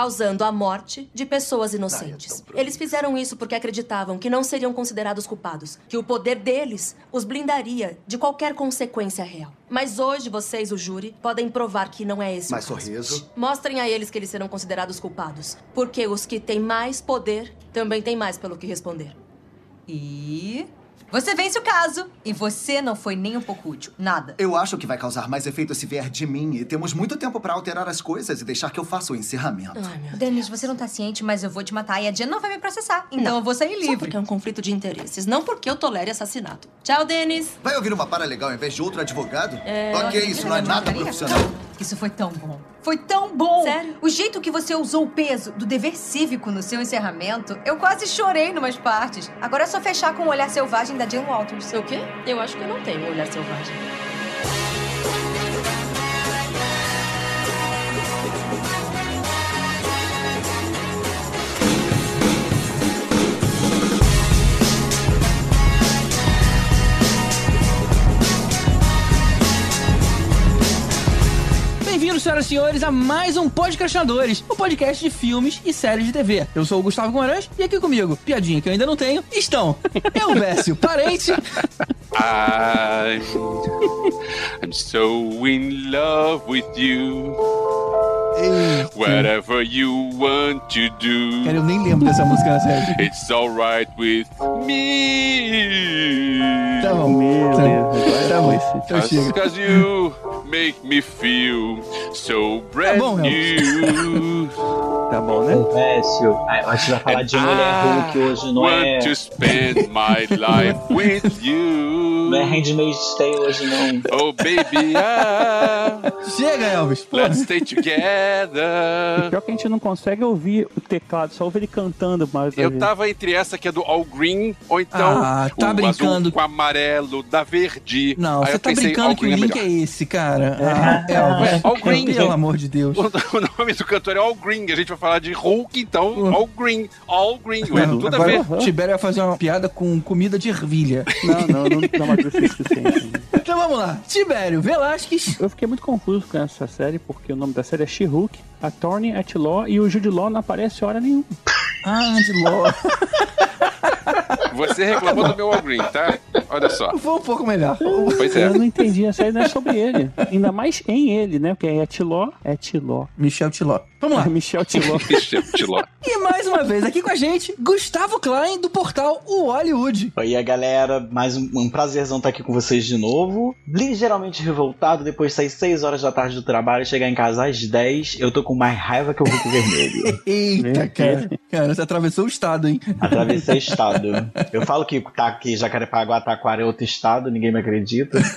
causando a morte de pessoas inocentes. Eles fizeram isso porque acreditavam que não seriam considerados culpados, que o poder deles os blindaria de qualquer consequência real. Mas hoje vocês, o júri, podem provar que não é esse Mas o caso. sorriso. Mostrem a eles que eles serão considerados culpados, porque os que têm mais poder também têm mais pelo que responder. E. Você vence o caso. E você não foi nem um pouco útil. Nada. Eu acho que vai causar mais efeito se vier de mim e temos muito tempo pra alterar as coisas e deixar que eu faça o encerramento. Ai, meu Dennis, você não tá ciente, mas eu vou te matar e a Jen não vai me processar. Então eu vou sair Só livre. porque é um conflito de interesses, não porque eu tolere assassinato. Tchau, Denis. Vai ouvir uma para legal em vez de outro advogado? É, ok, isso não é nada profissional. Isso foi tão bom. Foi tão bom! Sério? O jeito que você usou o peso do dever cívico no seu encerramento, eu quase chorei numas partes. Agora é só fechar com o olhar selvagem da Jen Walters. O quê? Eu acho que eu não tenho olhar selvagem. Bem-vindos, senhoras e senhores, a mais um Podcastinadores, o podcast de filmes e séries de TV. Eu sou o Gustavo Guimarães e aqui comigo, piadinha que eu ainda não tenho, estão eu, Bécio, parente, I'm so in love with you. Whatever you want to do, Cara, eu nem lembro dessa música na série. it's alright with me. Tá bom, Meu tá, Deus, tá bom, então chega. Cause you make me feel so brand bom, new. Tá bom, né? Vécio, ah, a gente vai falar de mulher Hulk hoje, não é, want to spend my life with you. não é Handmaid's Tale hoje, não. Oh baby, ah, Chega, Elvis. Porra. let's stay E together. pior que a gente não consegue ouvir o teclado, só ouve ele cantando mais Eu tava entre essa que é do All Green, ou então Ah, tá o brincando. azul com amarelo, da verde. Não, Aí você tá pensei, brincando que o Green é link é melhor. esse, cara. Ah, Elvis. All Green. Pelo amor de Deus. O nome do cantor é All Green, a gente vai falar de Hulk, então All Green, All Green, ué, Não, tudo a agora ver. o Tibério vai fazer uma piada com comida de ervilha. Não, não, não, não o suficiente. Então vamos lá. Tibério Velasquez. Eu fiquei muito confuso com essa série, porque o nome da série é hook. She-Hulk, Attorney at Law, e o Jude Law não aparece hora nenhuma. Ah, de LOL. Você reclamou do meu All Green, tá? Olha só. Foi um pouco melhor. Pois é. Eu não entendi, a série não é sobre ele. Ainda mais em ele, né? Porque é Tiló, é Tiló. Michel Tiló. Vamos lá. Michel Tiló. Ixi, Tiló. E mais uma vez aqui com a gente, Gustavo Klein, do portal O Hollywood. Oi, a galera, mais um, um prazerzão estar aqui com vocês de novo. Ligeiramente revoltado depois de sair 6 horas da tarde do trabalho e chegar em casa às 10. Eu tô com mais raiva que o Hulk Vermelho. Eita, cara. Cara, você atravessou o estado, hein? Atravessei estado. Eu falo que tá aqui Jacarepaguá, Taquara é outro estado, ninguém me acredita.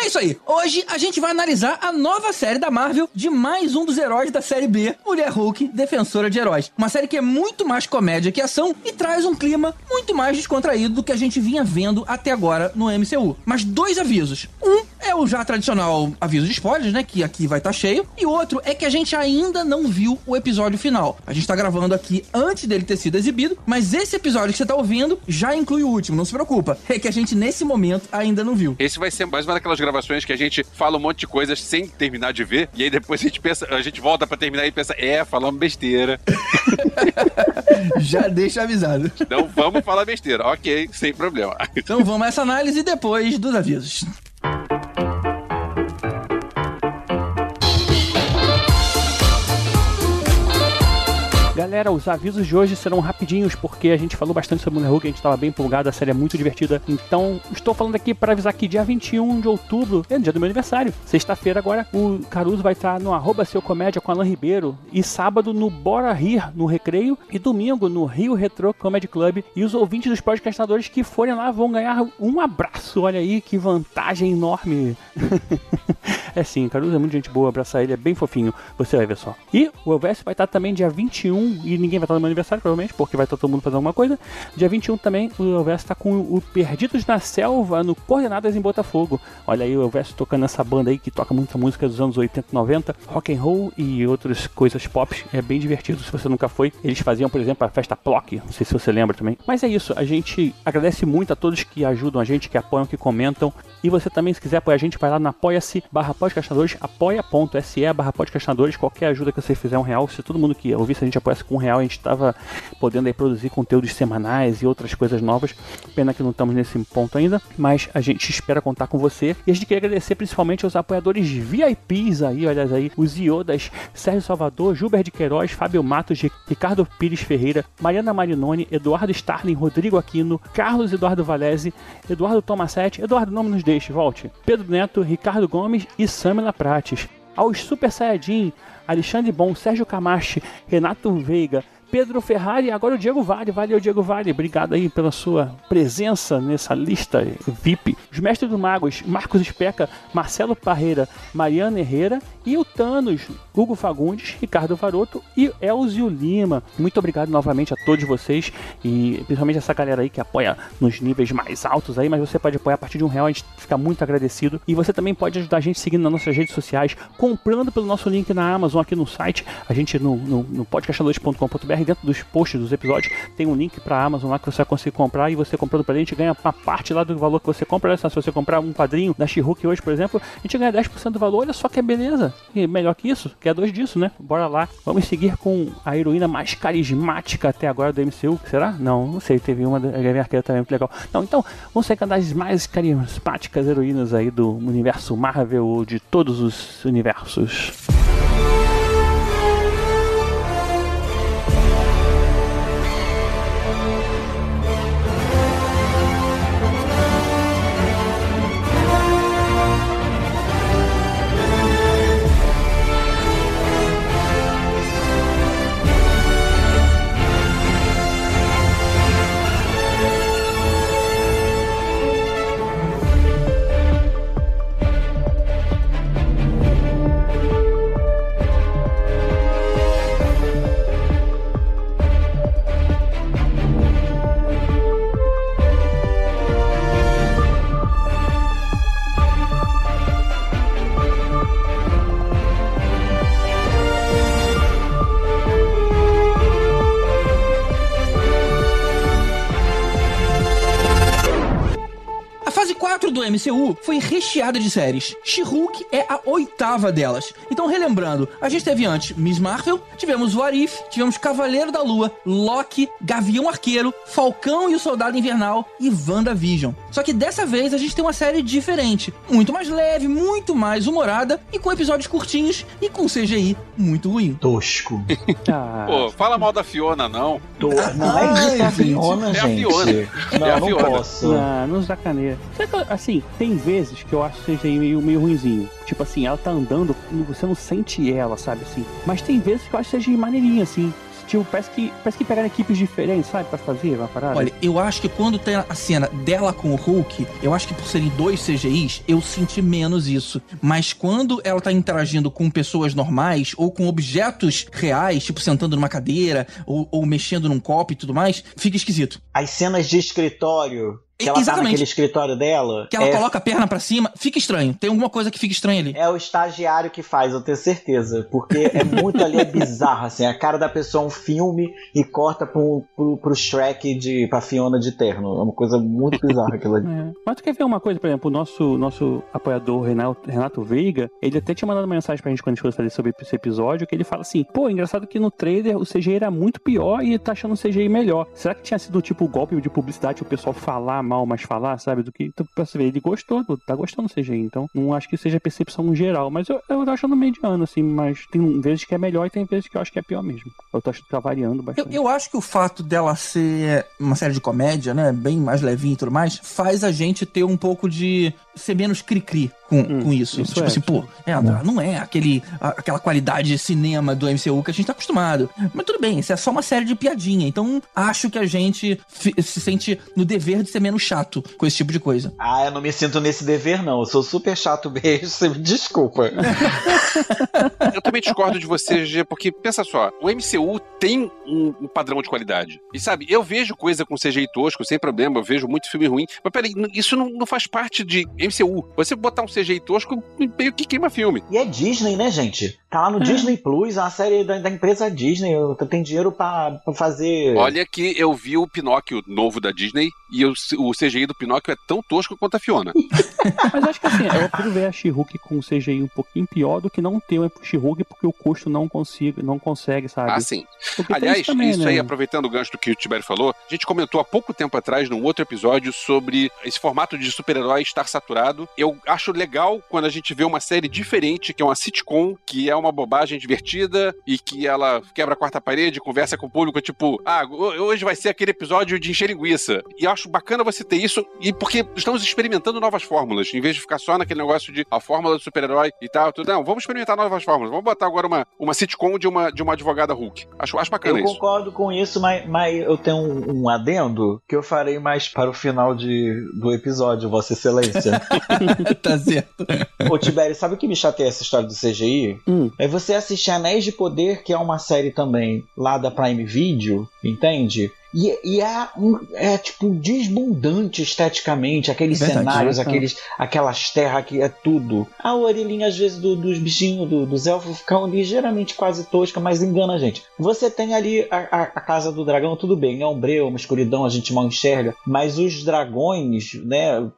É isso aí. Hoje a gente vai analisar a nova série da Marvel de mais um dos heróis da série B, Mulher Hulk, Defensora de Heróis. Uma série que é muito mais comédia que ação e traz um clima muito mais descontraído do que a gente vinha vendo até agora no MCU. Mas dois avisos. Um é o já tradicional aviso de spoilers, né? Que aqui vai estar cheio. E outro é que a gente ainda não viu o episódio final. A gente tá gravando aqui antes dele ter sido exibido, mas esse episódio que você tá ouvindo já inclui o último, não se preocupa. É que a gente nesse momento ainda não viu. Esse vai ser mais uma daquelas gravações que a gente fala um monte de coisas sem terminar de ver, e aí depois a gente pensa, a gente volta pra terminar e pensa, é, falamos besteira. Já deixa avisado. Então vamos falar besteira. Ok, sem problema. Então vamos a essa análise depois dos avisos. Galera, os avisos de hoje serão rapidinhos, porque a gente falou bastante sobre Mulher Hulk, a gente estava bem empolgado, a série é muito divertida. Então, estou falando aqui para avisar que dia 21 de outubro é dia do meu aniversário. Sexta-feira agora, o Caruso vai estar no arroba seu comédia com Alan Ribeiro. E sábado no Bora Rir, no Recreio. E domingo no Rio Retro Comedy Club. E os ouvintes dos podcastadores que forem lá vão ganhar um abraço. Olha aí, que vantagem enorme. é sim, Caruso é muito gente boa, abraçar ele, é bem fofinho. Você vai ver só. E o Elvésio vai estar também dia 21 21, e ninguém vai estar no meu aniversário, provavelmente, porque vai estar todo mundo fazendo alguma coisa. Dia 21 também, o Elvis tá com o Perdidos na Selva, no Coordenadas em Botafogo. Olha aí o Elvis tocando essa banda aí que toca muita música dos anos 80 90, rock and roll e outras coisas pop. É bem divertido se você nunca foi. Eles faziam, por exemplo, a festa Plock, não sei se você lembra também. Mas é isso, a gente agradece muito a todos que ajudam a gente, que apoiam, que comentam. E você também, se quiser apoiar a gente, vai lá no apoia-se barra podcastinadores, apoia.se barra podcastinadores. Qualquer ajuda que você fizer um real, se todo mundo que ouvisse a gente apoiasse com um real, a gente estava podendo aí produzir conteúdos semanais e outras coisas novas. Pena que não estamos nesse ponto ainda, mas a gente espera contar com você. E a gente quer agradecer principalmente aos apoiadores VIPs aí, olha aí, os Iodas, Sérgio Salvador, Gilbert de Queiroz, Fábio Matos, Ricardo Pires Ferreira, Mariana Marinoni, Eduardo Starling, Rodrigo Aquino, Carlos Eduardo Valese, Eduardo Tomassetti, Eduardo não nos deixe, volte, Pedro Neto, Ricardo Gomes e Samila Prates. Aos Super Saiyajin, Alexandre Bom, Sérgio Camachi, Renato Veiga, Pedro Ferrari agora o Diego Vale. Valeu, Diego Vale. Obrigado aí pela sua presença nessa lista VIP. Os mestres do Magos, Marcos Especa, Marcelo Parreira, Mariana Herrera e o Thanos, Hugo Fagundes, Ricardo Varoto e Elzio Lima. Muito obrigado novamente a todos vocês e principalmente essa galera aí que apoia nos níveis mais altos aí, mas você pode apoiar a partir de um real, a gente fica muito agradecido. E você também pode ajudar a gente seguindo nas nossas redes sociais, comprando pelo nosso link na Amazon aqui no site, a gente no, no, no podcastadores.com.br dentro dos posts dos episódios tem um link para Amazon lá que você vai conseguir comprar e você comprando pra gente ganha uma parte lá do valor que você compra. Se você comprar um quadrinho da she hoje, por exemplo, a gente ganha 10% do valor. Olha só que beleza. E melhor que isso, que é dois disso, né? Bora lá. Vamos seguir com a heroína mais carismática até agora do MCU. Será? Não, não sei. Teve uma da Gavião Arqueira também muito legal. Não, então, vamos ser das mais carismáticas heroínas aí do universo Marvel ou de todos os universos. MCU foi recheada de séries. She-Hulk é a oitava delas. Então, relembrando, a gente teve antes Miss Marvel, tivemos What If, tivemos Cavaleiro da Lua, Loki, Gavião Arqueiro, Falcão e o Soldado Invernal e WandaVision. Só que dessa vez a gente tem uma série diferente, muito mais leve, muito mais humorada e com episódios curtinhos e com CGI muito ruim. Tosco. ah. Pô, fala mal da Fiona, não. Tô... Não é isso, é a Fiona, gente. É a Fiona. Não, é a Fiona. não posso. Não, não sacaneia. Assim, tem vezes que eu acho que seja meio, meio ruimzinho. Tipo assim, ela tá andando, você não sente ela, sabe assim. Mas tem vezes que eu acho que seja maneirinho, assim. Tipo, parece que, parece que pegaram equipes diferentes, sabe, pra fazer uma parada. Olha, eu acho que quando tem a cena dela com o Hulk, eu acho que por serem dois CGIs, eu senti menos isso. Mas quando ela tá interagindo com pessoas normais ou com objetos reais, tipo sentando numa cadeira ou, ou mexendo num copo e tudo mais, fica esquisito. As cenas de escritório que ela Exatamente. tá naquele escritório dela. Que ela é... coloca a perna para cima, fica estranho. Tem alguma coisa que fica estranha ali. É o estagiário que faz, eu tenho certeza. Porque é muito ali, é bizarro, assim. A cara da pessoa é um filme e corta pro, pro, pro Shrek de, pra Fiona de terno. É uma coisa muito bizarra aquilo ali. É. Mas tu quer ver uma coisa, por exemplo, o nosso, nosso apoiador Renato, Renato Veiga, ele até tinha mandado uma mensagem pra gente quando a gente fosse fazer sobre esse episódio, que ele fala assim, pô, engraçado que no trailer o CGI era muito pior e tá achando o CGI melhor. Será que tinha sido tipo golpe de publicidade o pessoal falar mal, mas falar, sabe? Do que. Então, pra você ver, ele gostou, tá gostando do CGI. Então, não acho que seja percepção geral. Mas eu, eu tô achando mediano, assim. Mas tem vezes que é melhor e tem vezes que eu acho que é pior mesmo. Eu tô achando que tá variando bastante. Eu, eu acho que o fato dela ser uma série de comédia, né? Bem mais levinha e tudo mais, faz a gente ter um pouco de ser menos cri-cri com, Hum, com isso. isso tipo é, assim, pô, é, não é aquele, aquela qualidade de cinema do MCU que a gente tá acostumado. Mas tudo bem, isso é só uma série de piadinha. Então acho que a gente se sente no dever de ser menos chato com esse tipo de coisa. Ah, eu não me sinto nesse dever, não. Eu sou super chato mesmo. Você me desculpa. Eu também discordo de você, G, porque pensa só, o MCU tem um, um padrão de qualidade. E sabe, eu vejo coisa com CGI tosco, sem problema, eu vejo muito filme ruim. Mas peraí, isso não, não faz parte de MCU. Você botar um CGI tosco, meio que queima filme. E é Disney, né, gente? Tá lá no Disney Plus, é uma série da, da empresa Disney. Tem dinheiro pra, pra fazer. Olha que eu vi o Pinóquio novo da Disney e o, o CGI do Pinóquio é tão tosco quanto a Fiona. Mas acho que assim, eu prefiro ver a She-Hulk com CGI um pouquinho pior do que não ter uma She-Hulk porque o custo não consiga, não consegue, sabe? Ah, sim. Porque Aliás, isso também, isso né? aí, aproveitando o gancho do que o Tibério falou, a gente comentou há pouco tempo atrás, num outro episódio, sobre esse formato de super-herói estar saturado. Eu acho legal quando a gente vê uma série diferente, que é uma sitcom, que é uma bobagem divertida e que ela quebra a quarta parede, conversa com o público, tipo, ah, ho- hoje vai ser aquele episódio de encher linguiça. E eu acho bacana você ter isso, e porque estamos experimentando novas fórmulas, em vez de ficar só naquele negócio de a fórmula do super-herói e tal, tudo. Não, vamos experimentar novas fórmulas. Vamos botar agora uma, uma sitcom de uma, de uma advogada Hulk. Acho, acho bacana Eu isso. concordo com isso, mas, mas eu tenho um, um adendo que eu farei mais para o final de, do episódio, Vossa Excelência. tá certo. Ô, Tibério, sabe o que me chateia essa história do CGI? Hum. É você assistir Anéis de Poder, que é uma série também lá da Prime Video, entende? E, e é, um- é tipo desbundante esteticamente, aqueles Verdade, cenários, né? aqueles, aquelas terras que é tudo. A orelhinha, às vezes, do- dos bichinhos, do- dos elfos, ficam ligeiramente quase tosca, mas engana a gente. Você tem ali a, a- a casa do dragão, tudo bem, é um breu, uma escuridão, a gente mal enxerga, mas os dragões, né,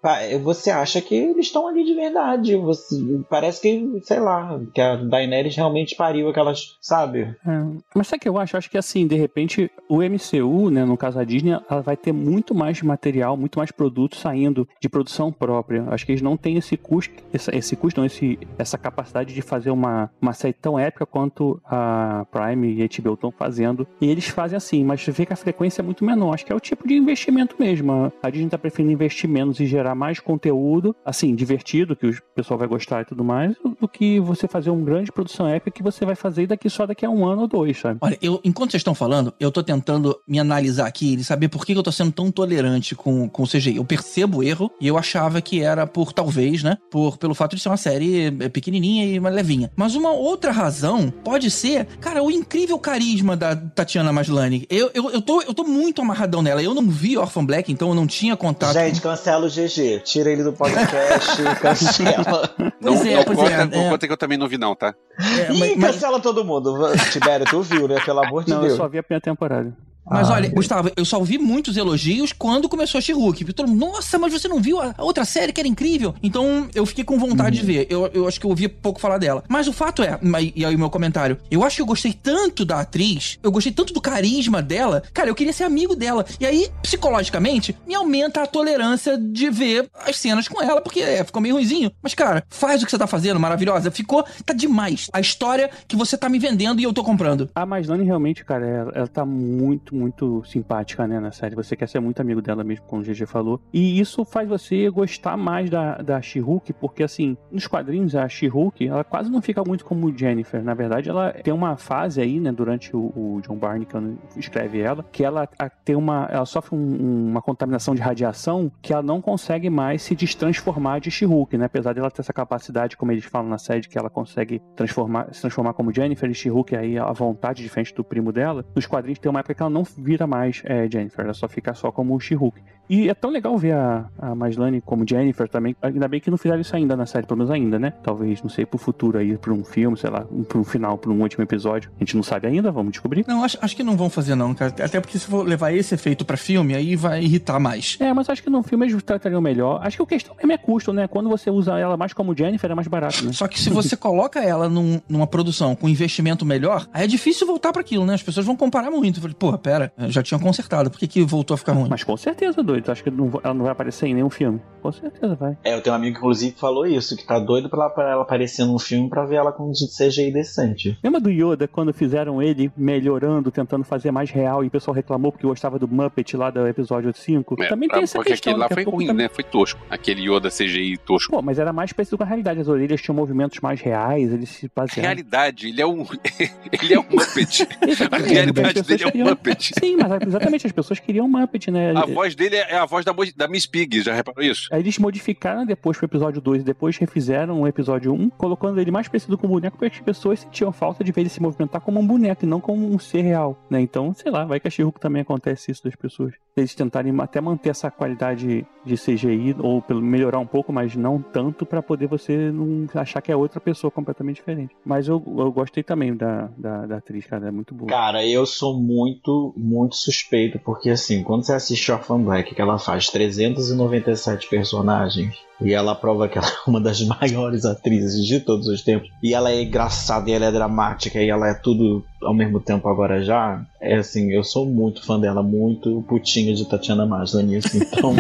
você acha que eles estão ali de verdade. Você, parece que, sei lá, que a Daenerys realmente pariu aquelas, sabe? É, Mas sabe o que eu acho? Acho que assim, de repente, o MCU, né, no caso a Disney, ela vai ter muito mais material, muito mais produto saindo de produção própria. Acho que eles não têm esse custo, esse, esse custo, não, esse, essa capacidade de fazer uma, uma série tão épica quanto a Prime e a HBO estão fazendo. E eles fazem assim, mas vê que a frequência é muito menor. Acho que é o tipo de investimento mesmo. A Disney tá preferindo investir menos e gerar mais conteúdo, assim, divertido, que o pessoal vai gostar e tudo mais, do que você fazer uma grande produção épica que você vai fazer daqui só daqui a um ano ou dois, sabe? Olha, eu, enquanto vocês estão falando, eu tô tentando me analisar aqui e saber por que eu tô sendo tão tolerante com, com o CGI. Eu percebo o erro e eu achava que era por, talvez, né? Por, pelo fato de ser uma série eh, pequenininha e mais levinha. Mas uma outra razão pode ser, cara, o incrível carisma da Tatiana Maslany. Eu, eu, eu, tô, eu tô muito amarradão nela. Eu não vi Orphan Black, então eu não tinha contato Gente, cancela o GG. Tira ele do podcast, cancela. Não, Pois é, não pois conta, é, não é. conta que eu também não vi, não, tá? É, Ih, mas- mas- cancela todo mundo. Tibério, tu viu, né? Pelo amor de Não, eu Deus. só vi a primeira temporada. Mas Ah, olha. Gustavo, eu só ouvi muitos elogios quando começou a She-Hulk. Todo mundo, Nossa, mas você não viu a outra série que era incrível? Então eu fiquei com vontade de ver. Eu, eu acho que eu ouvi pouco falar dela. Mas o fato é, e aí o meu comentário, eu acho que eu gostei tanto da atriz, eu gostei tanto do carisma dela, cara, eu queria ser amigo dela. E aí, psicologicamente, me aumenta a tolerância de ver as cenas com ela, porque é, ficou meio ruizinho. Mas, cara, faz o que você tá fazendo, maravilhosa. Ficou, tá demais. A história que você tá me vendendo e eu tô comprando. A Maslany realmente, cara, ela, ela tá muito, muito simpática, né, na série. Você quer ser muito amigo dela mesmo, como o GG falou. E isso faz você gostar mais da, da She-Hulk, porque, assim, nos quadrinhos, a She-Hulk, ela quase não fica muito como Jennifer. Na verdade, ela tem uma fase aí, né, durante o, o John Barney, que escreve ela, que ela a- tem uma... Ela sofre um- uma contaminação de radiação que ela não consegue mais se destransformar de She-Hulk, né? Apesar dela ter essa capacidade, como eles falam na série, que ela consegue transformar, se transformar como Jennifer e She-Hulk aí à vontade, diferente do primo dela. Nos quadrinhos tem uma época que ela não vira mais é, Jennifer, ela só fica só como She-Hulk. E é tão legal ver a, a Maslany como Jennifer também. Ainda bem que não fizeram isso ainda na série, pelo menos ainda, né? Talvez, não sei, pro futuro aí, pra um filme, sei lá, um- pro final, pra um último episódio. A gente não sabe ainda, vamos descobrir. Não, acho, acho que não vão fazer, não, cara. Até porque se for levar esse efeito pra filme, aí vai irritar mais. É, mas acho que no filme eles tratariam melhor. Acho que a questão mesmo é custo, né? Quando você usa ela mais como Jennifer, é mais barato, né? Só que se você coloca ela num- numa produção com investimento melhor, aí é difícil voltar pra aquilo, né? As pessoas vão comparar muito. Pô, peraí. Era. Já tinham consertado. Por que, que voltou a ficar ruim? Mas com certeza, doido. Acho que não, ela não vai aparecer em nenhum filme. Com certeza vai. É, eu tenho um amigo que inclusive falou isso, que tá doido pra ela, pra ela aparecer num filme pra ver ela com CGI decente. Lembra do Yoda quando fizeram ele melhorando, tentando fazer mais real e o pessoal reclamou porque gostava do Muppet lá do episódio 5? É, também pra- tem essa porque questão. aquele lá foi ruim, também- né? Foi tosco. Aquele Yoda CGI tosco. Pô, mas era mais parecido com a realidade. As orelhas tinham movimentos mais reais, eles se basearam. Realidade, ele é um. ele é um Muppet. A realidade dele é um Muppet. Sim, mas exatamente, as pessoas queriam Muppet, né? A voz dele é a voz da, da Miss Pig, já reparou isso? Aí eles modificaram depois pro episódio 2 e depois refizeram o episódio 1, colocando ele mais parecido com o boneco, porque as pessoas sentiam falta de ver ele se movimentar como um boneco e não como um ser real, né? Então, sei lá, vai que a she também acontece isso das pessoas. Eles tentarem até manter essa qualidade de CGI, ou pelo melhorar um pouco, mas não tanto pra poder você não achar que é outra pessoa completamente diferente. Mas eu, eu gostei também da, da, da atriz, cara, é muito boa. Cara, eu sou muito, muito suspeito, porque assim, quando você assiste Orphan Black, que ela faz 397 personagens, e ela prova que ela é uma das maiores atrizes de todos os tempos, e ela é engraçada, e ela é dramática, e ela é tudo ao mesmo tempo agora já, é assim, eu sou muito fã dela, muito putinha de Tatiana Maslany, assim, então...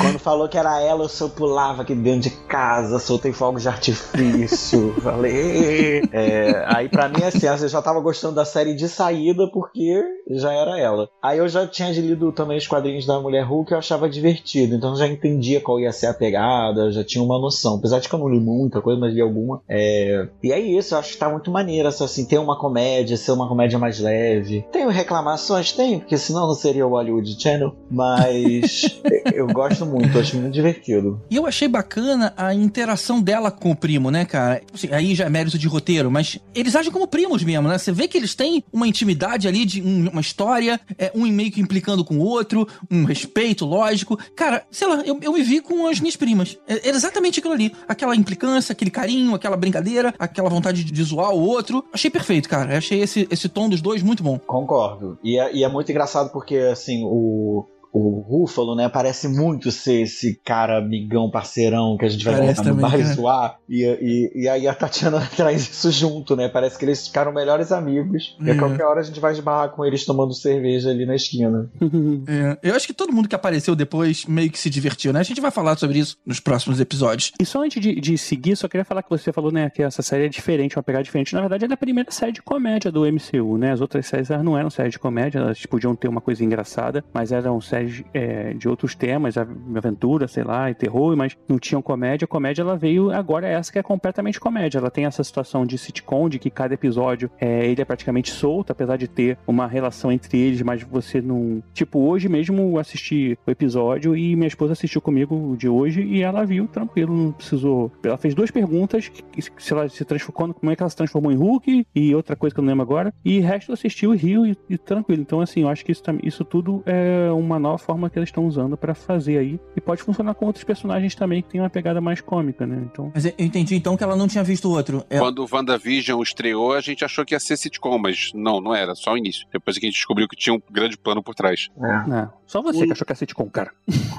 Quando falou que era ela, eu só pulava aqui dentro de casa, soltei fogos de artifício. falei. É, aí pra mim, assim, eu já tava gostando da série de saída porque já era ela. Aí eu já tinha lido também os quadrinhos da Mulher Hulk eu achava divertido. Então já entendia qual ia ser a pegada, já tinha uma noção. Apesar de que eu não li muita coisa, mas li alguma. É, E é isso, eu acho que tá muito maneiro. Assim, ter uma comédia, ser uma comédia mais leve. Tenho reclamações? Tenho, porque senão não seria o Hollywood Channel. Mas eu gosto muito, acho muito divertido. E eu achei bacana a interação dela com o primo, né, cara? Assim, aí já é mérito de roteiro, mas eles agem como primos mesmo, né? Você vê que eles têm uma intimidade ali, de um- uma história, é, um meio que implicando com o outro, um respeito, lógico. Cara, sei lá, eu, eu me vi com as minhas primas. É, era exatamente aquilo ali. Aquela implicância, aquele carinho, aquela brincadeira, aquela vontade de, de zoar o outro. Achei perfeito, cara. Achei esse, esse tom dos dois muito bom. Concordo. E é, e é muito engraçado porque, assim, o. O Rúfalo, né, parece muito ser esse cara amigão, parceirão que a gente vai Parece colocar no bar e zoar. E, e, e aí a Tatiana traz isso junto, né? Parece que eles ficaram melhores amigos. E a É. qualquer hora a gente vai esbarrar com eles tomando cerveja ali na esquina. É, eu acho que todo mundo que apareceu depois meio que se divertiu, né? A gente vai falar sobre isso nos próximos episódios. E só antes de, de seguir, só queria falar que você falou, né, que essa série é diferente, uma pegada diferente. Na verdade, ela é a primeira série de comédia do MCU, né? As outras séries elas não eram séries de comédia, elas podiam ter uma coisa engraçada, mas eram séries é, de outros temas, av- aventura, sei lá, e terror, mas não tinham comédia. A comédia, ela veio agora essa que é completamente comédia. Ela tem essa situação de sitcom, de que cada episódio é, ele é praticamente solto, apesar de ter uma relação entre eles, mas você não. Tipo, hoje mesmo assisti o episódio e minha esposa assistiu comigo de hoje e ela viu tranquilo, não precisou. Ela fez duas perguntas: se ela se transformou, como é que ela se transformou em Hulk e outra coisa que eu não lembro agora. E o resto assistiu e riu e, e tranquilo. Então, assim, eu acho que isso, isso tudo é uma nova forma que eles estão usando pra fazer aí. E pode funcionar com outros personagens também que tem uma pegada mais cômica, né? Então. Mas eu entendi então que ela não tinha visto o outro. É, Quando o WandaVision estreou, a gente achou que ia ser sitcom, mas não, não era, só o início. Depois que a gente descobriu que tinha um grande plano por trás. É. Não, só você que achou que ia sitcom, cara.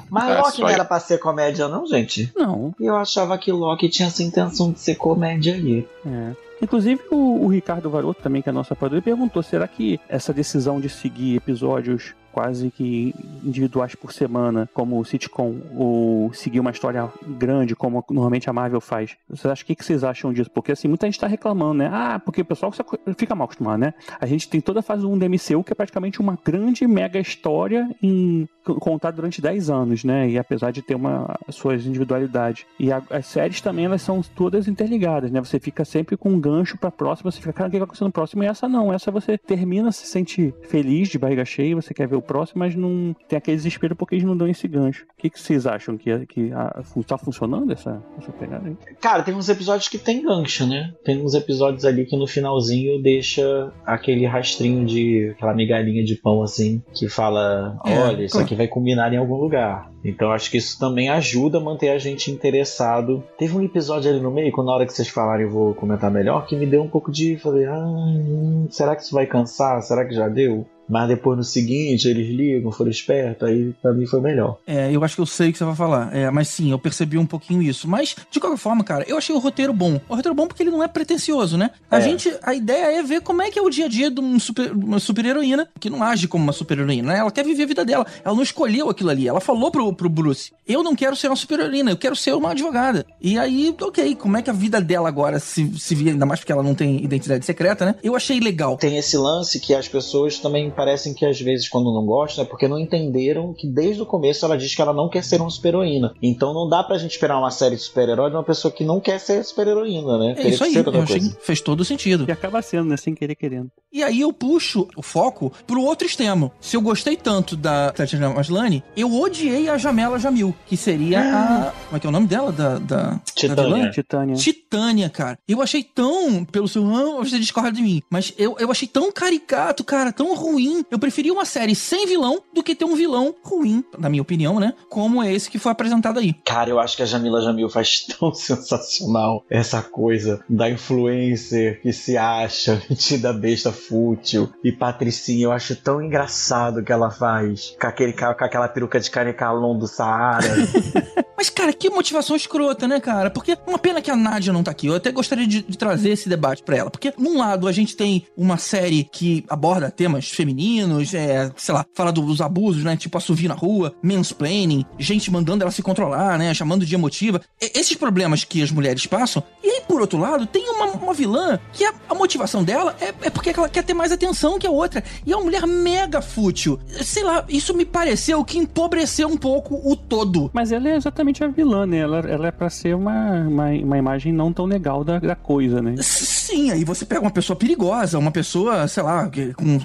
Mas É, Loki não eu. era pra ser comédia, não, gente? Não, Eu achava que Loki tinha essa intenção de ser comédia aí. É. Inclusive, o, o Ricardo Varoto, também, que é nosso apoiador, perguntou: será que essa decisão de seguir episódios quase que individuais por semana, como o sitcom, ou seguir uma história grande, como normalmente a Marvel faz, vocês acham o que, vocês acham disso? Porque assim, muita gente tá reclamando, né? Ah, porque o pessoal fica mal acostumado, né? A gente tem toda a fase 1 do MCU, que é praticamente uma grande mega história em contada durante 10 anos, né? E apesar de ter uma suas individualidades. E a- as séries também elas são todas interligadas, né? Você fica sempre com um gancho pra próxima, você fica, cara, o que vai acontecer no próximo? E essa não, essa você termina, se sente feliz, de barriga cheia, você quer ver o próximo, mas não tem aquele desespero porque eles não dão esse gancho. O que, que vocês acham que, que a, tá funcionando essa, essa pegada aí? Cara, tem uns episódios que tem gancho, né? Tem uns episódios ali que no finalzinho deixa aquele rastrinho de. aquela migalhinha de pão assim, que fala: É, olha, isso claro. aqui vai culminar em algum lugar. Então acho que isso também ajuda a manter a gente interessado. Teve um episódio ali no meio, quando na hora que vocês falarem eu vou comentar melhor, que me deu um pouco de. Falei, ah, hum, será que isso vai cansar? Será que já deu? Mas depois no seguinte, eles ligam, foram espertos, aí pra mim foi melhor. É, eu acho que eu sei o que você vai falar. É, mas sim, eu percebi um pouquinho isso. Mas, de qualquer forma, cara, eu achei o roteiro bom. O roteiro bom porque ele não é pretencioso, né? A É. gente, a ideia é ver como é que é o dia a dia de um super, uma super-heroína que não age como uma super-heroína, né? Ela quer viver a vida dela. Ela não escolheu aquilo ali. Ela falou pro, pro Bruce: Eu não quero ser uma super-heroína, eu quero ser uma advogada. E aí, ok, como é que a vida dela agora se, se vê, ainda mais porque ela não tem identidade secreta, né? Eu achei legal. Tem esse lance que as pessoas também parecem que às vezes quando não gostam é porque não entenderam que desde o começo ela diz que ela não quer ser uma super-heroína. Então não dá pra gente esperar uma série de super-herói de uma pessoa que não quer ser super-heroína, né? É Teria isso aí, eu achei que fez todo sentido. E acaba sendo, né? Sem querer querendo. E aí eu puxo o foco pro outro extremo. Se eu gostei tanto da Tatiana Maslany, eu odiei a Jamela Jamil, que seria a... Como é que é o nome dela? Da, da, da Titânia. vilã? Titânia. Titânia, cara. Eu achei tão, pelo seu ah, você discorda de mim, mas eu, eu achei tão caricato, cara, tão ruim. Eu preferia uma série sem vilão do que ter um vilão ruim, na minha opinião, né? Como é esse que foi apresentado aí. Cara, eu acho que a Jamila Jamil faz tão sensacional essa coisa da influencer que se acha metida besta fútil e patricinha. Eu acho tão engraçado que ela faz com, aquele, com aquela peruca de canecalon do Saara. Mas, cara, que motivação escrota, né, cara? Porque uma pena que a Nádia não tá aqui. Eu até gostaria de, de trazer esse debate pra ela. Porque, num lado, a gente tem uma série que aborda temas femininos, é, sei lá, fala dos abusos, né? Tipo, assovio na rua, mansplaining, gente mandando ela se controlar, né? Chamando de emotiva. E- esses problemas que as mulheres passam. E aí, por outro lado, tem uma, uma vilã que a, a motivação dela é, é porque ela quer ter mais atenção que a outra. E é uma mulher mega fútil. Sei lá, isso me pareceu que empobreceu um pouco o todo. Mas ela é exatamente a vilã, né? Ela, ela é pra ser uma, uma, uma imagem não tão legal da, da coisa, né? Sim, aí você pega uma pessoa perigosa, uma pessoa, sei lá, com,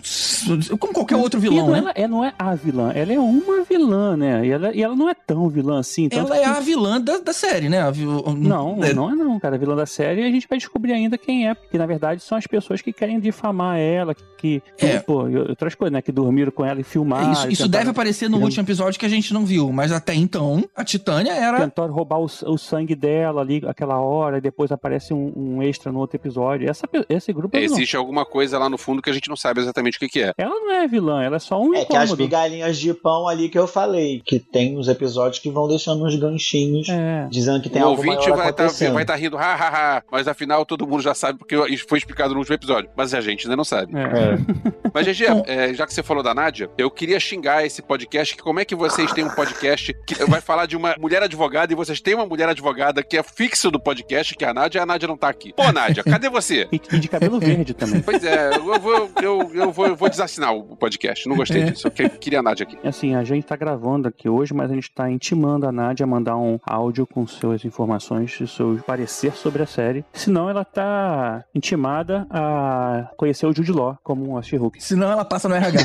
como qualquer outro E vilão, não, né? ela, é, não é a vilã, ela é uma vilã, né? E ela, e ela não é tão vilã assim. Ela é que- a vilã da, da série, né? Vil- Não, é, não é não, cara. A vilã da série a gente vai descobrir ainda quem é, porque na verdade são as pessoas que querem difamar ela, que, que É. pô, outras coisas, né? Que dormiram com ela e é filmaram. isso, e isso tentaram- deve aparecer no último episódio que a gente não viu, mas até então a Titânia era. Tentaram roubar o, o sangue dela ali, aquela hora, e depois aparece um, um extra no outro episódio. Essa, esse grupo é vilão. Existe alguma coisa lá no fundo que a gente não sabe exatamente o que, que é. Ela não é vilã, ela é só um é que as incômodo. migalhinhas de pão ali que eu falei, que tem uns episódios que vão deixando uns ganchinhos, É. dizendo que tem o algo ouvinte maior vai estar vai tá rindo, ha, ha, ha, mas afinal todo mundo já sabe porque isso foi explicado no último episódio. Mas a gente ainda não sabe. É. É. Mas, GG, é, já que você falou da Nádia, eu queria xingar esse podcast. Que como é que vocês têm um podcast que vai falar de uma mulher advogada e vocês têm uma mulher advogada que é fixo do podcast, que é a Nádia, e a Nádia não tá aqui. Pô, Nádia, cadê você? E, de cabelo verde também. Pois é, eu vou, eu, eu vou, eu vou desassinar o podcast. Não gostei disso. Eu que- queria a Nádia aqui. Assim, a gente tá gravando aqui hoje, mas a gente tá intimando a Nádia a mandar um áudio com suas informações e seu parecer sobre a série. Senão ela tá intimada a conhecer o Jude Law como um She-Hulk. Senão ela passa no RH.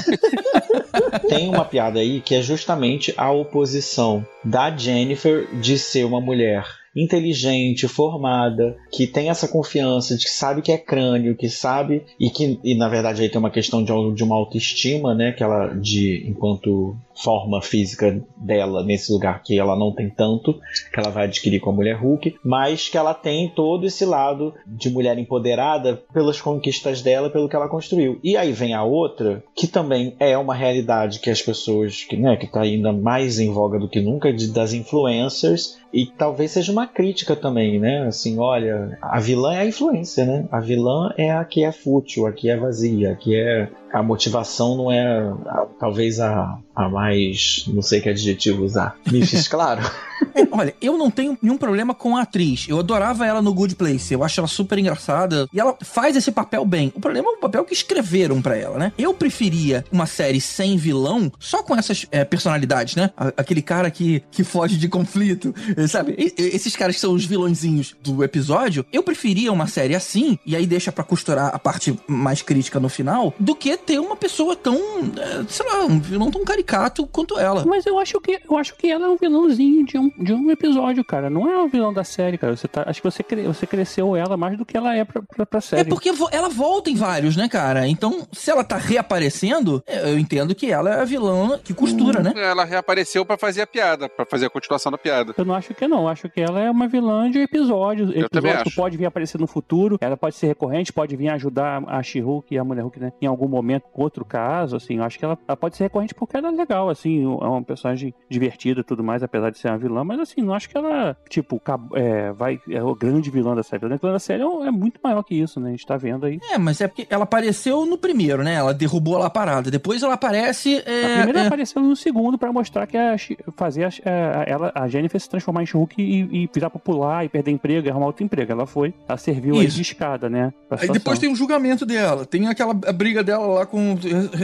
Tem uma piada aí que é justamente a oposição da Jennifer de ser uma mulher inteligente, formada, que tem essa confiança de que sabe que é crânio, que sabe e que e na verdade aí tem uma questão de, de uma autoestima, né, que ela de enquanto forma física dela nesse lugar que ela não tem tanto, que ela vai adquirir com a mulher Hulk, mas que ela tem todo esse lado de mulher empoderada pelas conquistas dela, pelo que ela construiu. E aí vem a outra, que também é uma realidade que as pessoas, que, né, que tá ainda mais em voga do que nunca, de, das influencers, e talvez seja uma crítica também, né? Assim, olha, a vilã é a influência, né? A vilã é a que é fútil, a que é vazia, a que é. A motivação não é a- talvez a, a mais. não sei que adjetivo usar. Me fiz claro? É, olha, eu não tenho nenhum problema com a atriz. Eu adorava ela no Good Place. Eu acho ela super engraçada. E ela faz esse papel bem. O problema é o papel que escreveram pra ela, né? Eu preferia uma série sem vilão, só com essas é, personalidades, né? Aquele cara que, que foge de conflito, sabe? E- esses caras que são os vilõezinhos do episódio. Eu preferia uma série assim, e aí deixa pra costurar a parte mais crítica no final, do que ter uma pessoa tão, eh, sei lá, um vilão tão caricato quanto ela. Mas eu acho que eu acho que ela é um vilãozinho de um, de um episódio, cara. Não é um vilão da série, cara. Você tá, acho que você, cre- você cresceu ela mais do que ela é pra, pra, pra É série. porque vo- ela volta em vários, né, cara? Então, se ela tá reaparecendo, é, eu entendo que ela é a vilã que costura, né? Ela reapareceu pra fazer a piada, pra fazer a continuação da piada. Eu não acho acho que não. Acho que ela é uma vilã de episódios. Eu que pode vir aparecer no futuro. Ela pode ser recorrente, pode vir ajudar a She-Hulk e a Mulher Hulk, né? Em algum momento, com outro caso, assim. Eu acho que ela, ela pode ser recorrente porque ela é legal, assim. É uma personagem divertida e tudo mais, apesar de ser uma vilã. Mas, assim, não acho que ela, tipo, é, vai, é o grande vilã da série. O vilã da série é, é muito maior que isso, né? A gente tá vendo aí. É, mas é porque ela apareceu no primeiro, né? Ela derrubou lá a parada. Depois ela aparece. é, A primeira é, apareceu no segundo pra mostrar que a, fazer a, a- ela, a Jennifer se transformar em She-Hulk e, e virar popular e perder emprego e arrumar outro emprego. Ela foi, ela serviu aí de escada, né? Aí depois tem um julgamento dela, tem aquela briga dela lá com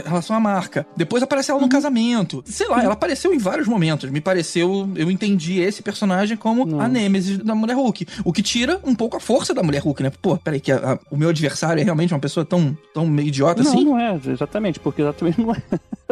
relação à marca. Depois aparece Uhum. ela no casamento. Sei lá, ela apareceu em vários momentos. Me pareceu, eu entendi esse personagem como Não. a Nêmesis da Mulher Hulk. O que tira um pouco a força da Mulher Hulk, né? Pô, peraí, que a- a- o meu adversário é realmente uma pessoa tão, tão idiota Não, assim? não é, exatamente, porque exatamente não é.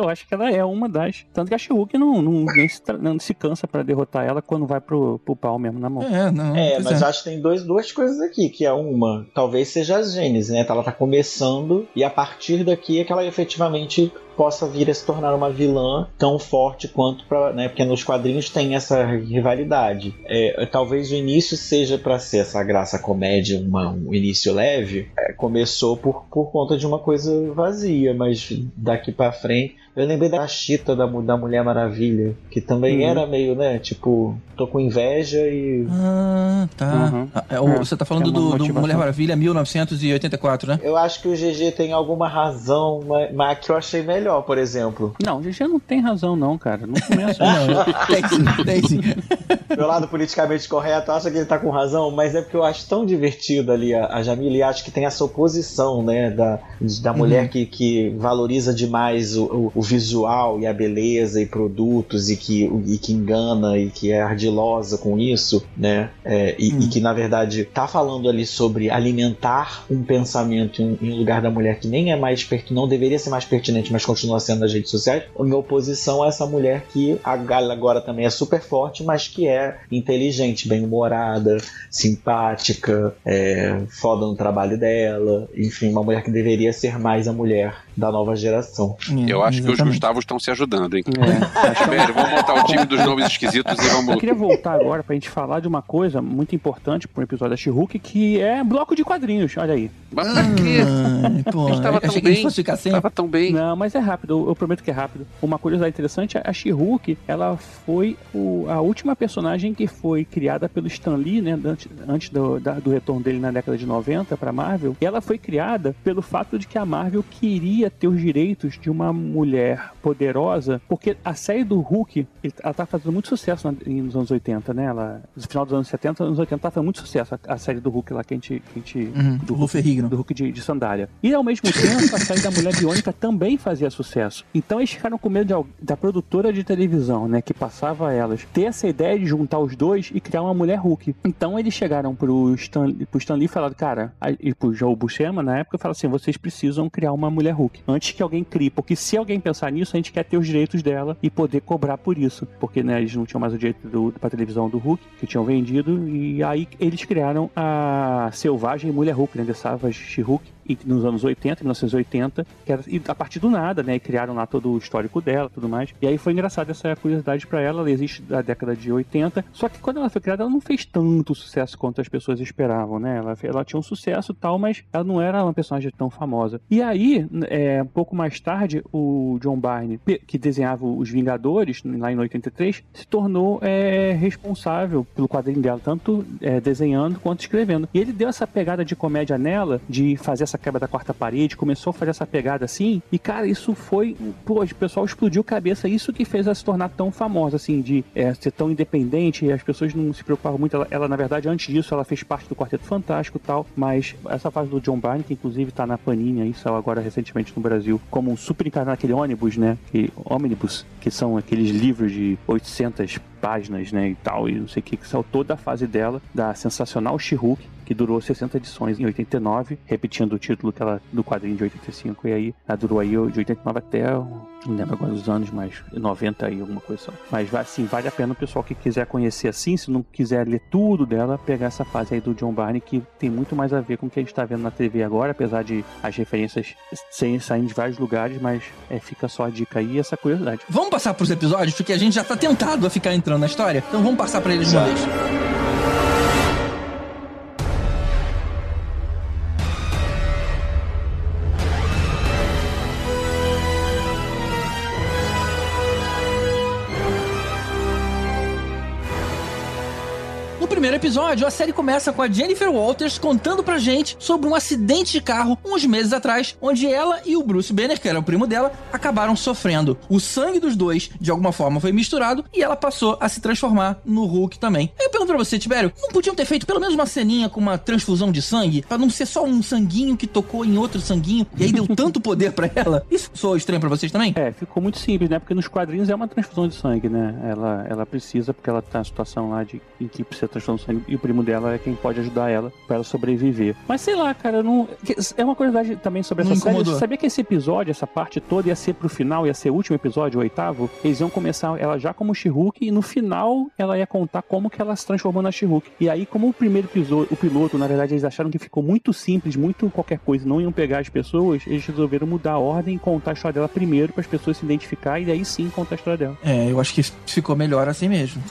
Eu acho que ela é uma das. Tanto que a She-Hulk não, não, nem se, não se cansa pra derrotar ela quando vai pro, pro pau mesmo na mão. É, não. É, mas é. acho que tem dois, duas coisas aqui, que é uma, talvez seja a Gênesis, né? Ela tá começando e a partir daqui é que ela efetivamente possa vir a se tornar uma vilã tão forte quanto para, né? Porque nos quadrinhos tem essa rivalidade. É, talvez o início seja para ser essa graça comédia, uma- um início leve. É, começou por, por conta de uma coisa vazia, mas daqui para frente eu lembrei da Chita da, da Mulher Maravilha, que também Uhum. era meio, né? Tipo, tô com inveja e Ah, tá. Uhum. Ah, é É, você tá falando é do, do. Mulher Maravilha 1984, né? Eu acho que o GG tem alguma razão, mas, mas que eu achei melhor, por exemplo. Não, o GG não tem razão, não, cara. Não começa. Não, tem sim, tem sim. Meu lado politicamente correto acha que ele tá com razão, mas é porque eu acho tão divertido ali a, a Jamila e acho que tem essa oposição, né, da, da mulher que, que valoriza demais o, o, o visual e a beleza e produtos e que, e que engana e que é ardilosa com isso, né, é, e, Hum. e que na verdade tá falando ali sobre alimentar um pensamento em, em um lugar da mulher que nem é mais pertinente, não deveria ser mais pertinente, mas continua sendo nas redes sociais, em oposição a essa mulher que a Gal agora também é super forte, mas que é inteligente, bem-humorada, simpática, é, foda no trabalho dela, enfim, uma mulher que deveria ser mais a mulher da nova geração. Eu acho que os. Gustavos estão se ajudando, hein? É. Velho, vamos montar o time dos nomes esquisitos e Eu vamos. queria voltar agora pra gente falar de uma coisa muito importante pro episódio da She-Hulk, que é bloco de quadrinhos. Olha aí. Mas pra quê? Ai, pô, A gente tava tão a gente bem. Tava tão bem. Não, mas é rápido, eu- eu prometo que é rápido. Uma curiosidade interessante, a She-Hulk, ela foi o- a última personagem que foi criada pelo Stan Lee, né, antes, antes do, da- do retorno dele na década de 90 pra Marvel. E ela foi criada pelo fato de que a Marvel queria ter os direitos de uma mulher poderosa, porque a série do Hulk, ela tá fazendo muito sucesso nos anos 80, né? Ela, no final dos anos 70, anos 80 tá fazendo muito sucesso a, a série do Hulk lá que a gente... Que a gente Uhum, do o Lou Ferrigno. do Hulk de, de sandália. E ao mesmo tempo, a série da Mulher Biônica também fazia sucesso. Então eles ficaram com medo de da produtora de televisão, né, que passava a elas, ter essa ideia de juntar os dois e criar uma mulher Hulk. Então eles chegaram pro Stan, pro Stan Lee e falaram, cara, e pro Joe Buscema na época, falaram assim, vocês precisam criar uma mulher Hulk. Antes que alguém crie, porque se alguém pensar nisso, a gente quer ter os direitos dela e poder cobrar por isso. Porque, né, eles não tinham mais o direito do, pra televisão do Hulk, que tinham vendido, e aí eles criaram a Selvagem Mulher Hulk, né, The Savage She-Hulk, nos anos 80, 1980, que era, a partir do nada, né, e criaram lá todo o histórico dela, tudo mais. E aí foi engraçado essa curiosidade pra ela, ela existe da década de 80, só que quando ela foi criada, ela não fez tanto sucesso quanto as pessoas esperavam, né? Ela, ela tinha um sucesso tal, mas ela não era uma personagem tão famosa. E aí, é, um pouco mais tarde, o John Byrne, que desenhava os Vingadores, lá em 83, se tornou é, responsável pelo quadrinho dela, tanto é, desenhando quanto escrevendo. E ele deu essa pegada de comédia nela, de fazer essa quebra da quarta parede, começou a fazer essa pegada assim, e cara, isso foi. Pô, o pessoal explodiu cabeça, isso que fez ela se tornar tão famosa, assim, de é, ser tão independente, e as pessoas não se preocupavam muito. Ela, ela, na verdade, antes disso, ela fez parte do Quarteto Fantástico e tal, mas essa fase do John Byrne, que inclusive tá na Panini aí, saiu agora recentemente no Brasil, como um super encarnado naquele ônibus, né? Que, ônibus, que são aqueles livros de 800 páginas, né, e tal, e não sei o que, que saiu toda a fase dela, da sensacional She-Hulk, que durou 60 edições em 89, repetindo o título que ela, do quadrinho de 85, e aí ela durou aí de 89 até, não lembro agora os anos, mas 90 e alguma coisa só. Mas assim, vale a pena o pessoal que quiser conhecer assim, se não quiser ler tudo dela, pegar essa fase aí do John Barney, que tem muito mais a ver com o que a gente tá vendo na TV agora, apesar de as referências saindo de vários lugares, mas é, fica só a dica aí e essa curiosidade. Vamos passar pros episódios, porque a gente já tá tentado a ficar entrando na história. Então vamos passar pra eles de uma vez. Primeiro episódio, a série começa com a Jennifer Walters contando pra gente sobre um acidente de carro uns meses atrás, onde ela e o Bruce Banner, que era o primo dela, acabaram sofrendo. O sangue dos dois, de alguma forma, foi misturado e ela passou a se transformar no Hulk também. Eu pergunto pra você, Tibério, não podiam ter feito pelo menos uma ceninha com uma transfusão de sangue? Pra não ser só um sanguinho que tocou em outro sanguinho e aí deu tanto poder pra ela? Isso soa estranho pra vocês também? É, ficou muito simples, né? Porque nos quadrinhos é uma transfusão de sangue, né? Ela, ela precisa, porque ela tá na situação lá de em que precisa transfusão sangue, e o primo dela é quem pode ajudar ela pra ela sobreviver. Mas sei lá, cara, não. É uma curiosidade também sobre essa Não série. incomodou. Você sabia que esse episódio, essa parte toda, ia ser pro final, ia ser o último episódio, o oitavo? Eles iam começar ela já como She-Hulk e no final ela ia contar como que ela se transformou na She-Hulk. E aí, como o primeiro episódio, o piloto, na verdade, eles acharam que ficou muito simples, muito qualquer coisa, não iam pegar as pessoas, eles resolveram mudar a ordem e contar a história dela primeiro para as pessoas se identificar e aí sim contar a história dela. É, eu acho que ficou melhor assim mesmo.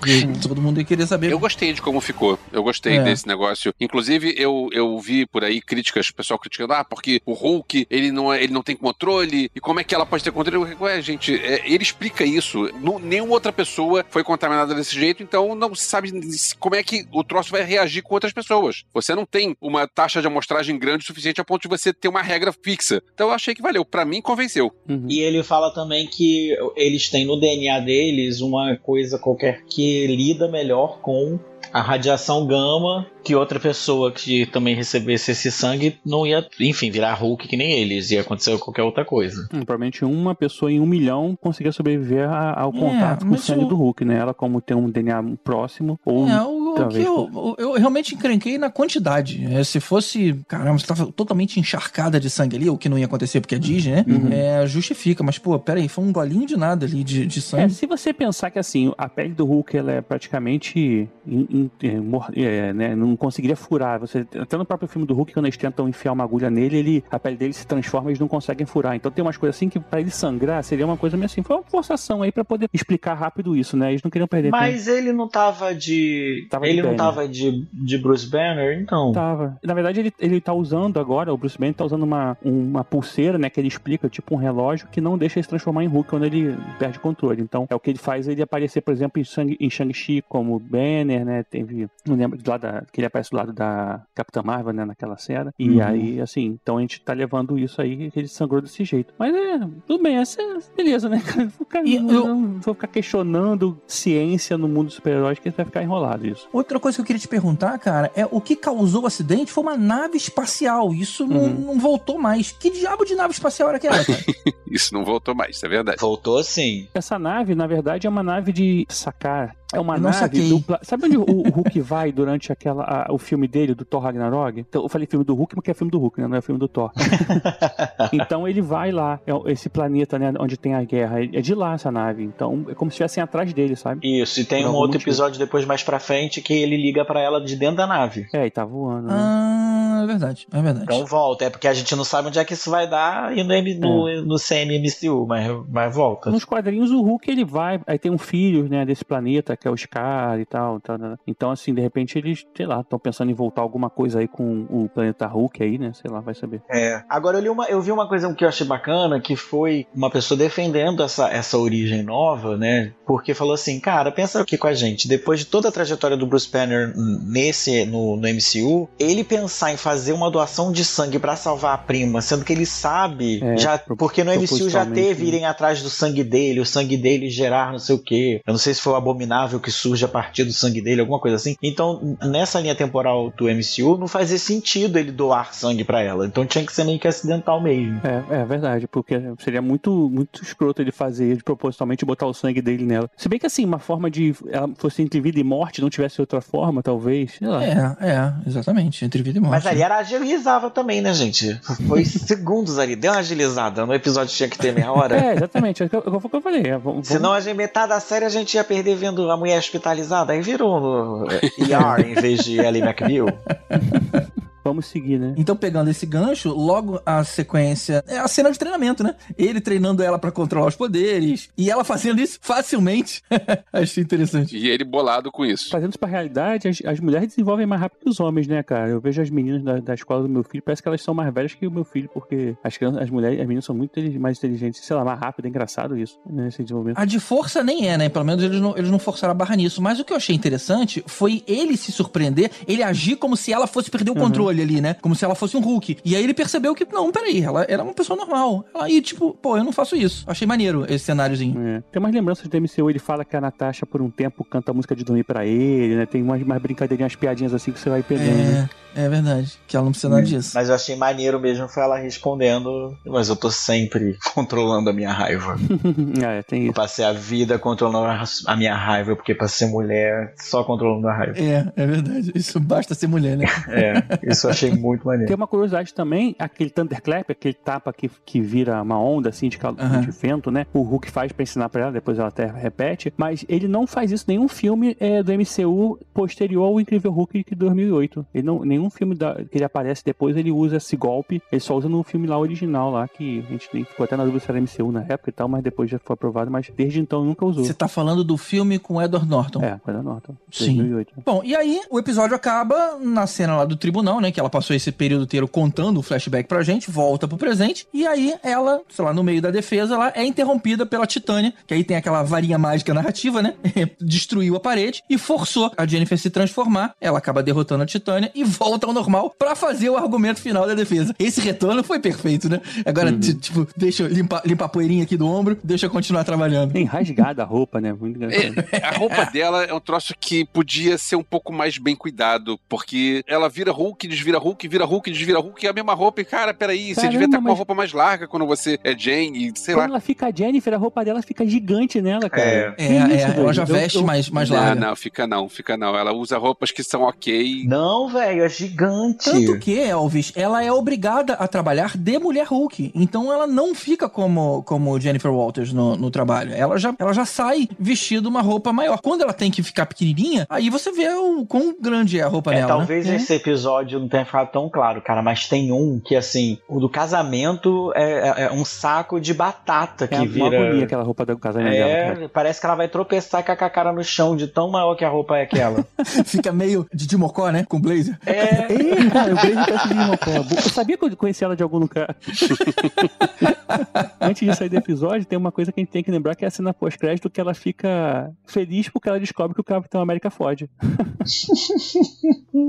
Todo mundo ia querer saber. Eu gostei de como ficou. Eu gostei É. desse negócio. Inclusive, eu, eu vi por aí críticas, o pessoal criticando, ah, porque o Hulk, ele não, é, ele não tem controle, e como é que ela pode ter controle? Ué, gente, é, ele explica isso. Nu- nenhuma outra pessoa foi contaminada desse jeito, então não se sabe como é que o troço vai reagir com outras pessoas. Você não tem uma taxa de amostragem grande o suficiente a ponto de você ter uma regra fixa. Então eu achei que valeu. Pra mim, convenceu. Uhum. E ele fala também que eles têm no DNA deles uma coisa qualquer que lida melhor com a radiação gama que outra pessoa que também recebesse esse sangue não ia, enfim, virar Hulk que nem eles, ia acontecer qualquer outra coisa. Hum, provavelmente uma pessoa em um milhão conseguia sobreviver a- ao É, contato com o sangue o- do Hulk, né? Ela, como tem um DNA próximo, ou É, o, o que talvez eu, o- eu realmente encrenquei na quantidade. É, se fosse, caramba, você tava totalmente encharcada de sangue ali, o que não ia acontecer porque é Disney, né? Uhum. É, justifica, mas pô, pera aí, foi um golinho de nada ali de, de É, sangue. se você pensar que assim, a pele do Hulk ela é praticamente in- in- é, mor- é, né, não conseguiria furar. Você, até no próprio filme do Hulk, quando eles tentam enfiar uma agulha nele, ele, a pele dele se transforma e eles não conseguem furar. Então tem umas coisas assim que pra ele sangrar seria uma coisa meio assim. Foi uma forçação aí pra poder explicar rápido isso, né? Eles não queriam perder tempo. Mas ele não tava de. Tava de ele não Banner. tava de, de Bruce Banner, então. Tava. Na verdade, ele, ele tá usando agora, o Bruce Banner tá usando uma, uma pulseira, né? Que ele explica, tipo um relógio, que não deixa ele se transformar em Hulk quando ele perde controle. Então, é o que ele faz ele aparecer, por exemplo, em, Shang- em Shang-Chi como Banner, né? Teve. Não lembro do lado da. Que ele aparece do lado da Capitã Marvel, né? Naquela cena. E Uhum. aí, assim, então a gente tá levando isso aí, que ele sangrou desse jeito. Mas é, tudo bem, essa é beleza, né? cara? Vou ficar, E eu- não vou ficar questionando ciência no mundo dos super-heróis, que vai ficar enrolado isso. Outra coisa que eu queria te perguntar, cara, é o que causou o acidente foi uma nave espacial. Isso não, Uhum. não voltou mais. Que diabo de nave espacial era aquela, cara? Isso não voltou mais, isso é verdade. Voltou sim. Essa nave, na verdade, é uma nave de sacar. É uma Eu nave dupla. Sabe onde o, o Hulk vai durante aquela, a- o filme dele, do Thor Ragnarok? Então, eu falei filme do Hulk, porque é filme do Hulk, né? Não é filme do Thor. então ele vai lá, é esse planeta, né? Onde tem a guerra. É de lá essa nave. Então é como se estivessem atrás dele, sabe? Isso, e tem Por um outro motivo. episódio depois mais pra frente que ele liga pra ela de dentro da nave. É, e tá voando, né? ah, é verdade, é verdade. Então volta, é porque a gente não sabe onde é que isso vai dar e no, M- no, no CMMCU, mas, mas volta. Nos quadrinhos, o Hulk ele vai, aí tem um filho, né, desse planeta, que é o Scar e tal. tal, né? Então, assim, de repente eles, sei lá, estão pensando em voltar alguma coisa aí com o planeta Hulk aí, né? Sei lá, vai saber. É. Agora eu, li uma, eu vi uma coisa que eu achei bacana, que foi uma pessoa defendendo essa, essa origem nova, né? Porque falou assim, cara, pensa aqui com a gente, depois de toda a trajetória do Bruce Banner nesse, no, no MCU, ele pensar em fazer uma doação de sangue pra salvar a prima, sendo que ele sabe, É, já, porque no MCU já teve irem atrás do sangue dele, o sangue dele gerar não sei o que. Eu não sei se foi o abominável que surge a partir do sangue dele, alguma coisa assim. Então, nessa linha temporal do MCU, não fazia sentido ele doar sangue pra ela. Então tinha que ser meio que acidental mesmo. É, é verdade, porque seria muito, muito escroto ele fazer de propositalmente botar o sangue dele nela. Se bem que assim, uma forma de ela fosse entre vida e morte, não tivesse outra forma, talvez. Sei lá. É, é, exatamente, entre vida e morte. Mas ali era agilizava também, né, gente? Foi segundos ali, deu uma agilizada. No episódio tinha que ter meia hora. É, exatamente, é o que eu, é falei. é, vamos- Senão a gente, metade da série a gente ia perder vendo a mulher hospitalizada. Aí virou no ER em vez de Ellie McBeal. Vamos seguir, né? Então, pegando esse gancho, logo a sequência é a cena de treinamento, né? Ele treinando ela pra controlar os poderes e ela fazendo isso facilmente. Achei interessante. E ele bolado com isso. Trazendo isso pra realidade, as, as mulheres desenvolvem mais rápido que os homens, né, cara? Eu vejo as meninas da, da escola do meu filho, parece que elas são mais velhas que o meu filho, porque as crianças, as mulheres, as meninas são muito mais inteligentes, sei lá, mais rápido, é engraçado isso, né, esse desenvolvimento. A de força nem é, né? Pelo menos eles não, eles não forçaram a barra nisso. Mas o que eu achei interessante foi ele se surpreender, ele agir como se ela fosse perder o controle ali, né? Como se ela fosse um Hulk. E aí ele percebeu que, não, peraí, ela era uma pessoa normal. Aí, tipo, pô, eu não faço isso. Achei maneiro esse cenáriozinho. É. Tem umas lembranças do MCU, ele fala que a Natasha, por um tempo, canta a música de dormir pra ele, né? Tem umas, umas brincadeirinhas, umas piadinhas assim que você vai perdendo, né? É, é verdade. Que ela não precisa nada disso. Mas eu achei maneiro mesmo foi ela respondendo, mas eu tô sempre controlando a minha raiva. é, tem Eu isso. passei a vida controlando a- a minha raiva, porque pra ser mulher, só controlando a raiva. É, é verdade. Isso basta ser mulher, né? É, isso eu achei muito maneiro. Tem uma curiosidade também, aquele Thunderclap, aquele tapa que, que vira uma onda assim de, de vento, né? O Hulk faz pra ensinar pra ela, depois ela até repete, mas ele não faz isso em nenhum filme é, do MCU posterior ao Incrível Hulk de 2008. Ele não, nenhum filme da- que ele aparece depois ele usa esse golpe, ele só usa no filme lá original lá, que a gente nem ficou até na dúvida se era MCU na época e tal, mas depois já foi aprovado, mas desde então nunca usou. Você tá falando do filme com Edward Norton. É, coisa Norton. Sim. 2008. Bom, e aí o episódio acaba na cena lá do tribunal, né? Que ela passou esse período inteiro contando o flashback pra gente, volta pro presente, e aí ela, sei lá, no meio da defesa, ela é interrompida pela Titânia, que aí tem aquela varinha mágica narrativa, né? Destruiu a parede e forçou a Jennifer a se transformar. Ela acaba derrotando a Titânia e volta ao normal pra fazer o argumento final da defesa. Esse retorno foi perfeito, né? Agora, t- tipo, deixa eu limpar, limpar a poeirinha aqui do ombro, deixa eu continuar trabalhando. Tem rasgada a roupa, né? Muito engraçado. É, a roupa dela é um troço que podia ser um pouco mais bem cuidado, porque ela vira Hulk, desvira Hulk, vira Hulk, desvira Hulk, é a mesma roupa. E, cara, peraí, você Caramba, devia estar com uma mas- roupa mais larga quando você é Jane, e sei Quando lá. ela fica a Jennifer, a roupa dela fica gigante nela, cara. É. É, é, isso, ela doido? já veste eu- mais, mais Não, larga. não, fica não, fica não. Ela usa roupas que são ok. Não, velho, é gigante. Tanto que, Elvis, ela é obrigada a trabalhar de mulher Hulk. Então ela não fica como, como Jennifer Walters no, no trabalho. Ela já, ela já sai vestindo uma roupa maior. Quando ela tem que ficar pequenininha, aí você vê o quão grande é a roupa É, dela. talvez né? esse episódio não tenha ficado tão claro, cara, mas tem um que, assim, o do casamento é, é- é um saco de batata É que uma vira. agonia aquela roupa do casamento dela. É, parece que ela vai tropeçar com a cara no chão de tão maior que a roupa é aquela. Fica meio de Dimocó, né? Com blazer. é, Ei, cara, o Blaze parece de Mocó. Eu sabia que eu conhecia ela de algum lugar. Antes de sair do episódio, tem uma coisa que a gente tem que lembrar que é a cena pós-crédito que ela fica feliz porque ela descobre que o Capitão América fode.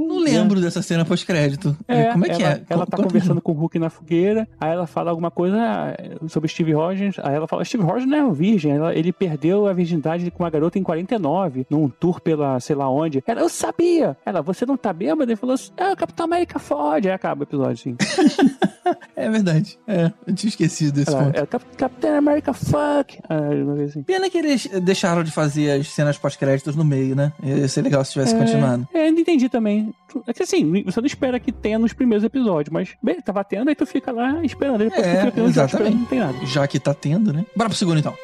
Não lembro dessa cena pós-crédito. Como é que ela, é? Ela tá conta conversando com o Hulk na fogueira, aí ela fala alguma coisa ah, sobre Steve Rogers, aí ela fala, Steve Rogers não é um virgem, ela- ele perdeu a virgindade com uma garota em 49, num tour pela sei lá onde. Ela, eu sabia! Ela, você não tá bêbado? Ele falou assim, ah, o Capitão América fode. Aí acaba o episódio, assim. É verdade. É, eu tinha esquecido desse Ela, ponto. é, Cap- Capitão América fuck! Vez assim. Pena que eles deixaram de fazer as cenas pós-créditos no meio, né? Ia ser legal se tivesse continuado. É, não entendi também. É que assim, você não espera que tenha nos primeiros episódios, mas bem, tava tendo, aí tu fica lá esperando. Aí depois É, tu fica tendo, exatamente. esperando, não tem nada. Já que tá tendo, né? Bora pro segundo então.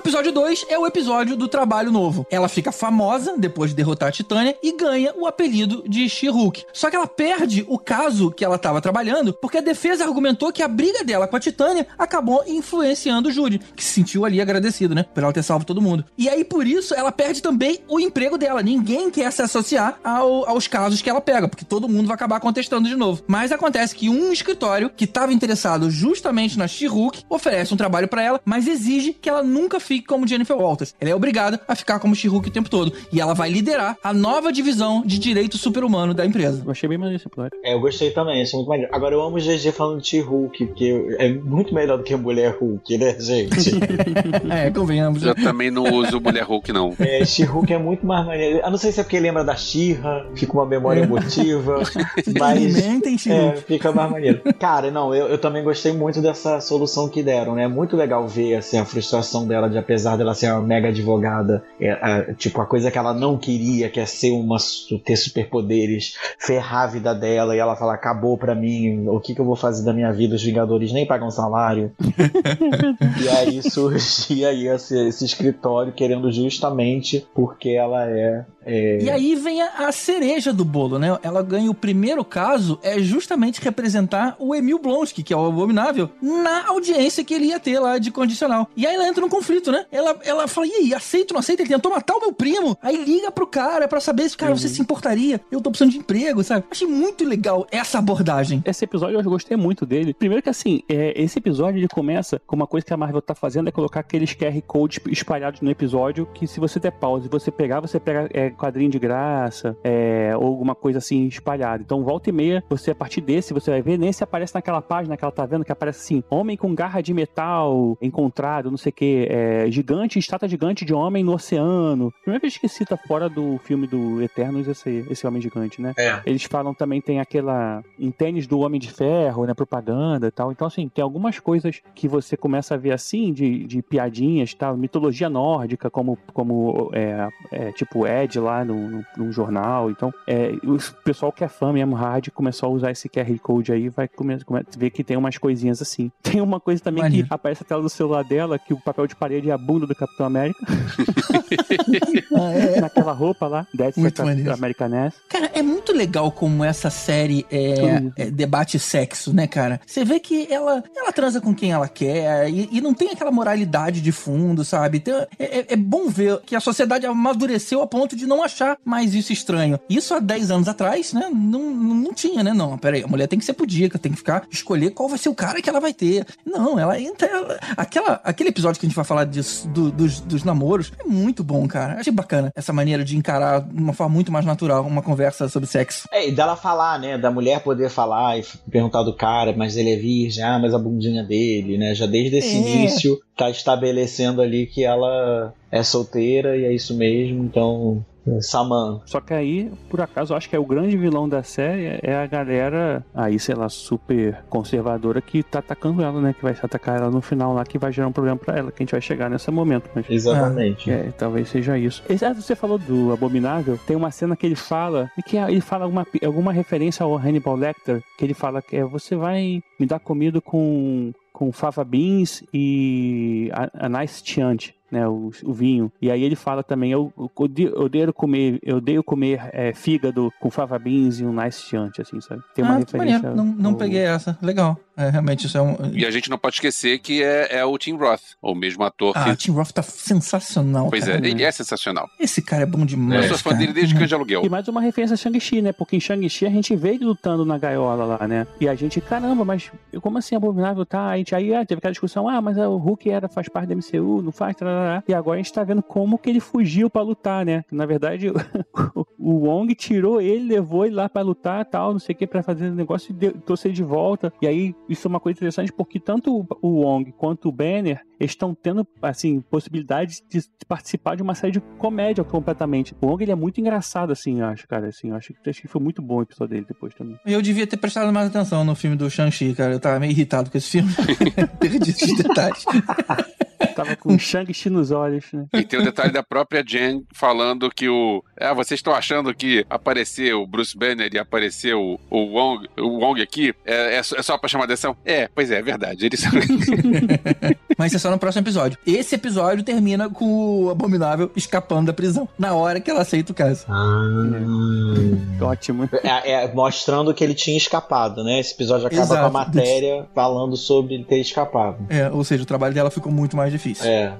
Episódio 2 é o episódio do trabalho novo. Ela fica famosa depois de derrotar a Titânia e ganha o apelido de She-Hulk. Só que ela perde o caso que ela estava trabalhando porque a defesa argumentou que a briga dela com a Titânia acabou influenciando o Júri, que se sentiu ali agradecido, né? Por ela ter salvo todo mundo. E aí, por isso, ela perde também o emprego dela. Ninguém quer se associar ao- aos casos que ela pega, porque todo mundo vai acabar contestando de novo. Mas acontece que um escritório que estava interessado justamente na She-Hulk oferece um trabalho pra ela, mas exige que ela nunca fique como Jennifer Walters. Ela é obrigada a ficar como She-Hulk o tempo todo. E ela vai liderar a nova divisão de direito super-humano da empresa. Eu achei bem maneiro esse episódio. É, eu gostei também, achei muito maneiro. Agora eu amo o GG falando de Hulk, porque é muito melhor do que mulher Hulk, né, gente? é, convenhamos. Eu também não uso mulher Hulk, não. É, She-Hulk é muito mais maneiro. Eu não sei se é porque lembra da She-Ra, fica uma memória É. emotiva, mas. alimentem, É, fica mais maneiro. Cara, não, eu, eu também gostei muito dessa solução que deram, né? É muito legal ver assim, a frustração dela de apesar dela ser uma mega advogada, é, tipo, a coisa que ela não queria, que é ser uma ter superpoderes, ferrar a vida dela, e ela fala, acabou pra mim, o que, que eu vou fazer da minha vida? Os Vingadores nem pagam salário. e aí surgia aí esse, esse escritório querendo justamente porque ela é é... E aí vem a, a, cereja do bolo, né? Ela ganha o primeiro caso, é justamente representar o Emil Blonsky, que é o abominável, na audiência que ele ia ter lá de condicional. E aí ela entra num conflito, né? Ela, ela fala: e aí, aceita ou não aceita? Ele tentou matar o meu primo. Aí liga pro cara para saber se, cara, uhum. você se importaria. Eu tô precisando de emprego, sabe? Achei muito legal essa abordagem. Esse episódio eu gostei muito dele. Primeiro que assim, é, esse episódio ele começa com uma coisa que a Marvel tá fazendo é colocar aqueles QR codes espalhados no episódio que se você der pausa e você pegar, você pega. É, quadrinho de graça, é, ou alguma coisa assim espalhada. Então, volta e meia, você a partir desse, você vai ver, nesse aparece naquela página que ela tá vendo, que aparece assim: homem com garra de metal encontrado, não sei o que, é, gigante, estátua gigante de homem no oceano. Primeira vez que cita fora do filme do Eternos esse, esse homem gigante, né? É. Eles falam também, tem aquela. um tênis do Homem de Ferro, né? Propaganda e tal. Então, assim, tem algumas coisas que você começa a ver assim, de, de piadinhas tal, mitologia nórdica, como, como é, é, tipo Ed lá no num, num jornal. Então, é, o pessoal que é fã mesmo, hard, começou a usar esse QR Code aí, vai começar come, ver que tem umas coisinhas assim. Tem uma coisa também Mania. que aparece a tela do celular dela, que o papel de parede é a bunda do Capitão América. ah, é? Naquela roupa lá, That's muito Americaness. Cara, é muito legal como essa série é, é, debate sexo, né, cara? Você vê que ela, ela transa com quem ela quer e, e não tem aquela moralidade de fundo, sabe? Então, é, é, é bom ver que a sociedade amadureceu a ponto de não achar mais isso estranho. Isso há 10 anos atrás, né? Não, não tinha, né? Não, peraí, a mulher tem que ser pudica, tem que ficar, escolher qual vai ser o cara que ela vai ter. Não, ela entra. Ela, aquela, aquele episódio que a gente vai falar disso, do, dos, dos namoros, é muito bom, cara. Achei bacana essa maneira de encarar de uma forma muito mais natural uma conversa sobre sexo. É, e dela falar, né? Da mulher poder falar e perguntar do cara, mas ele é virgem, ah, mas a bundinha dele, né? Já desde esse é. início tá estabelecendo ali que ela é solteira e é isso mesmo, então Saman. Só que aí, por acaso, eu acho que é o grande vilão da série é a galera aí, sei lá, super conservadora que tá atacando ela, né? Que vai atacar ela no final lá, que vai gerar um problema para ela, que a gente vai chegar nesse momento. Mas... Exatamente. É, talvez seja isso. Exato, você falou do Abominável, tem uma cena que ele fala, que é, ele fala alguma, alguma referência ao Hannibal Lecter, que ele fala que é, você vai me dar comida com com fava beans e a, a nice chianti né, o, o, vinho. E aí ele fala também, eu, eu, eu odeio comer, eu odeio comer é, fígado com fava beans e um nice chianti, assim, sabe? Tem uma ah, referência. Não, não ao... peguei essa. Legal. É, realmente isso é um... E a gente não pode esquecer que é, é o Tim Roth, o mesmo ator. Ah, que... o Tim Roth tá sensacional, Pois cara, é, ele é sensacional. Esse cara é bom demais, Eu sou fã dele desde Cães de Aluguel. E mais uma referência a Shang-Chi, né? Porque em Shang-Chi a gente veio lutando na gaiola lá, né? E a gente, caramba, mas como assim Abominável tá? A gente aí ah, teve aquela discussão, ah, mas o Hulk era, faz parte da MCU, não faz, tarará. E agora a gente tá vendo como que ele fugiu para lutar, né? Na verdade, o Wong tirou ele, levou ele lá para lutar tal, não sei o que, para fazer o negócio e trouxe ele de volta. E aí, isso é uma coisa interessante porque tanto o Wong quanto o Banner estão tendo, assim, possibilidade de participar de uma série de comédia completamente. O Wong, ele é muito engraçado, assim, acho, cara, assim, acho, acho que foi muito bom o episódio dele depois também. Eu devia ter prestado mais atenção no filme do Shang-Chi, cara, eu tava meio irritado com esse filme. Perdi esses detalhes. Tava com Shang-Chi nos olhos, né? E tem o detalhe da própria Jen falando que o. Ah, vocês estão achando que aparecer o Bruce Banner e aparecer o, o, Wong, o Wong aqui é, é, só pra chamar atenção? É, pois é, é verdade. Eles... Mas isso é só no próximo episódio. Esse episódio termina com o Abominável escapando da prisão. Na hora que ela aceita o caso. Ah. É. Ótimo. É, é, mostrando que ele tinha escapado, né? Esse episódio acaba Exato. com a matéria falando sobre ele ter escapado. É, ou seja, o trabalho dela ficou muito mais difícil. É.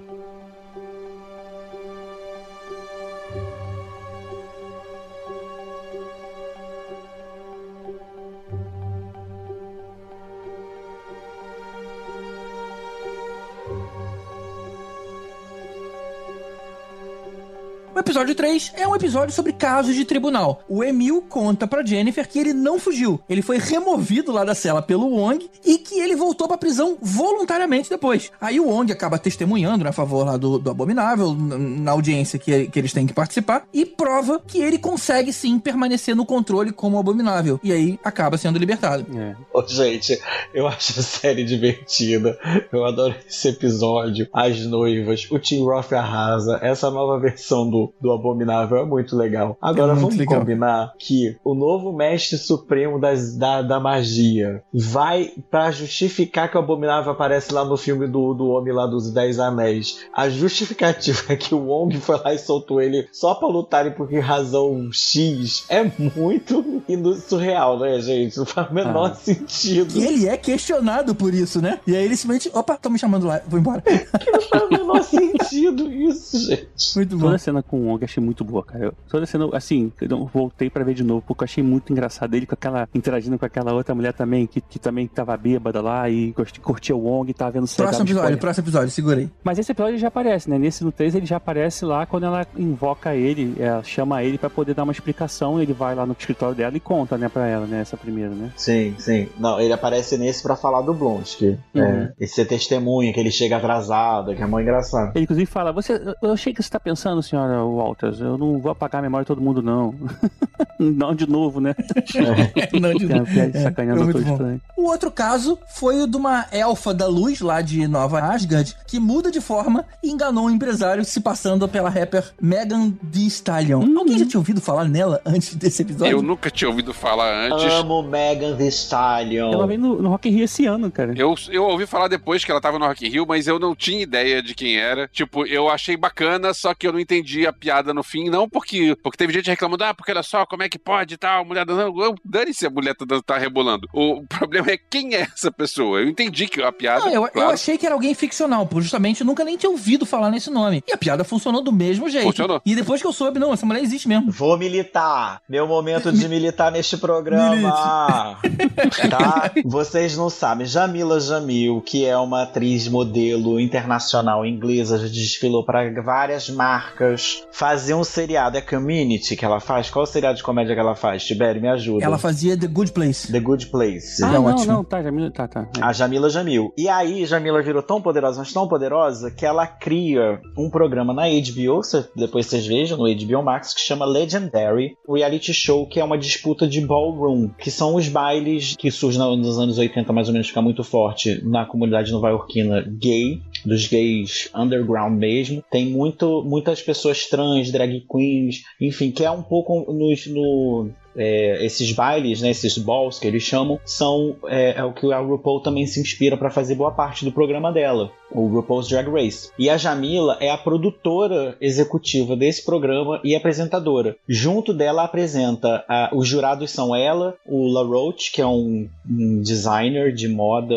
episódio 3 é um episódio sobre casos de tribunal. O Emil conta pra Jennifer que ele não fugiu. Ele foi removido lá da cela pelo Wong e que ele voltou pra prisão voluntariamente depois. Aí o Wong acaba testemunhando né, a favor lá do, do Abominável, na audiência que, que eles têm que participar, e prova que ele consegue sim permanecer no controle como Abominável. E aí acaba sendo libertado. É. Ô, gente, eu acho a série divertida. Eu adoro esse episódio. As noivas, o Tim Roth arrasa. Essa nova versão do, do Abominável é muito legal. Agora é muito vamos legal. combinar que o novo mestre supremo das, da, da magia vai para justificar que o Abominável aparece lá no filme do, do Homem lá dos Dez Anéis. A justificativa é que o Wong foi lá e soltou ele só pra lutarem por razão X é muito surreal, né, gente? Não faz o menor ah. sentido. E ele é questionado por isso, né? E aí ele simplesmente, opa, estão me chamando lá, vou embora. que não faz o menor sentido isso, gente. Muito bom. Toda cena com o Wong achei muito boa, cara. Eu, toda cena, assim, eu voltei pra ver de novo, porque eu achei muito engraçado ele com aquela, interagindo com aquela outra mulher também, que, que também tava bêbada lá e curtia o Wong e tava vendo Próximo episódio, próximo episódio, segurei. Mas esse episódio já aparece, né? Nesse no 3 ele já aparece lá quando ela invoca ele, ela chama ele para poder dar uma explicação, ele vai lá no escritório dela e conta, né, pra ela, né, essa primeira, né? Sim, sim. Não, ele aparece nesse para falar do Blonsky. Uhum. É, esse testemunha, que ele chega atrasado, que é muito engraçado. Ele inclusive fala, você, eu achei que você tá pensando, senhora Walters, eu não vou apagar a memória de todo mundo, não. não de novo, né? É. não de novo. É, é o outro caso foi o de uma elfa da luz lá de Nova Asgard que muda de forma e enganou um empresário se passando pela rapper Megan Thee Stallion. Hum. Alguém já tinha ouvido falar nela antes desse episódio? Eu nunca tinha ouvido falar antes. Amo Megan Thee Stallion. Ela veio no, no Rock in Rio esse ano, cara. Eu, eu ouvi falar depois que ela tava no Rock in Rio, mas eu não tinha ideia de quem era. Tipo, eu achei bacana, só que eu não entendi a piada no fim. Não porque, porque teve gente reclamando, ah, porque olha só, como é que pode e tal, a mulher dançando. Dane-se a mulher tá, tá rebolando. O problema é quem é essa pessoa. Eu entendi que a piada. Não, eu, claro. eu achei que era alguém ficcional, por justamente eu nunca nem tinha ouvido falar nesse nome. E a piada funcionou do mesmo jeito. Funcionou. E depois que eu soube, não, essa mulher existe mesmo. Vou militar. Meu momento de militar neste programa. tá? Vocês não sabem. Jamila Jamil, que é uma atriz modelo internacional inglesa, já desfilou para várias marcas. Fazia um seriado, é Community que ela faz? Qual seriado de comédia que ela faz? Tibério, me ajuda. Ela fazia The Good Place. The Good Place. Ah, é não, ótimo. não, tá, Jamila, tá, tá. A Jamila Jamil. E aí, Jamila virou tão poderosa, mas tão poderosa, que ela cria um programa na HBO, depois vocês vejam, no HBO Max, que chama Legendary, reality show que é uma disputa de ballroom, que são os bailes que surgem nos anos 80, mais ou menos, fica muito forte na comunidade nova-iorquina gay, dos gays underground mesmo. Tem muito, muitas pessoas trans, drag queens, enfim, que é um pouco no, no é, esses bailes, né, esses balls que eles chamam, são é, é o que a RuPaul também se inspira para fazer boa parte do programa dela, o RuPaul's Drag Race. E a Jamila é a produtora executiva desse programa e apresentadora. Junto dela apresenta a, os jurados são ela, o La Roach, que é um, um designer de moda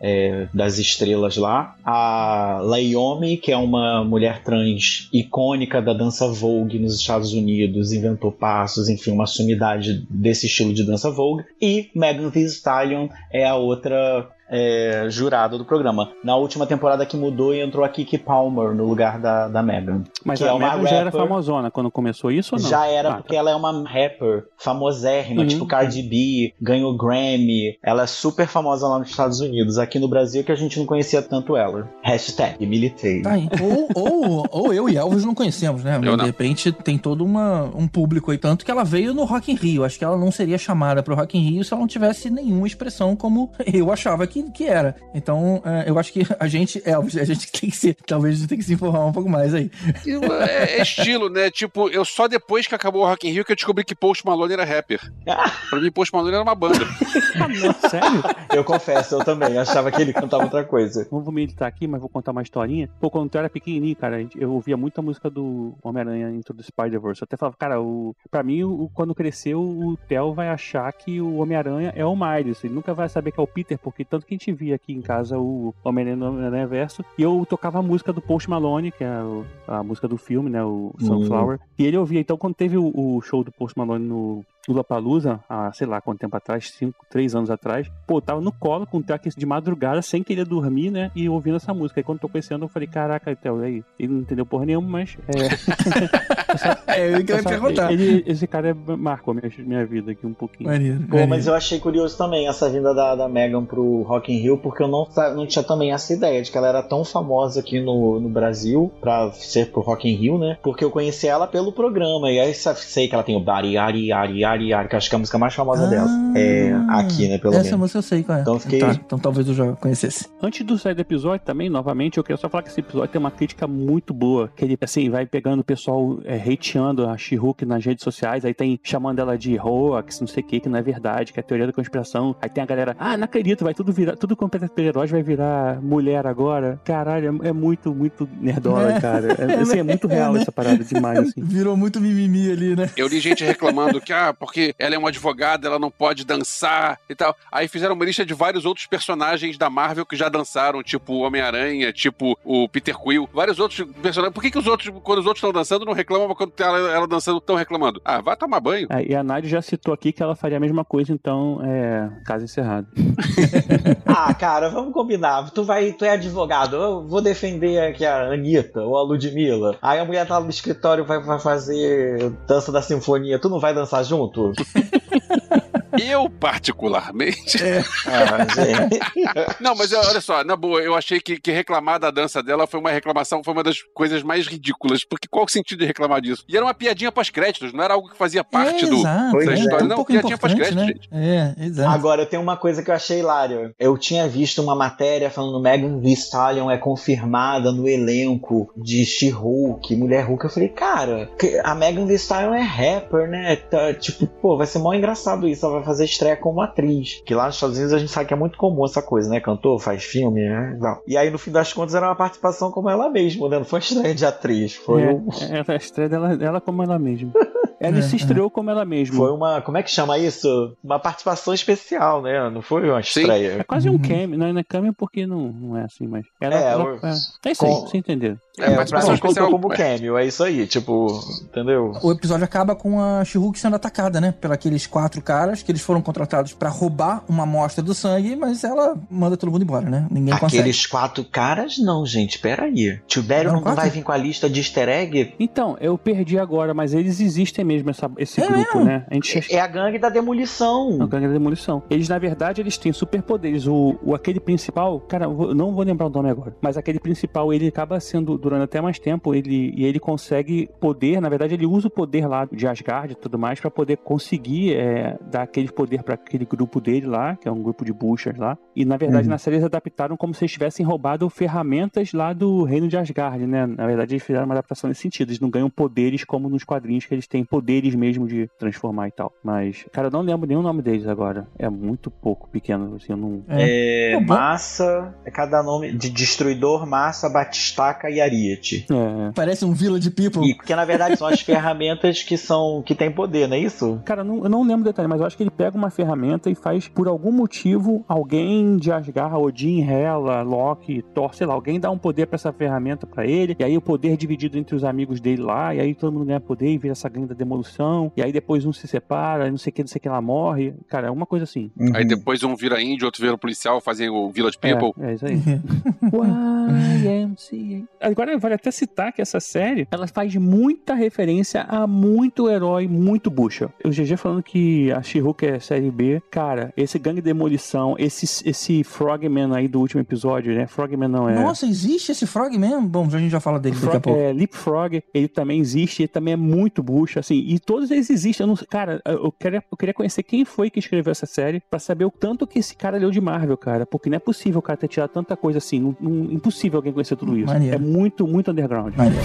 é, das estrelas lá, a Layomi, que é uma mulher trans icônica da dança Vogue nos Estados Unidos, inventou passos, enfim, uma sumidade desse estilo de dança Vogue. E Megan Thee Stallion é a outra é, jurada do programa. Na última temporada que mudou e entrou a Kiki Palmer no lugar da, da Megan. Mas a é Megan rapper, já era famosona quando começou isso ou não? Já era, ah, porque tá. ela é uma rapper famosérrima, uhum. tipo Cardi B, ganhou Grammy. Ela é super famosa lá nos Estados Unidos. Aqui no Brasil que a gente não conhecia tanto ela. Hashtag militei. Tá ou, ou, ou eu e Elvis não conhecemos, né? Eu de não. repente tem todo uma, um público aí, tanto que ela veio no Rock in Rio. Acho que ela não seria chamada pro Rock in Rio se ela não tivesse nenhuma expressão como eu achava que, que era. Então, é, eu acho que a gente, é, a gente tem que se, talvez a gente tem que se informar um pouco mais aí. É, é, estilo, né? Tipo, eu só depois que acabou o Rock in Rio que eu descobri que Post Malone era rapper. pra mim, Post Malone era uma banda. não, sério? Eu confesso, eu também achava que ele cantava outra coisa. Não vou militar aqui, mas vou contar uma historinha. Pô, quando eu era pequenininho, cara, eu ouvia muita música do Homem-Aranha Into the Spider-Verse. Eu até falava, cara, o, pra mim, o, quando cresceu, o Theo vai achar que o Homem-Aranha é o Miles. Ele nunca vai saber que é o Peter, porque tanto tanto que a gente via aqui em casa o Homem-Aranha no Verso, e eu tocava a música do Post Malone, que é a música do filme, né, o Sunflower, e ele ouvia, então quando teve o, o show do Post Malone no Lollapalooza, há sei lá quanto tempo atrás, cinco, três anos atrás, pô, eu tava no colo com o track de madrugada, sem querer dormir, né, e ouvindo essa música. E quando tocou esse ano, eu falei, caraca, então, aí, ele não entendeu porra nenhuma, mas é, É, eu queria perguntar. ele- esse cara marcou minha, minha vida aqui um pouquinho. Maneiro, Pô, maneiro. mas eu achei curioso também essa vinda da, da Megan pro Rock in Rio, porque eu não, não tinha também essa ideia de que ela era tão famosa aqui no, no Brasil pra ser pro Rock in Rio, né? Porque eu conheci ela pelo programa, e aí sei que ela tem o Bari, Ari, Ari, Ari, Ari, que eu acho que é a música mais famosa dela. É, aqui, né, pelo Essa menos. música eu sei qual é. Então fiquei- Tá, então talvez eu já conhecesse. Antes do sair do episódio também, novamente, eu queria só falar que esse episódio tem uma crítica muito boa. Que ele, assim, vai pegando o pessoal é, hateando a She-Hulk nas redes sociais, aí tem chamando ela de hoax, não sei o que, que não é verdade, que é teoria da conspiração. Aí tem a galera, ah, não acredito, vai tudo virar, tudo com super-heróis vai virar mulher agora. Caralho, é, é muito, muito nerdola, É. cara. É, assim, é muito real É, né? essa parada demais, assim. Virou muito mimimi ali, né? Eu li gente reclamando que, ah, porque ela é uma advogada, ela não pode dançar e tal. Aí fizeram uma lista de vários outros personagens da Marvel que já dançaram, tipo o Homem-Aranha, tipo o Peter Quill, vários outros personagens. Por que, que os outros, quando os outros estão dançando, não reclamam, mas quando ela, ela dançando, estão reclamando? Ah, vai tomar banho. É, e a Nádia já citou aqui que ela faria a mesma coisa, então, é. Caso encerrado. Ah, cara, vamos combinar. Tu vai, tu é advogado, eu vou defender aqui a Anitta ou a Ludmilla. Aí a mulher tá no escritório vai, vai fazer dança da sinfonia. Tu não vai dançar junto? Eu, particularmente. Ah, gente. Não, mas olha só, na boa, eu achei que, que reclamar da dança dela foi uma reclamação, foi uma das coisas mais ridículas. Porque qual o sentido de reclamar disso? E era uma piadinha pós-créditos, não era algo que fazia parte é, do. exato, Pois é, é. é um Não, pouco piadinha importante, pós-crédito, né? gente. É, exato. Agora tem uma coisa que eu achei hilário. Eu tinha visto uma matéria falando Megan Thee Stallion é confirmada no elenco de She-Hulk, Mulher Hulk. Eu falei, cara, que- a Megan Thee Stallion é rapper, né? Tá, tipo, pô, vai ser mó engraçado isso. Ela vai fazer estreia como atriz. Que lá nos Estados Unidos a gente sabe que é muito comum essa coisa, né? Cantor, faz filme, né? Não. E aí no fim das contas era uma participação como ela mesma, né? Não foi estreia de atriz. Foi, é, um- é a estreia dela, dela como ela mesma. Ela É, se é. estreou como ela mesma. foi uma. Como é que chama isso? Uma participação especial, né? Não foi uma Sim. estreia. É quase um Uhum. cameo, não é, não é cameo porque não, não é assim, mas. Ela, É, ela, o- é, é isso aí, com- você entendeu. É, É, participação contou especial. como é. cameo, é isso aí, tipo, entendeu? O episódio acaba com a She-Hulk sendo atacada, né? Por aqueles quatro caras que eles foram contratados pra roubar uma amostra do sangue, mas ela manda todo mundo embora, né? Ninguém consegue. Aqueles quatro caras, não, gente, peraí. Tibério Não, não, quatro? vai vir com a lista de easter egg? Então, eu perdi agora, mas eles existem mesmo, essa- esse É grupo, mesmo? né? A gente É a gangue da demolição. Não, gangue da demolição. Eles, na verdade, eles têm superpoderes. O, o aquele principal, cara, eu não vou lembrar o nome agora, mas aquele principal, ele acaba sendo, durante até mais tempo, ele, e ele consegue poder, na verdade, ele usa o poder lá de Asgard e tudo mais pra poder conseguir é, dar aquele poder pra aquele grupo dele lá, que é um grupo de buchas lá. E, na verdade, Uhum. na série eles adaptaram como se eles tivessem roubado ferramentas lá do reino de Asgard, né? Na verdade, eles fizeram uma adaptação nesse sentido. Eles não ganham poderes como nos quadrinhos, que eles têm poderes mesmo de transformar e tal. Mas, cara, eu não lembro nenhum nome deles agora. É muito pouco pequeno, assim, eu não. É, bom. massa, é cada nome de Destruidor, Massa, Batistaca e Ariete. É. Parece um Village People. E, porque na verdade são as ferramentas que são que tem poder, não é isso? Cara, eu não, eu não lembro o detalhe, mas eu acho que ele pega uma ferramenta e faz, por algum motivo, alguém de Asgard, Odin, Hela, Loki, Thor, sei lá, alguém dá um poder pra essa ferramenta pra ele, e aí o poder é dividido entre os amigos dele lá, e aí todo mundo ganha poder e vira essa gangue da demolição, e aí depois um se separa, não sei o que, não sei o que, ela morre. Cara, é uma coisa assim. Aí depois um vira índio, outro vira policial, fazem o Village People. É, é isso aí. YMCA. Agora vale até citar que essa série ela faz muita referência a muito herói, muito bucha. O GG falando que a She-Hulk é série B. Cara, esse gangue de demolição, esse, esse Frogman aí do último episódio, né? Frogman não é. Nossa, existe esse Frogman? Bom, a gente já fala dele daqui a Frog, pouco. é, Leapfrog, ele também existe, ele também é muito bucha, assim, e todos eles existem. Eu não, cara, eu queria, eu queria conhecer quem foi que escreveu essa série pra saber o tanto que esse cara leu de Marvel, cara, porque não é possível o cara ter tirado tanta coisa assim, não, não- impossível alguém conhecer tudo isso. Maneiro. É muito, muito underground. Maneiro.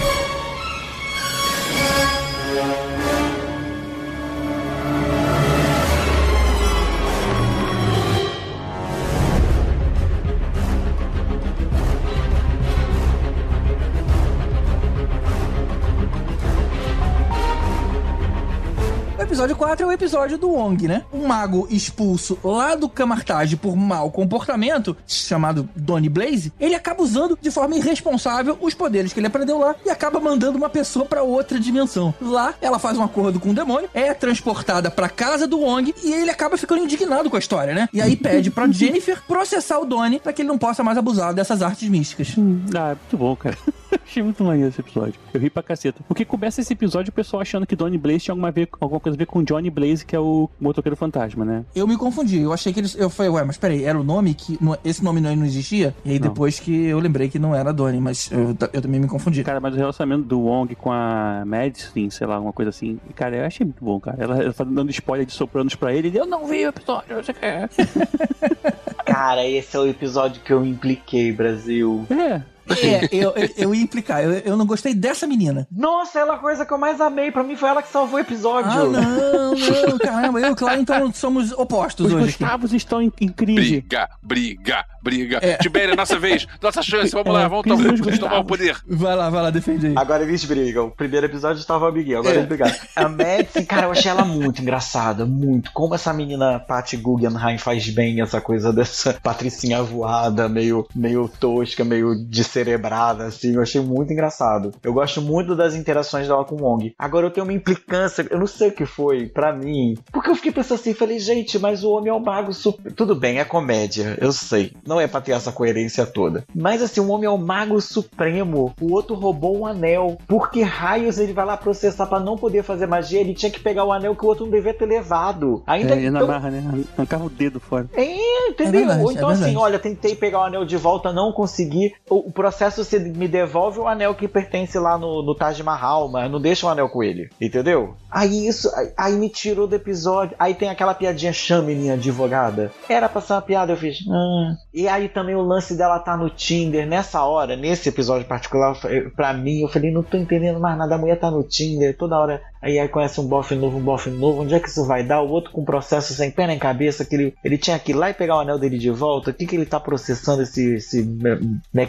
Episódio 4 é o episódio do Wong, né? Um mago expulso lá do Camartage por mau comportamento, chamado Donnie Blaze, ele acaba usando de forma irresponsável os poderes que ele aprendeu lá e acaba mandando uma pessoa pra outra dimensão. Lá, ela faz um acordo com o demônio, é transportada pra casa do Wong e ele acaba ficando indignado com a história, né? E aí pede pra Jennifer processar o Donnie pra que ele não possa mais abusar dessas artes místicas. Ah, muito bom, cara. Achei muito maneiro esse episódio. Eu ri pra caceta. Porque começa esse episódio o pessoal achando que Donnie Blaze tinha alguma, ver, alguma coisa a ver com Johnny Blaze, que é o motoqueiro fantasma, né? Eu me confundi, eu achei que eles. Eu falei, ué, mas peraí, era o nome que. não- esse nome não, existia? E aí Não. depois que eu lembrei que não era Donnie, mas eu, eu também me confundi. Cara, mas o relacionamento do Wong com a Madison, sei lá, alguma coisa assim. Cara, eu achei muito bom, cara. Ela, ela tá dando spoiler de sopranos pra ele. Ele, eu não vi o episódio, não sei o que. é." Cara, esse é o episódio que eu impliquei, Brasil. É. É, eu, eu, eu ia implicar, eu, eu não gostei dessa menina. Nossa, ela é a coisa que eu mais amei. Pra mim foi ela que salvou o episódio. Ah, não, não, caramba, eu e o Claro, então somos opostos Os hoje. aqui. Gustavos estão em, em crise. Briga, briga, briga. É. Tibéria, nossa vez, nossa chance, vamos lá, vamos tomar, tomar o poder. Vai lá, vai lá, defende aí. Agora eles brigam. O primeiro episódio estava amiguinho, agora É. eles brigaram. A Madison, cara, eu achei ela muito engraçada, muito. Como essa menina Patty Guggenheim faz bem essa coisa dessa patricinha voada, meio, meio tosca, meio descerebrada, assim. Eu achei muito engraçado. Eu gosto muito das interações dela com o Wong. Agora eu tenho uma implicância, eu não sei o que foi, pra mim. Porque eu fiquei pensando assim, falei, gente, mas o homem é o mago super... Tudo bem, é comédia, eu sei. Não é pra ter essa coerência toda. Mas assim, o homem é o mago supremo. O outro roubou um anel. Por que raios ele vai lá processar pra não poder fazer magia? Ele tinha que pegar o anel que o outro não devia ter levado. Ainda É, ele na então- barra, né? Arrancava o dedo fora. é, entendeu? É verdade, Ou então é assim, olha, tentei pegar o anel de volta, não consegui. O, o processo você me devolve o anel que pertence lá no, no Taj Mahal, mas não deixa o anel com ele, entendeu? Aí isso, aí, aí me tirou do episódio. Aí tem aquela piadinha chame minha advogada. Era pra ser uma piada, eu fiz. "Ah." E aí também o lance dela tá no Tinder nessa hora, nesse episódio particular, pra mim, eu falei, não tô entendendo mais nada. A mulher tá no Tinder toda hora. Aí, aí conhece um bofe novo, um bofe novo. Onde é que isso vai dar? O outro com processo sem pé nem cabeça, que ele, ele tinha que ir lá e pegar o anel dele de volta. O que, que ele tá processando esse, esse,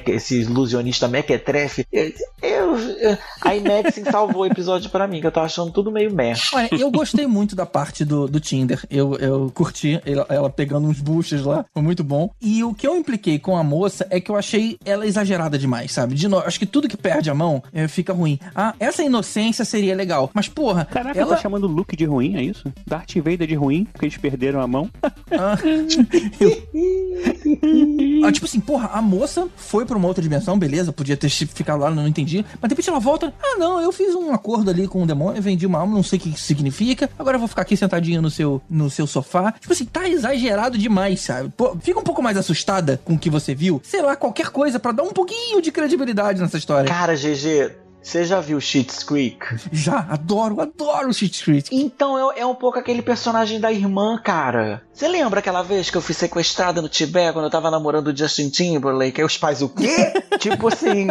esse ilusionista mequetrefe? Eu, eu, eu- aí Madison salvou o episódio pra mim, que eu tava achando tudo meio meh. Olha, eu gostei muito da parte do, do Tinder. Eu, eu curti ela, ela pegando uns buchas lá. Foi muito bom. E o que eu impliquei com a moça é que eu achei ela exagerada demais, sabe? De novo, acho que tudo que perde a mão é, fica ruim. Ah, essa inocência seria legal. Mas, porra, Caraca, ela. tá chamando o Luke de ruim, é isso? Darth Vader de ruim, porque eles perderam a mão. Ah, eu- Ah, tipo assim, porra, a moça foi pra uma outra dimensão, beleza, podia ter ficado lá, não entendi. Mas de repente ela volta, ah não, eu fiz um acordo ali com o demônio, vendi uma alma, não sei o que isso significa, agora eu vou ficar aqui sentadinho no seu, no seu sofá. Tipo assim, tá exagerado demais, sabe? Pô, fica um pouco mais assustada com o que você viu, sei lá, qualquer coisa pra dar um pouquinho de credibilidade nessa história. Cara, GG, você já viu Cheats Creek? Já, adoro, adoro o Cheat Street. Então é, é um pouco aquele personagem da irmã, cara. Você lembra aquela vez que eu fui sequestrada no Tibete quando eu tava namorando o Justin Timberlake? Aí os pais, o quê? tipo assim,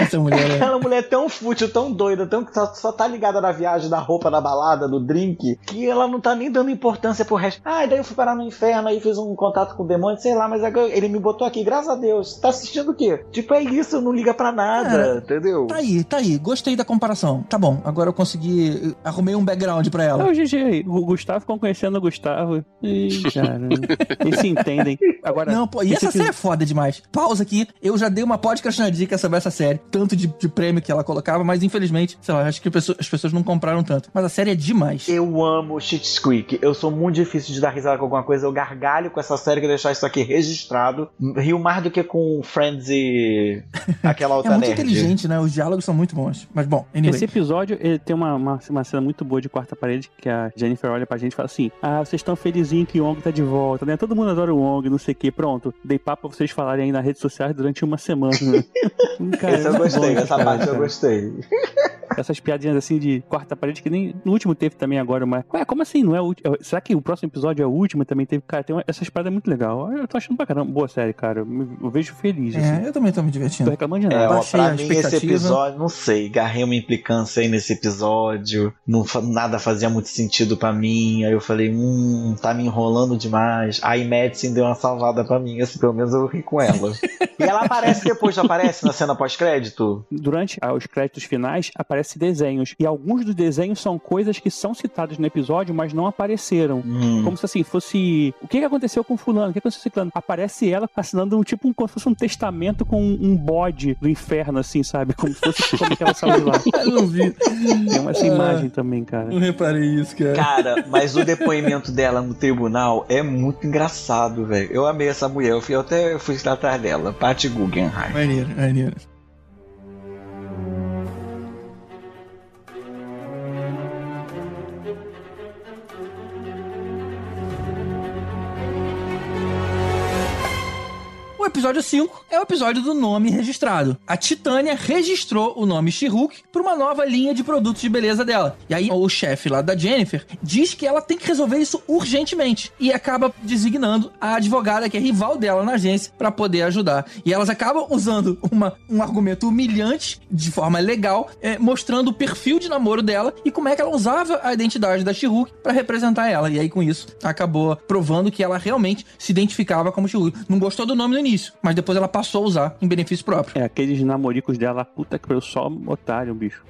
Essa mulher é... aquela mulher tão fútil, tão doida, tão que só, só tá ligada na viagem, na roupa, na balada, no drink, que ela não tá nem dando importância pro resto. Ah, e daí eu fui parar no inferno, aí fiz um contato com o demônio, sei lá, mas agora ele me botou aqui, graças a Deus. Tá assistindo o quê? Tipo, é isso, não liga pra nada, É. entendeu? Tá aí, tá aí. Gostei da comparação. Tá bom, agora eu consegui. Arrumei um background pra É ela. o GG aí. O Gustavo ficam conhecendo o Gustavo. Ih, cara. Eles se entendem. Agora, Não, pô, e essa série é foda demais. Pausa aqui. Eu já dei uma podcastinadica sobre essa série. Tanto de, de prêmio que ela colocava, mas infelizmente, sei lá, acho que pessoa- as pessoas não compraram tanto. Mas a série é demais. Eu amo Cheats Creek. Eu sou muito difícil de dar risada com alguma coisa. Eu gargalho com essa série que deixar isso aqui registrado. Rio mais do que com Friends e aquela É outra muito nerd. inteligente, né? Os diálogos são muito bons. Mas bom, anyway. Esse episódio ele tem uma, uma, uma cena muito boa de quarta parede que a Jennifer olha pra gente e fala assim: Ah, vocês estão felizinhos que o Wong tá de volta, né? Todo mundo adora o Wong, não sei o que. Pronto, dei papo pra vocês falarem aí nas redes sociais durante uma semana. Né? Cara, Esse eu é gostei, bom essa cara, parte eu cara. gostei. Essas piadinhas assim de quarta parede que nem no último teve também agora, mas. Ué, como assim? Não é o último? Será que o próximo episódio é o último? Também teve. Cara, tem uma... essas paradas muito legal. Eu tô achando pra caramba. Boa série, cara. Eu, me- eu vejo feliz, assim. É, eu também tô me Tô divertindo. reclamando de É, nada. ó, Baixei pra mim esse expectativa. Episódio, não sei, garrei uma implicância aí nesse episódio, não, nada fazia muito sentido pra mim, aí eu falei, hum, tá me enrolando demais. Aí Madison deu uma salvada pra mim, assim, pelo menos eu ri com ela. e ela aparece depois, aparece na cena pós-crédito? Durante ah, os créditos finais, aparece aparece desenhos. E alguns dos desenhos são coisas que são citadas no episódio, mas não apareceram. Hum. Como se assim, fosse. O que, que aconteceu com fulano? O que aconteceu com ciclano? Aparece ela assinando um tipo um, como se fosse um testamento com um bode do inferno, assim, sabe? Como se fosse como que ela saiu de lá. Eu não vi. Tem essa imagem também, cara. Não reparei isso, cara. Cara, mas o depoimento dela no tribunal é muito engraçado, velho. Eu amei essa mulher. Eu fui, eu até fui atrás dela. Patty Guggenheim. Maneiro, maneiro. O episódio 5 é o episódio do nome registrado. A Titânia registrou o nome She-Hulk para uma nova linha de produtos de beleza dela. E aí o chefe lá da Jennifer diz que ela tem que resolver isso urgentemente e acaba designando a advogada que é rival dela na agência para poder ajudar. E elas acabam usando uma, um argumento humilhante de forma legal, é, mostrando o perfil de namoro dela e como é que ela usava a identidade da She-Hulk para representar ela. E aí com isso acabou provando que ela realmente se identificava como She-Hulk. Não gostou do nome no início, mas depois ela passou a usar em benefício próprio. É, aqueles namoricos dela, puta que eu só otário, bicho.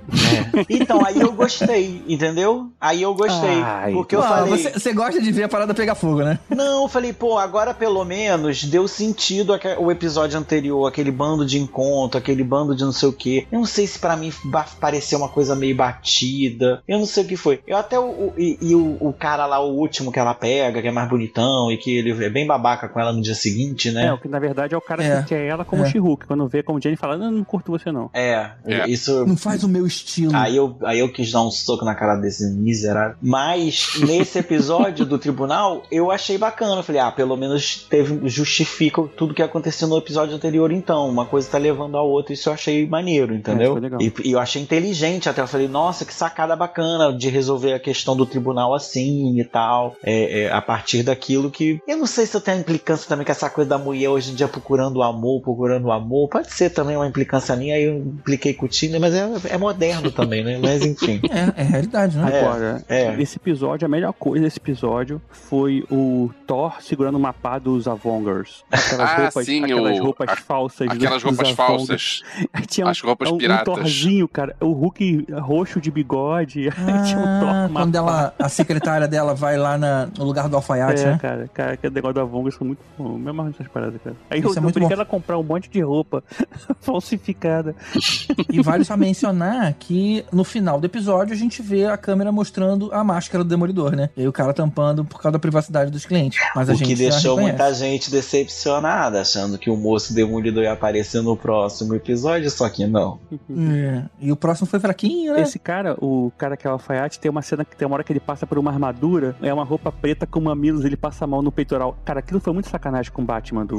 Então, aí eu gostei, entendeu? Aí eu gostei. Ai, porque eu Ah, falei. você, você gosta de ver a parada pegar fogo, né? Não, eu falei, pô, agora pelo menos deu sentido o episódio anterior, aquele bando de encontro, aquele bando de não sei o que. Eu não sei se pra mim pareceu uma coisa meio batida. Eu não sei o que foi. Eu até o. o- e e o, o cara lá, o último que ela pega, que é mais bonitão e que ele é bem babaca com ela no dia seguinte, É, né? o que na verdade é o cara É. que quer ela como É. She-Hulk. Quando vê como Jenny fala, não, não curto você não. É, É. isso. Não faz o meu estilo. Aí eu, aí eu quis dar um soco na cara desse miserável. Mas nesse episódio do tribunal, eu achei bacana. Eu falei, ah, pelo menos teve, justifica tudo que aconteceu no episódio anterior, então. Uma coisa tá levando a outra, isso eu achei maneiro, entendeu? É, foi legal. e, e eu achei inteligente até. Eu falei, nossa, que sacada bacana de resolver a questão do tribunal assim e tal. É, é, a partir daquilo que. Eu não sei se eu tenho implicância também com essa coisa da mulher hoje em dia procurando o amor, procurando o amor. Pode ser também uma implicância minha, aí eu impliquei com o Tinder, mas é, é moderno também, né? Mas enfim. É, é realidade, né? É, Agora, é. esse episódio, a melhor coisa desse episódio foi o Thor segurando uma pá dos Avengers. Aquelas Ah, roupas, sim, aquelas o- roupas a- falsas. Aquelas roupas falsas. Aí tinha um, As roupas um, um piratas. Thorzinho, cara. O Hulk roxo de bigode. Aí tinha um Thor Ah, uma quando ela, a secretária dela vai lá na- no lugar do alfaiate, É, né? cara, cara, aquele negócio da Avengers foi muito bom. Me amarro nessas paradas, cara. Aí Isso eu, é bom. ela comprar um monte de roupa falsificada. E vale só mencionar que no final do episódio a gente vê a câmera mostrando a máscara do Demolidor, né? E aí o cara tampando por causa da privacidade dos clientes. Mas a o gente que deixou muita gente decepcionada, achando que o moço demolidor ia aparecer no próximo episódio, só que não. É, E o próximo foi fraquinho, né? Esse cara, o cara que é o alfaiate, tem uma cena que tem uma hora que ele passa por uma armadura, é uma roupa preta com mamilos, ele passa a mão no peitoral. Cara, aquilo foi muito sacanagem com o Batman do,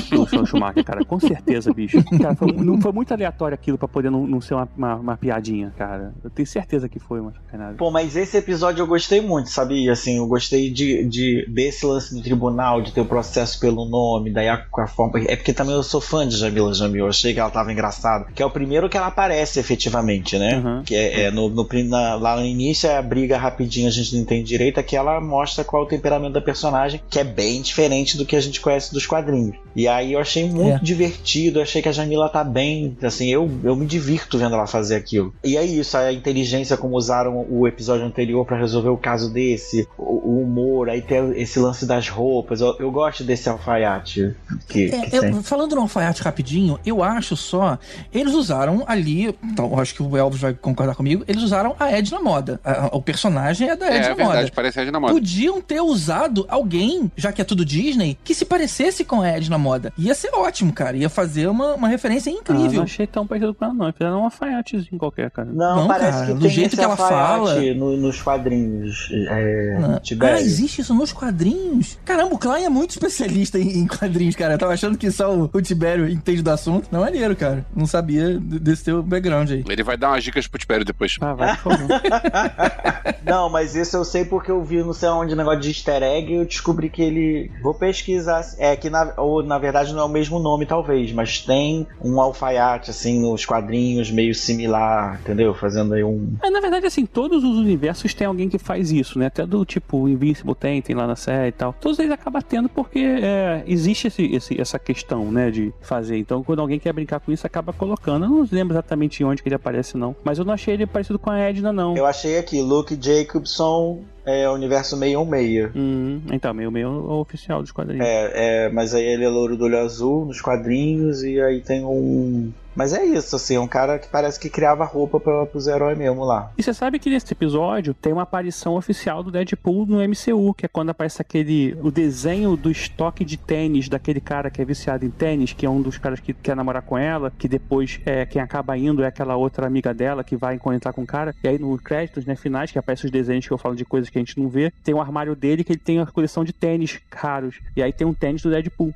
do Sean Schumacher, cara. Com certeza, bicho. Cara, foi, não foi muito aleatório aquilo pra poder não, não ser uma, uma, uma piadinha, cara. Eu tenho certeza que foi uma sacanagem. Pô, mas esse episódio eu gostei muito, sabia? Assim, eu gostei de, de desse lance do tribunal, de ter o processo pelo nome, daí a, a forma. É porque também eu sou fã de Jamila Jamil, eu achei que ela tava engraçada. Que é o primeiro que ela aparece efetivamente, né? Uhum. Que é, é no, no na- lá no início é a briga rapidinho, a gente não entende direito, é que ela mostra qual é o temperamento da personagem, que é bem diferente do que a gente conhece dos quadrinhos. E aí eu achei muito É. divertido, achei que a Jamila tá bem, assim, eu, eu me divirto vendo ela fazer aquilo. E é isso, a inteligência como usaram o episódio anterior pra resolver o caso desse, o, o humor, aí tem esse lance das roupas, eu, eu gosto desse alfaiate que, É, que eu- falando no alfaiate rapidinho, eu acho só. Eles usaram ali. Então, eu acho que o Elvis vai concordar comigo. Eles usaram a Ed na moda. A- o personagem é da É, Ed é na verdade, moda. parece a na moda. Podiam ter usado alguém, já que é tudo Disney, que se parecesse com a Ed na moda. Ia ser ótimo, cara. Ia fazer uma, uma referência Ah, incrível. não achei tão parecido com ela, não. Fizeram um alfaiatezinho qualquer, cara. Não, Não, parece cara, que do tem jeito esse que ela fala. no- nos quadrinhos. É, Ah. Ah, existe isso nos quadrinhos? Caramba, o Klein é muito especialista em, em quadrinhos, cara. Eu tava achando que só o, o Tibério entende do assunto. Não é maneiro, cara. Não sabia desse teu background aí. Ele vai dar umas dicas pro Tibério depois. Ah, vai, por favor. Não, mas isso eu sei porque eu vi não sei onde negócio de easter egg e eu descobri que ele. Vou pesquisar. É que na, ou na verdade não é o mesmo nome, talvez, mas tem um alfaiate, assim, nos quadrinhos, meio similar, entendeu? Fazendo aí um. É, na verdade, assim, todos os universos tem alguém que faz isso, né? Até do tipo Invincible tem, tem lá na série e tal. Todos eles acabam tendo porque é, existe esse, esse, essa questão, né, de fazer. Então, quando alguém quer brincar com isso, acaba colocando. Eu não lembro exatamente onde que ele aparece, não. Mas eu não achei ele parecido com a Edna, não. Eu achei aqui, Luke Jacobson é o universo 616. Hum, então, meio meio é o oficial dos quadrinhos. É, é, mas aí ele é louro do olho azul nos quadrinhos e aí tem um mas é isso, assim, um cara que parece que criava roupa pra, pros heróis mesmo lá. E você sabe que nesse episódio tem uma aparição oficial do Deadpool no MCU, que é quando aparece aquele. o desenho do estoque de tênis daquele cara que é viciado em tênis, que é um dos caras que quer namorar com ela, que depois é quem acaba indo é aquela outra amiga dela que vai encontrar com o cara. E aí nos créditos, né, finais, que aparecem os desenhos que eu falo de coisas que a gente não vê, tem um armário dele que ele tem a coleção de tênis raros. E aí tem um tênis do Deadpool.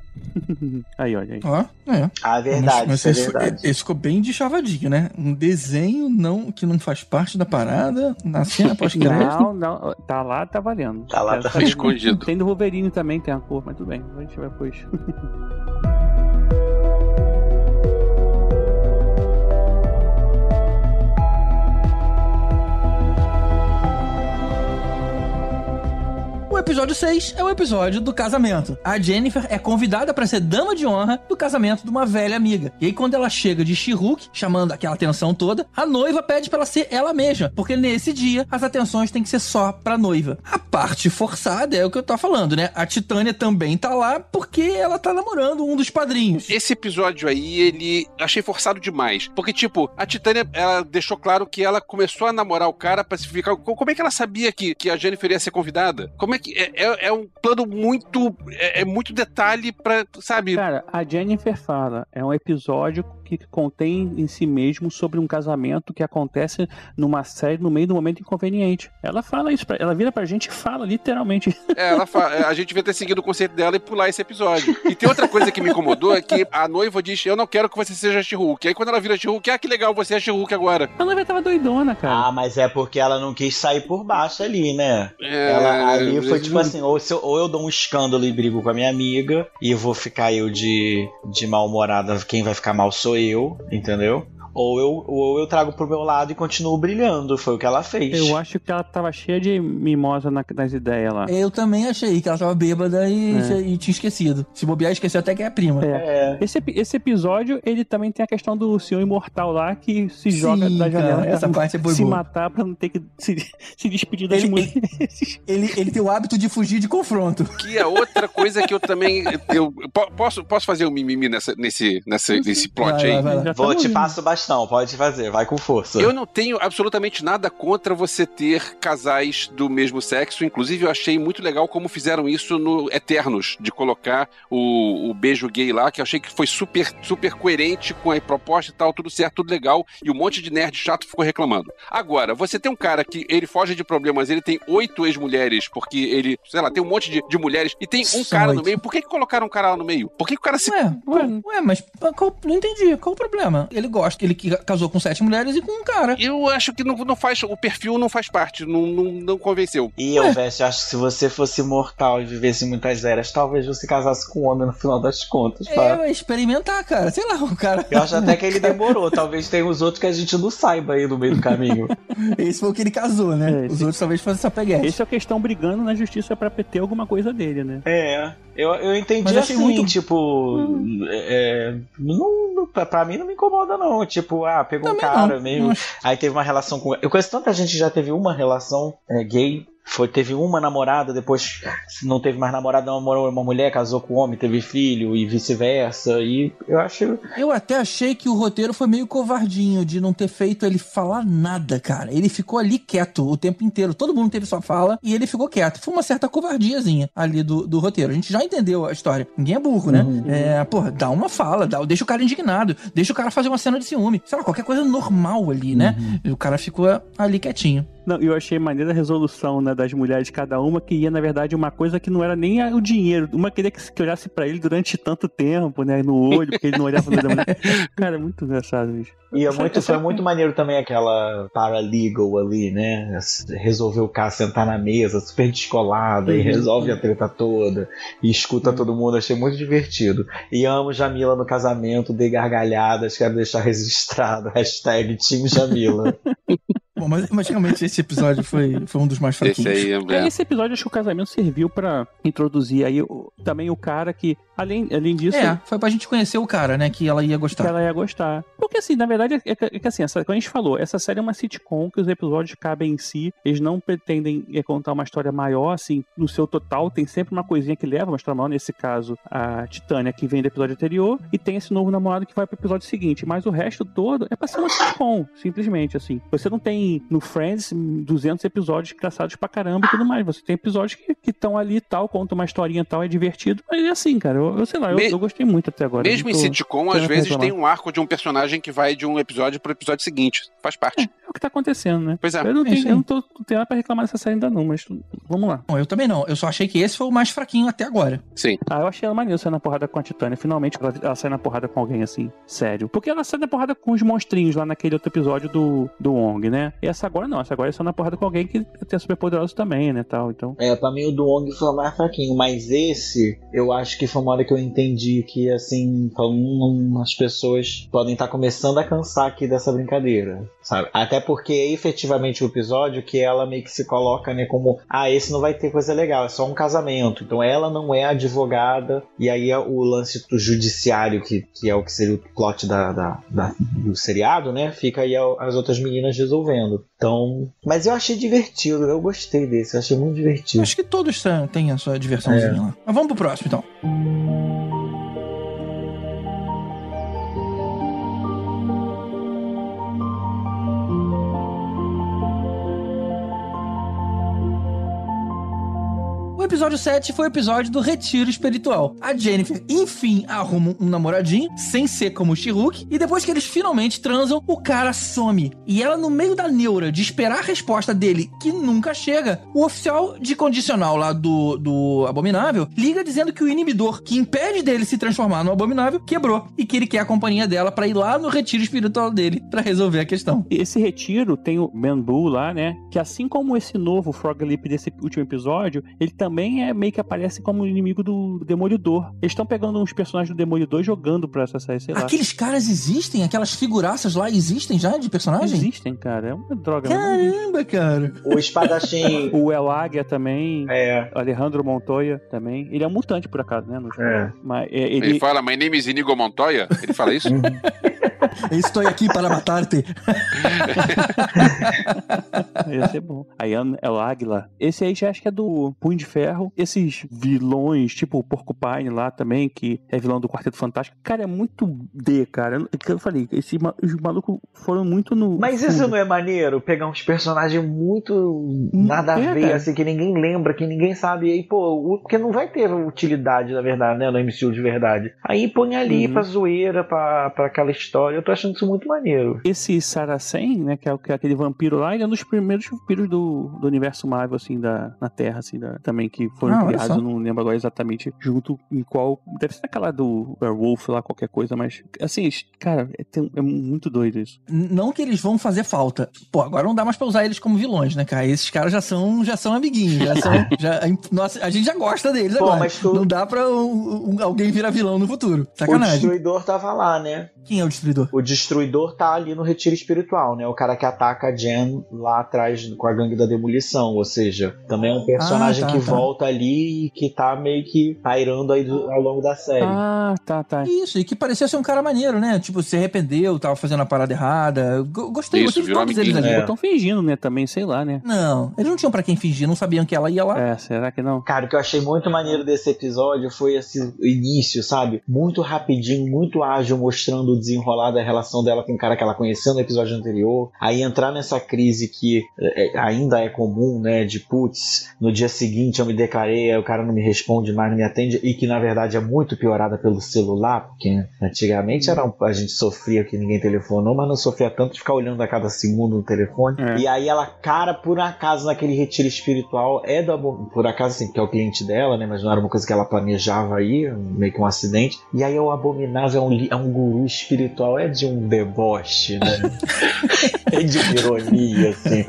aí, olha aí. Ó, é. Ah, verdade, Mas- mas isso é verdade. Esse ficou bem de chavadinho, né? Um desenho não, que não faz parte da parada, na cena pós-crédito. Não, não, tá lá, tá valendo. Tá lá, tá Essa aí- escondido. Tem do Wolverine também, tem a cor, mas tudo bem, a gente vai depois. episódio 6 é o episódio do casamento. A Jennifer é convidada para ser dama de honra do casamento de uma velha amiga. E aí, quando ela chega de She-Hulk, chamando aquela atenção toda, a noiva pede para ela ser ela mesma, porque nesse dia as atenções têm que ser só pra noiva. A parte forçada é o que eu tô falando, né? A Titânia também tá lá porque ela tá namorando um dos padrinhos. Esse episódio aí, ele achei forçado demais. Porque, tipo, a Titânia, ela deixou claro que ela começou a namorar o cara pra se ficar. Co- Como é que ela sabia que, que a Jennifer ia ser convidada? Como é que. É, é, é um plano muito. É, é muito detalhe pra. Sabe? Cara, a Jennifer fala, é um episódio que contém em si mesmo sobre um casamento que acontece numa série no meio do momento inconveniente. Ela fala isso, pra, ela vira pra gente e fala literalmente. É, ela fa- a gente devia ter seguido o conceito dela e pular esse episódio. E tem outra coisa que me incomodou: é que a noiva diz: Eu não quero que você seja She-Hulk. Aí quando ela vira She-Hulk, ah, que legal, você é She-Hulk agora. A noiva tava doidona, cara. Ah, mas é porque ela não quis sair por baixo ali, né? É, Ela ali foi mas- tipo assim, ou, se eu, ou eu dou um escândalo e brigo com a minha amiga, e vou ficar eu de, de mal-humorada, quem vai ficar mal sou eu, entendeu? Ou eu, ou eu trago pro meu lado e continuo brilhando, foi o que ela fez. Eu acho que ela tava cheia de mimosa na- nas ideias lá. Eu também achei que ela tava bêbada e, É. e tinha esquecido. Se bobear, esqueceu até que é a prima. É. Esse, epi- esse episódio, ele também tem a questão do senhor imortal lá que se joga Sim, da janela cara, pra essa não parte é boa, se matar pra não ter que se, se despedir das Ele- mulheres. Ele, ele tem o hábito de fugir de confronto. Que é outra coisa que eu também. Eu, po- posso, posso fazer um mimimi nessa, nesse, nessa, nesse plot Vai, aí? vai, vai Vou te passo o bastão, pode fazer, vai com força. Eu não tenho absolutamente nada contra você ter casais do mesmo sexo. Inclusive, eu achei muito legal como fizeram isso no Eternos, de colocar o, o beijo gay lá, que eu achei que foi super, super coerente com a proposta e tal, tudo certo, tudo legal. E um monte de nerd chato ficou reclamando. Agora, você tem um cara que ele foge de problemas, ele tem oito ex-mulheres, porque ele, sei lá, tem um monte de, de mulheres, e tem um São cara no oito. meio. Por que, que colocaram um cara lá no meio? Por que, que o cara se. Ué, ué, ué, mas qual- não entendi. Qual o problema? Ele gosta, ele que casou com sete mulheres e com um cara. Eu acho que não, não faz. O perfil não faz parte, não, não, não convenceu. E eu, Veste, acho que se você fosse imortal e vivesse muitas eras, talvez você casasse com um homem no final das contas, tá? É, experimentar, cara. Sei lá, o cara. Eu acho até que ele demorou. Talvez tenha os outros que a gente não saiba aí no meio do caminho. Esse foi o que ele casou, né? É, Os outros talvez fossem essa peguete. Esse é o questão brigando na justiça pra PT alguma coisa dele, né? É, eu, eu entendi Mas assim, muito- tipo, é, não, pra, mim não me incomoda não, tipo, ah, pegou um Também cara não. meio, Não aí teve uma relação com, eu conheço tanta gente que já teve uma relação é, gay, foi, teve uma namorada, depois não teve mais namorada, namorou uma mulher, casou com um homem, teve filho e vice-versa, e eu acho, Eu até achei que o roteiro foi meio covardinho de não ter feito ele falar nada, cara. Ele ficou ali quieto o tempo inteiro. Todo mundo teve sua fala e ele ficou quieto. Foi uma certa covardiazinha ali do, do roteiro. A gente já entendeu a história. Ninguém é burro, né? É, porra, dá uma fala, dá, deixa o cara indignado, deixa o cara fazer uma cena de ciúme. Sei lá, qualquer coisa normal ali, né? E o cara ficou ali quietinho. Não, eu achei maneira a resolução né, das mulheres, cada uma queria, na verdade, uma coisa que não era nem o dinheiro. Uma queria que, que olhasse pra ele durante tanto tempo, né? No olho, porque ele não olhava pra mulher. Cara, é muito engraçado isso. E é muito, foi muito maneiro também aquela paralegal ali, né? Resolveu o caso, sentar na mesa, super descolada, e resolve a treta toda, e escuta todo mundo, achei muito divertido. E amo Jamila no casamento, dei gargalhadas, quero deixar registrado, hashtag Team Jamila. Bom, mas, mas realmente esse episódio foi, foi um dos mais Esse fraquinhos. aí, é. É, Esse episódio, acho que o casamento serviu pra introduzir aí o- também o cara que, além, além disso, É, foi pra gente conhecer o cara, né? Que ela ia que gostar. ela ia gostar. Porque assim, na verdade, é que, é que assim, essa, como a gente falou, essa série é uma sitcom que os episódios cabem em si, eles não pretendem é, contar uma história maior, assim, no seu total, tem sempre uma coisinha que leva uma história maior, nesse caso, a Titânia, que vem do episódio anterior, e tem esse novo namorado que vai pro episódio seguinte, mas o resto todo é pra ser uma sitcom, simplesmente, assim. Você não tem no Friends 200 episódios engraçados pra caramba e tudo mais, você tem episódios que estão ali e tal, conta uma historinha e tal, é divertido, mas é assim, cara, eu, eu sei lá, eu, Me- eu gostei muito até agora. Mesmo em tô- sitcom, tô às vezes tem um arco de um personagem que vai de um episódio pro episódio seguinte. Faz parte. É o que tá acontecendo, né? Pois é. Eu não, É tenho, aí. eu não tô, não tenho nada pra reclamar dessa série ainda não, mas vamos lá. Bom, eu também não. Eu só achei que esse foi o mais fraquinho até agora. Sim. Ah, eu achei ela maneiro sair na porrada com a Titânia. Finalmente ela, ela sai na porrada com alguém assim, sério. Porque ela sai na porrada com os monstrinhos lá naquele outro episódio do, do Wong, né? E essa agora não, essa agora é só na porrada com alguém que é super poderoso também, né? Tal, então. É, pra mim o do Wong foi o mais fraquinho, mas esse eu acho que foi uma hora que eu entendi que, assim, hum, as pessoas podem estar começando a cansar aqui dessa brincadeira, sabe? Até porque efetivamente o episódio que ela meio que se coloca, né, como, ah, esse não vai ter coisa legal, é só um casamento. Então ela não é advogada, e aí é o lance do judiciário, que, que é o que seria o plot da, da- da- do seriado, né? Fica aí as outras meninas resolvendo. Então. Mas eu achei divertido, eu gostei desse, eu achei muito divertido. acho que todos têm- a sua diversãozinha lá. Mas vamos pro próximo, então. Episódio 7 foi o episódio do retiro espiritual. A Jennifer, enfim, arruma um namoradinho, sem ser como o Shihuk, e depois que eles finalmente transam, o cara some. E ela, no meio da neura de esperar a resposta dele, que nunca chega, o oficial de condicional lá do, do Abominável liga dizendo que o inibidor que impede dele se transformar no Abominável quebrou e que ele quer a companhia dela pra ir lá no retiro espiritual dele pra resolver a questão. Esse retiro tem o Manbu lá, né? Que assim como esse novo Frog Leap desse último episódio, ele também é meio que aparece como inimigo do Demolidor. Eles estão pegando uns personagens do Demolidor e jogando pra essa série, sei lá. Aqueles caras existem? Aquelas figuraças lá existem já de personagem? Existem, cara. É uma droga. né? Caramba, cara. O espadachim. O El Águia também. é. Alejandro Montoya também. Ele é um mutante, por acaso, né? no jogo. É. Mas é, Ele, ele. fala, My name is Inigo Montoya. Ele fala isso? Estou aqui para matar-te. Ia ser bom. Aí El Águila. Esse aí já acho que é do Punho de Ferro. Esses vilões, tipo o Porcupine lá também, que é vilão do Quarteto Fantástico. Cara, é muito D, cara. É que Eu falei, esse, os malucos foram muito no. Mas fundo. isso não é maneiro? Pegar uns personagens muito nada a É, ver, cara. assim, que ninguém lembra, que ninguém sabe. E aí, pô, o- porque não vai ter utilidade, na verdade, né, no MCU de verdade. Aí põe ali Uhum. pra zoeira, pra, pra aquela história. Eu tô achando isso muito maneiro. Esse Saracen, né, que é, o- que é aquele vampiro lá, ele é um dos primeiros vampiros do, do universo Marvel, assim, da, na Terra, assim, da- também, que foram Ah, criados, eu não lembro agora exatamente junto em qual, deve ser aquela do Werewolf lá, qualquer coisa, mas, assim, cara, é, tem- é muito doido isso. Não que eles vão fazer falta. Pô, agora não dá mais pra usar eles como vilões, né, cara? Esses caras já são, já são amiguinhos, já são. já, nossa, a gente já gosta deles Pô, agora. mas tu- Não dá pra um- um- alguém virar vilão no futuro. O Sacanagem. Destruidor tava lá, né? Quem é o destruidor? O Destruidor tá ali no retiro espiritual, né? O cara que ataca a Jen lá atrás com a gangue da demolição. Ou seja, também é um personagem Ah, tá, que tá. volta ali e que tá meio que pairando aí do- ao longo da série. Ah, tá, tá. Isso, e que parecia ser um cara maneiro, né? Tipo, se arrependeu, tava fazendo a parada errada. Gostei, Isso, gostei de todos eles ali. É. Fingindo, né, também, sei lá, né. Não, eles não tinham pra quem fingir, não sabiam que ela ia lá. É, será que não? Cara, o que eu achei muito maneiro desse episódio foi esse início, sabe? Muito rapidinho, muito ágil, mostrando mostrando o desenrolar da relação dela com o cara que ela conheceu no episódio anterior. Aí entrar nessa crise que é, ainda é comum, né? De putz, no dia seguinte eu me declarei, aí o cara não me responde mais, não me atende, e que na verdade é muito piorada pelo celular, porque antigamente era um, a gente sofria que ninguém telefonou, mas não sofria tanto de ficar olhando a cada segundo no telefone. É. E aí ela, cara, por acaso naquele retiro espiritual, é Abo- por acaso assim, que é o cliente dela, né? Mas não era uma coisa que ela planejava aí, meio que um acidente. E aí o abominável é um, é um guru espiritual, é de um deboche, né? é de uma ironia, assim.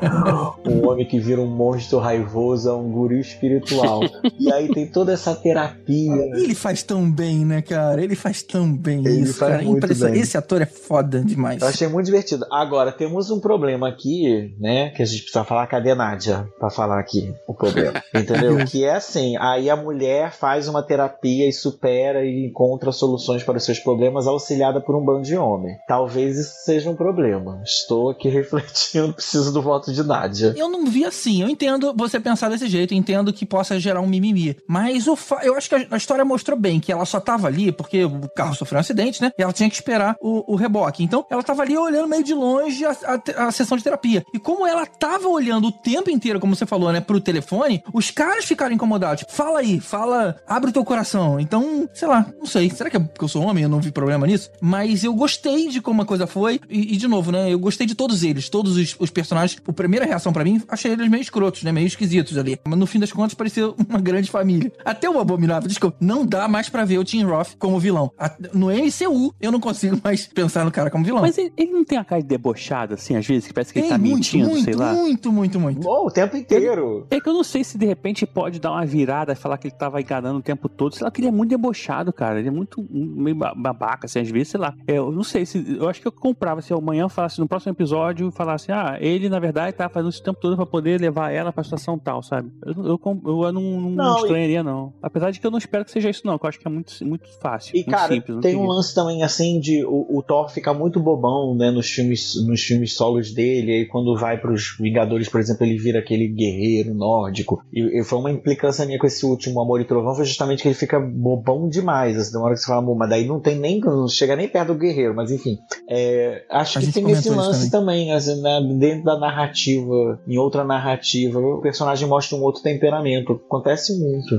Um homem que vira um monstro raivoso é um guru espiritual. E aí tem toda essa terapia. Ele faz tão bem, né, cara? Ele faz tão bem Ele isso, faz cara. muito Impressionante. bem. Esse ator é foda demais. Eu achei muito divertido. Agora, temos um problema aqui, né? Que a gente precisa falar. Cadê a Nádia pra falar aqui o problema? Entendeu? que é assim: aí a mulher faz uma terapia e supera e encontra soluções para os seus problemas, auxiliada por um bando de homem. Talvez isso seja um problema. Estou aqui refletindo, preciso do voto de Nádia. Eu não vi assim. Eu entendo você pensar desse jeito, entendo que possa gerar um mimimi. Mas eu acho que a- história mostrou bem que ela só tava ali porque o carro sofreu um acidente, né? E ela tinha que esperar o, o reboque. Então, ela tava ali olhando meio de longe a, a a sessão de terapia. E como ela tava olhando o tempo inteiro, como você falou, né, pro telefone, os caras ficaram incomodados. Fala aí, fala, abre o teu coração. Então, sei lá, não sei. Será que é porque eu sou homem eu não vi problema nisso? Mas eu gostei de como a coisa foi. E, e, de novo, né, eu gostei de todos eles, todos os, os personagens. A primeira reação pra mim, achei eles meio escrotos, né, meio esquisitos ali. Mas no fim das contas, parecia uma grande família. Até o Abominável, desculpa, não dá mais pra ver o Tim Roth como vilão. A- no MCU, eu não consigo mais pensar no cara como vilão. Mas ele, ele não tem a cara de debochado, assim, às vezes, que parece que ele Tem tá muito, mentindo, muito, sei lá. muito, muito, muito. Oh, o tempo inteiro. É que eu não sei se de repente pode dar uma virada e falar que ele tava enganando o tempo todo. Sei lá, que ele é muito debochado, cara. Ele é muito meio ba- babaca, assim, às vezes, sei lá. É, eu não sei se. Eu acho que eu comprava se amanhã falasse no próximo episódio, falasse, ah, ele na verdade tava fazendo o tempo todo pra poder levar ela pra situação tal, sabe? Eu, eu, com- eu não, não, Não, e- estranharia, não. Apesar de que eu não espero que seja isso, não, que eu acho que é muito, muito fácil. E, muito cara, simples. tem um lance também, assim, de o, o Thor ficar muito bobão, né, nos filmes, nos filmes solos dele, aí quando vai pros Vingadores, por exemplo, ele vira aquele guerreiro nórdico. E, e foi uma implicância minha com esse último Amor e Trovão, foi justamente que ele fica bobão demais, assim, uma hora que você fala, "Bom, mas daí não tem nem, não chega nem perto do guerreiro, mas enfim. É, acho A que tem esse lance também, assim, né, dentro da narrativa, em outra narrativa, o personagem mostra um outro temperamento, acontece muito.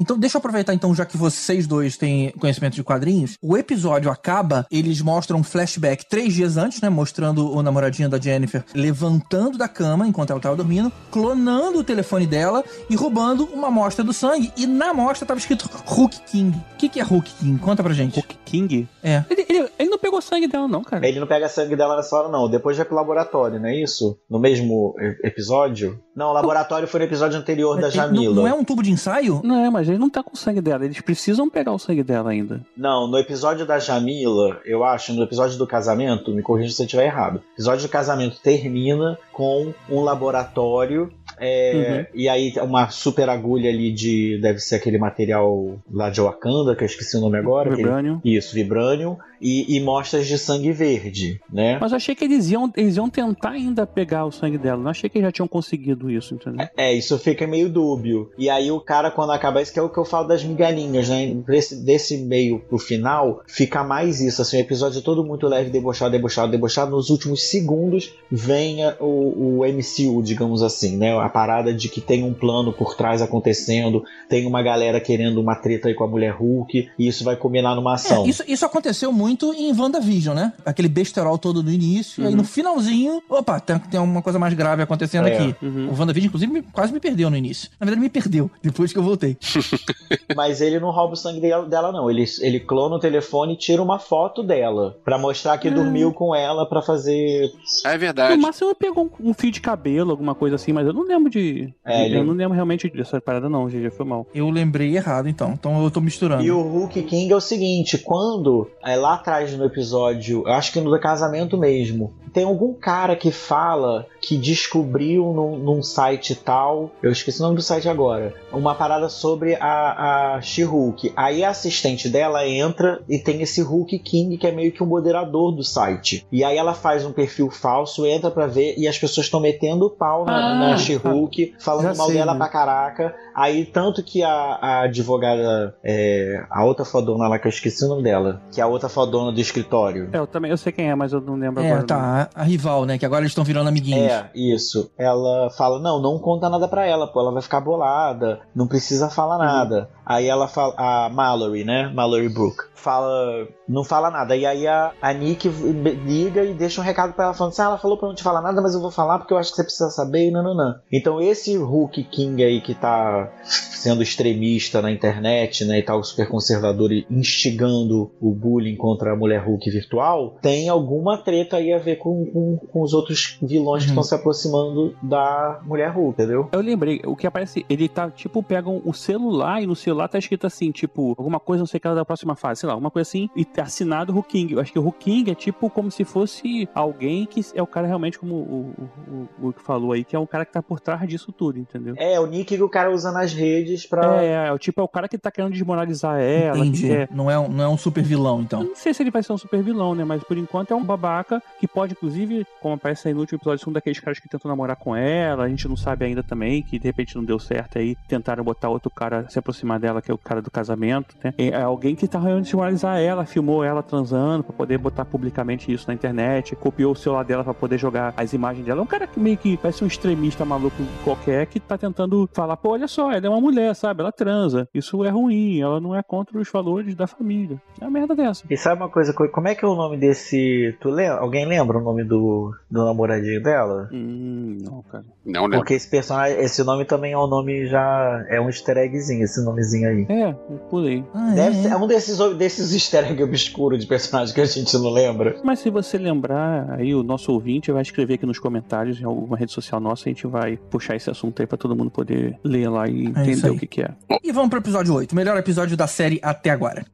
Então, deixa eu aproveitar, então, já que vocês dois têm conhecimento de quadrinhos. O episódio acaba, eles mostram um flashback três dias antes, né? Mostrando o namoradinho da Jennifer levantando da cama enquanto ela tava dormindo, clonando o telefone dela e roubando uma amostra do sangue. E na amostra tava escrito Hulk King. O que, que é Hulk King? Conta pra gente. Hulk King? É. Ele, ele, ele não pegou sangue dela, não, cara. Ele não pega sangue dela nessa hora, não. Depois vai pro laboratório, não é isso? No mesmo episódio? Não, o laboratório foi no episódio anterior da Ele- não, Jamila. não é um tubo de ensaio? Não é, mas ele não tá com o sangue dela. Eles precisam pegar o sangue dela ainda. Não, no episódio da Jamila, eu acho, no episódio do casamento, me corrija se eu estiver errado. O episódio do casamento termina com um laboratório. é, E aí uma super agulha ali de. Deve ser aquele material lá de Wakanda, que eu esqueci o nome agora. aquele- Vibranium. Isso, Vibranium. E, e mostras de sangue verde, né? Mas eu achei que eles iam, eles iam tentar ainda pegar o sangue dela. Não achei que eles já tinham conseguido isso, entendeu? É, isso fica meio dúbio. E aí o cara, quando acaba isso, que é o que eu falo das migalhinhas, né? Desse, desse meio pro final, fica mais isso. Assim, o episódio é todo muito leve, debochado, debochado, debochado. Nos últimos segundos vem o, o MCU, digamos assim, né? A parada de que tem um plano por trás acontecendo, tem uma galera querendo uma treta aí com a mulher Hulk, e isso vai combinar numa ação. É, isso, isso aconteceu muito em WandaVision, né? Aquele besterol todo no início, e aí no finalzinho, opa, tem, tem uma coisa mais grave acontecendo É. aqui. Uhum. O WandaVision, inclusive, me- quase me perdeu no início. Na verdade, me perdeu, depois que eu voltei. Mas ele não rouba o sangue dela, não. Ele, ele clona o telefone e tira uma foto dela. Pra mostrar que dormiu com ela pra fazer. É No verdade. máximo eu pegou um, um fio de cabelo, alguma coisa assim, mas eu não lembro de. É, de- ele- Eu não lembro realmente dessa parada, não, GG, foi mal. Eu lembrei errado, então. Então eu tô misturando. E o Hulk King é o seguinte: quando é lá atrás no episódio, eu acho que no do casamento mesmo, tem algum cara que fala que descobriu num, num site tal, eu esqueci o nome do site agora, uma parada sobre a, a She-Hulk. Aí a assistente dela entra e tem esse Hulk King que é meio que um moderador do site. E aí ela faz um perfil falso, entra pra ver e as pessoas estão metendo o pau na, Ah, na She-Hulk, falando mal sei, dela né? pra caraca. Aí, tanto que a, a advogada, é, a outra fodona lá, que eu esqueci o nome dela, que é a outra fodona do escritório. É, eu também eu sei quem é, mas eu não lembro É, agora. tá, a, a rival, né? Que agora eles estão virando amiguinhos. É, isso. Ela fala: não, não conta nada pra ela, pô, ela vai ficar bolada, não precisa falar nada. Aí ela fala, a Mallory, né? Mallory Brooke, fala, não fala nada. E aí a, a Nick liga e deixa um recado pra ela falando assim: ah, ela falou pra não te falar nada, mas eu vou falar porque eu acho que você precisa saber e nananã. Então esse Hulk King aí que tá sendo extremista na internet, né, e tal, super conservador e instigando o bullying contra a mulher Hulk virtual, tem alguma treta aí a ver com, com, com os outros vilões que Uhum. estão se aproximando da mulher Hulk, entendeu? Eu lembrei, o que aparece, ele tá, tipo, pegam o celular e no celular tá escrito assim, tipo, alguma coisa, não sei o que da próxima fase, sei lá, alguma coisa assim, e assinado Hulk King. Eu acho que o Hulk King é tipo como se fosse alguém que é o cara realmente, como o, o, o, o que falou aí, que é o cara que tá por trás disso tudo, entendeu? É, o nick que o cara usa nas redes pra. É, é, o tipo, é o cara que tá querendo desmoralizar ela, Entendi. quer Não, é um, não é um super vilão, Eu então. não sei se ele vai ser um super vilão, né? Mas por enquanto é um babaca que pode, inclusive, como aparece aí no último episódio, ser um daqueles caras que tentou namorar com ela. A gente não sabe ainda também, que de repente não deu certo aí. Tentaram botar outro cara se aproximar dela, que é o cara do casamento, né? É alguém que tá realmente desmoralizar ela, filmou ela transando pra poder botar publicamente isso na internet, copiou o celular dela pra poder jogar as imagens dela. É um cara que meio que parece um extremista maluco qualquer que tá tentando falar, pô, olha só, ela é uma mulher, sabe? Ela transa. Isso é ruim, ela não é contra os valores da família. É uma merda dessa. E sabe uma coisa, como é que é o nome desse. Tu lembra? Alguém lembra o nome do, do namoradinho dela? Hum, não, cara. Não, né? Porque esse personagem, esse nome também é um nome já. É um easter eggzinho, esse nomezinho aí. É, eu pulei. Ah, Deve é, ser, é. é um desses, desses easter egg obscuros de personagem que a gente não lembra. Mas se você lembrar, aí o nosso ouvinte vai escrever aqui nos comentários em alguma rede social nossa, a gente vai puxar esse assunto aí pra todo mundo poder ler lá e isso entender o que, que é. E vamos pro episódio 8, o melhor episódio da série até agora.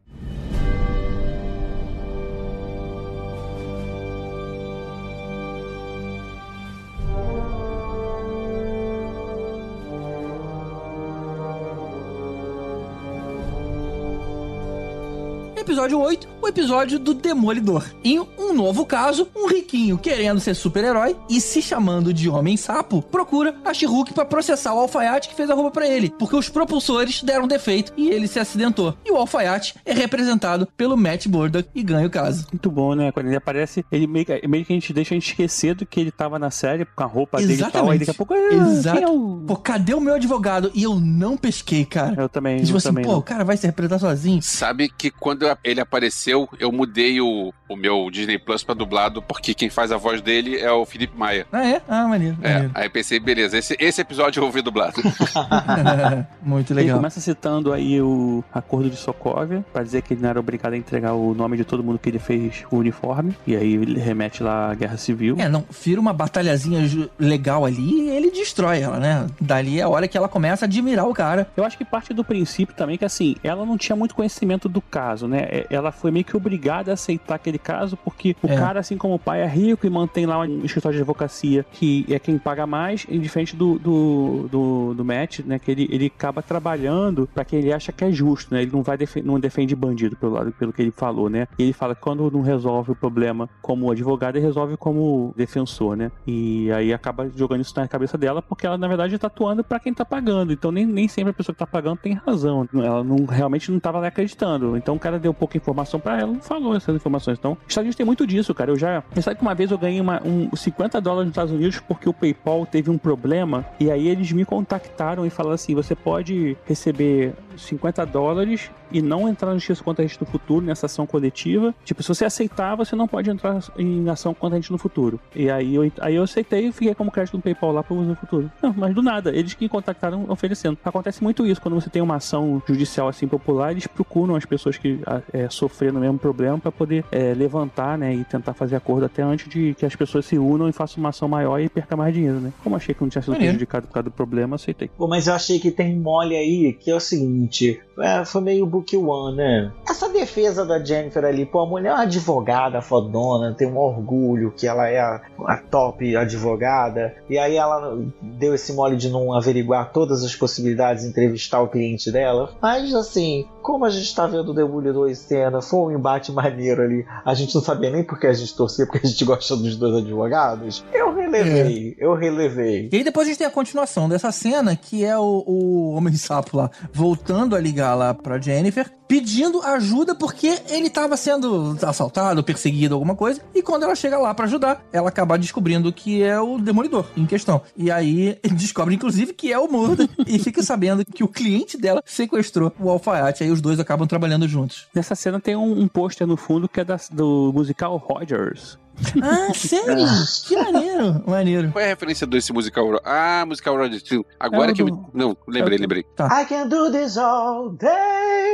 Episódio 8, o episódio do Demolidor. Em um novo caso, um riquinho querendo ser super-herói e se chamando de Homem-Sapo, procura a She-Hulk pra processar o alfaiate que fez a roupa pra ele, porque os propulsores deram defeito e ele se acidentou. E o alfaiate é representado pelo Matt Murdock e ganha o caso. Muito bom, né? Quando ele aparece, ele meio que, meio que a gente deixa a gente esquecer do que ele tava na série com a roupa dele e tal. Aí daqui a pouco. Ah, Exato. quem é o- Pô, cadê o meu advogado? E eu não pesquei, cara. Eu também. tipo eu assim, também pô, não. o cara vai se representar sozinho. Sabe que quando eu- ele apareceu, eu mudei o, o meu Disney Plus pra dublado, porque quem faz a voz dele é o Felipe Maia. Ah, é? Ah, maneiro. É, maneiro. aí pensei, beleza, esse, esse episódio eu ouvi dublado. Muito Ele legal. começa citando aí o acordo de Sokovia, pra dizer que ele não era obrigado a entregar o nome de todo mundo que ele fez o uniforme. E aí ele remete lá à Guerra Civil. É, não, vira uma batalhazinha legal ali e ele destrói ela, né? Dali é a hora que ela começa a admirar o cara. Eu acho que parte do princípio também que, assim, ela não tinha muito conhecimento do caso, né? É, Ela foi meio que obrigada a aceitar aquele caso, porque o É. cara, assim como o pai, é rico e mantém lá um escritório de advocacia que é quem paga mais, e diferente do, do, do, do Matt, né? Que ele, ele acaba trabalhando pra quem ele acha que é justo, né? Ele não vai não defende bandido pelo lado, pelo que ele falou, né? E ele fala que quando não resolve o problema como advogado, ele resolve como defensor, né? E aí acaba jogando isso na cabeça dela, porque ela, na verdade, tá atuando pra quem tá pagando. Então nem, nem sempre a pessoa que tá pagando tem razão. Ela não realmente não tava acreditando. Então o cara deu pouca informação pra ela, não falou essas informações. Então, os Estados Unidos tem muito disso, cara. Eu já. Você sabe que uma vez eu ganhei uma, um 50 dólares nos Estados Unidos porque o PayPal teve um problema. E aí eles me contactaram e falaram assim: você pode receber 50 dólares e não entrar na justiça contra a gente no futuro, nessa ação coletiva. Tipo, se você aceitar, você não pode entrar em ação contra a gente no futuro. E aí eu, aí eu aceitei e fiquei como crédito no PayPal lá para uso no futuro. Não, mas do nada, eles que contactaram oferecendo. Acontece muito isso, quando você tem uma ação judicial assim popular, eles procuram as pessoas que é, sofreram o mesmo problema para poder é, levantar, né, e tentar fazer acordo até antes de que as pessoas se unam e façam uma ação maior e perca mais dinheiro, né? Como achei que não tinha sido Maneiro. prejudicado por causa do problema, aceitei. Pô, mas eu achei que tem mole aí que é o seguinte: seguinte, é, foi meio book one, né? Essa defesa da Jennifer ali, pô, a mulher é uma advogada fodona, tem um orgulho que ela é a, a top advogada, e aí ela deu esse mole de não averiguar todas as possibilidades, entrevistar o cliente dela. Mas assim, como a gente tá vendo o Demolidor em cena, foi um embate maneiro ali. A gente não sabia nem porque a gente torcia, porque a gente gosta dos dois advogados. Eu relevei, eu relevei. E aí depois a gente tem a continuação dessa cena, que é o, o Homem-Sapo lá, voltando a ligar lá pra Jennifer, pedindo ajuda porque ele tava sendo assaltado, perseguido, alguma coisa. E quando ela chega lá pra ajudar, ela acaba descobrindo que é o Demolidor em questão. E aí descobre, inclusive, que é o Murder e fica sabendo que o cliente dela sequestrou o alfaiate. Aí os dois acabam trabalhando juntos. Nessa cena tem um, um pôster no fundo que é da- do musical Rogers. Ah, sério? que maneiro. Maneiro. Qual é a referência desse musical? Ah, musical Roger Steel. Agora É que eu... do- Não, lembrei, é lembrei. I can do this all day.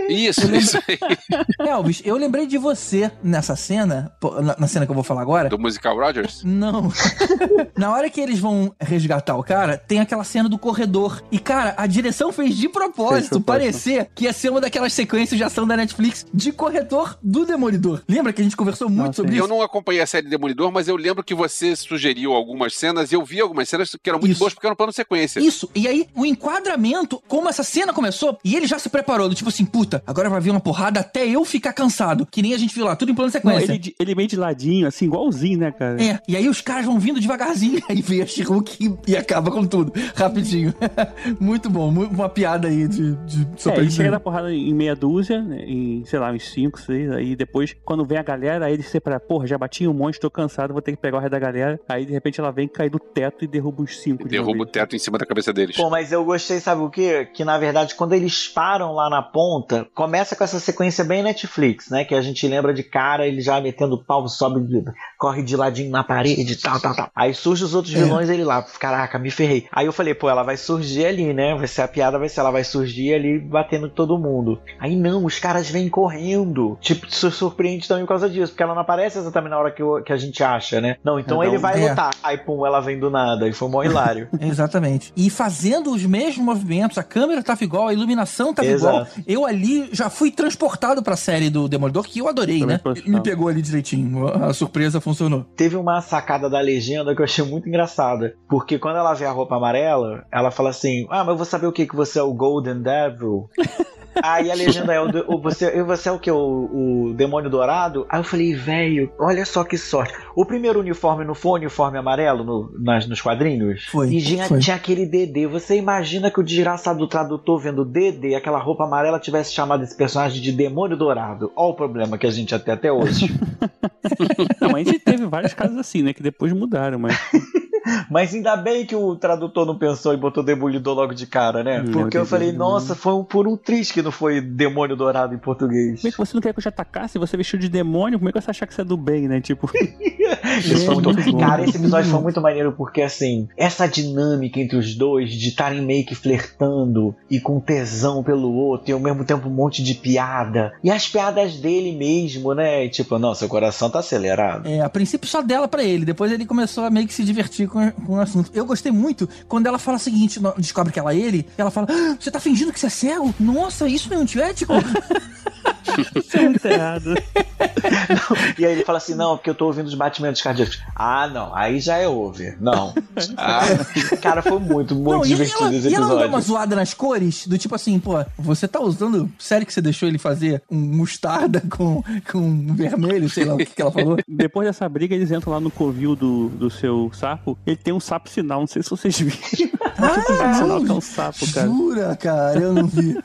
Isso, isso aí. Elvis, eu lembrei de você nessa cena, na, na cena que eu vou falar agora. Do musical Rogers? Não. Na hora que eles vão resgatar o cara, tem aquela cena do corredor. E, cara, a direção fez de propósito Fez parecer que ia ser uma daquelas sequências de ação da Netflix de corredor do Demolidor. Lembra que a gente conversou muito Não, sobre sim. Eu isso? não acompanhei a série Demolidor, mas eu lembro que você sugeriu algumas cenas e eu vi algumas cenas que eram muito Isso. boas porque eram plano sequência. Isso, e aí o enquadramento, como essa cena começou, e ele já se preparou, do tipo assim, puta, agora vai vir uma porrada até eu ficar cansado. Que nem a gente viu lá, tudo em plano de Não, sequência. ele, meio de ladinho, assim, igualzinho, né, cara? É, e aí os caras vão vindo devagarzinho, aí vem a She-Hulk e, e acaba com tudo, rapidinho. Muito bom, mu- uma piada aí de, de só É, pra ele chega da porrada em meia dúzia, né, em, sei lá, uns 5, 6, aí depois, quando vem a galera, aí ele separa, porra, já bati um monte, tô cansado, vou ter que pegar o resto da galera. Aí de repente ela vem cair do teto e derruba os 5. Derruba o teto em cima da cabeça deles. Pô, mas eu gostei, sabe o quê? Que na verdade, quando eles param lá na ponta, começa com essa sequência bem Netflix, né? Que a gente lembra de cara, ele já metendo pau, sobe, corre de ladinho na parede, tal, tal, tal. Aí surge os outros É. vilões, ele lá, caraca, me ferrei. Aí eu falei, pô, ela vai surgir ali, né? Vai ser a piada, vai ser, ela vai surgir ali batendo todo mundo. Aí não, os caras vêm correndo. Tipo, surpreende também por causa disso, porque ela não aparece exatamente na hora que, o- que a gente acha, né? Não, então É, ele não- vai é. lutar. Aí, pum, ela vem do nada. E foi mó hilário. Exatamente. E fazendo os mesmos movimentos, a câmera tava igual, a iluminação tava igual. Exato. Eu ali já fui transportado pra série do Demolidor, que eu adorei, Também né? Me pegou ali direitinho. A surpresa funcionou. Teve uma sacada da legenda que eu achei muito engraçada. Porque quando ela vê a roupa amarela, ela fala assim: Ah, mas eu vou saber o que? Que você é o Golden Devil. Aí a legenda é: o, você, e você é o que? O, o demônio dourado? Aí eu falei: Velho, olha só que sorte. O primeiro uniforme não foi o uniforme amarelo no- nas, nos quadrinhos? Foi, E tinha, foi. tinha aquele DD. Você imagina que o desgraçado do tradutor vendo DD, aquela roupa amarela, tivesse chamado esse personagem de demônio dourado? Olha o problema que a gente tem até hoje. Não, mas a gente teve vários casos assim, né? Que depois mudaram, mas. Mas ainda bem que o tradutor não pensou e botou demolidor logo de cara, né? Porque eu falei, nossa, foi um, por um triste que não foi demônio dourado em português. Como é que você não quer que eu te atacasse? Você vestiu de demônio? Como é que você achar que você é do bem, né? Tipo. Isso foi muito... Cara, esse episódio foi muito maneiro porque, assim, essa dinâmica entre os dois de estarem meio que flertando e com tesão pelo outro e ao mesmo tempo um monte de piada. E as piadas dele mesmo, né? Tipo, não, seu coração tá acelerado. É, a princípio só dela pra ele, depois ele começou a meio que se divertir com, com o assunto. Eu gostei muito quando ela fala o seguinte, descobre que ela é ele, ela fala, "Ah, você tá fingindo que você é cego? Nossa, isso não é antiético? Isso é muito errado. E aí ele fala assim, não, porque eu tô ouvindo os batimentos cardíacos. Ah, não, aí já é over. Não. Ah, cara, foi muito, muito não, divertido ela, esse e ela não episódio. uma zoada nas cores, do tipo assim, pô, você tá usando, sério que você deixou ele fazer um mostarda com, com vermelho, sei lá o que, que ela falou? Depois dessa briga, eles entram lá no covil do, do seu sapo. Ele tem um sapo sinal, não sei se vocês viram. Um sapo sinal que é um sapo, cara. Jura, cara, eu não vi.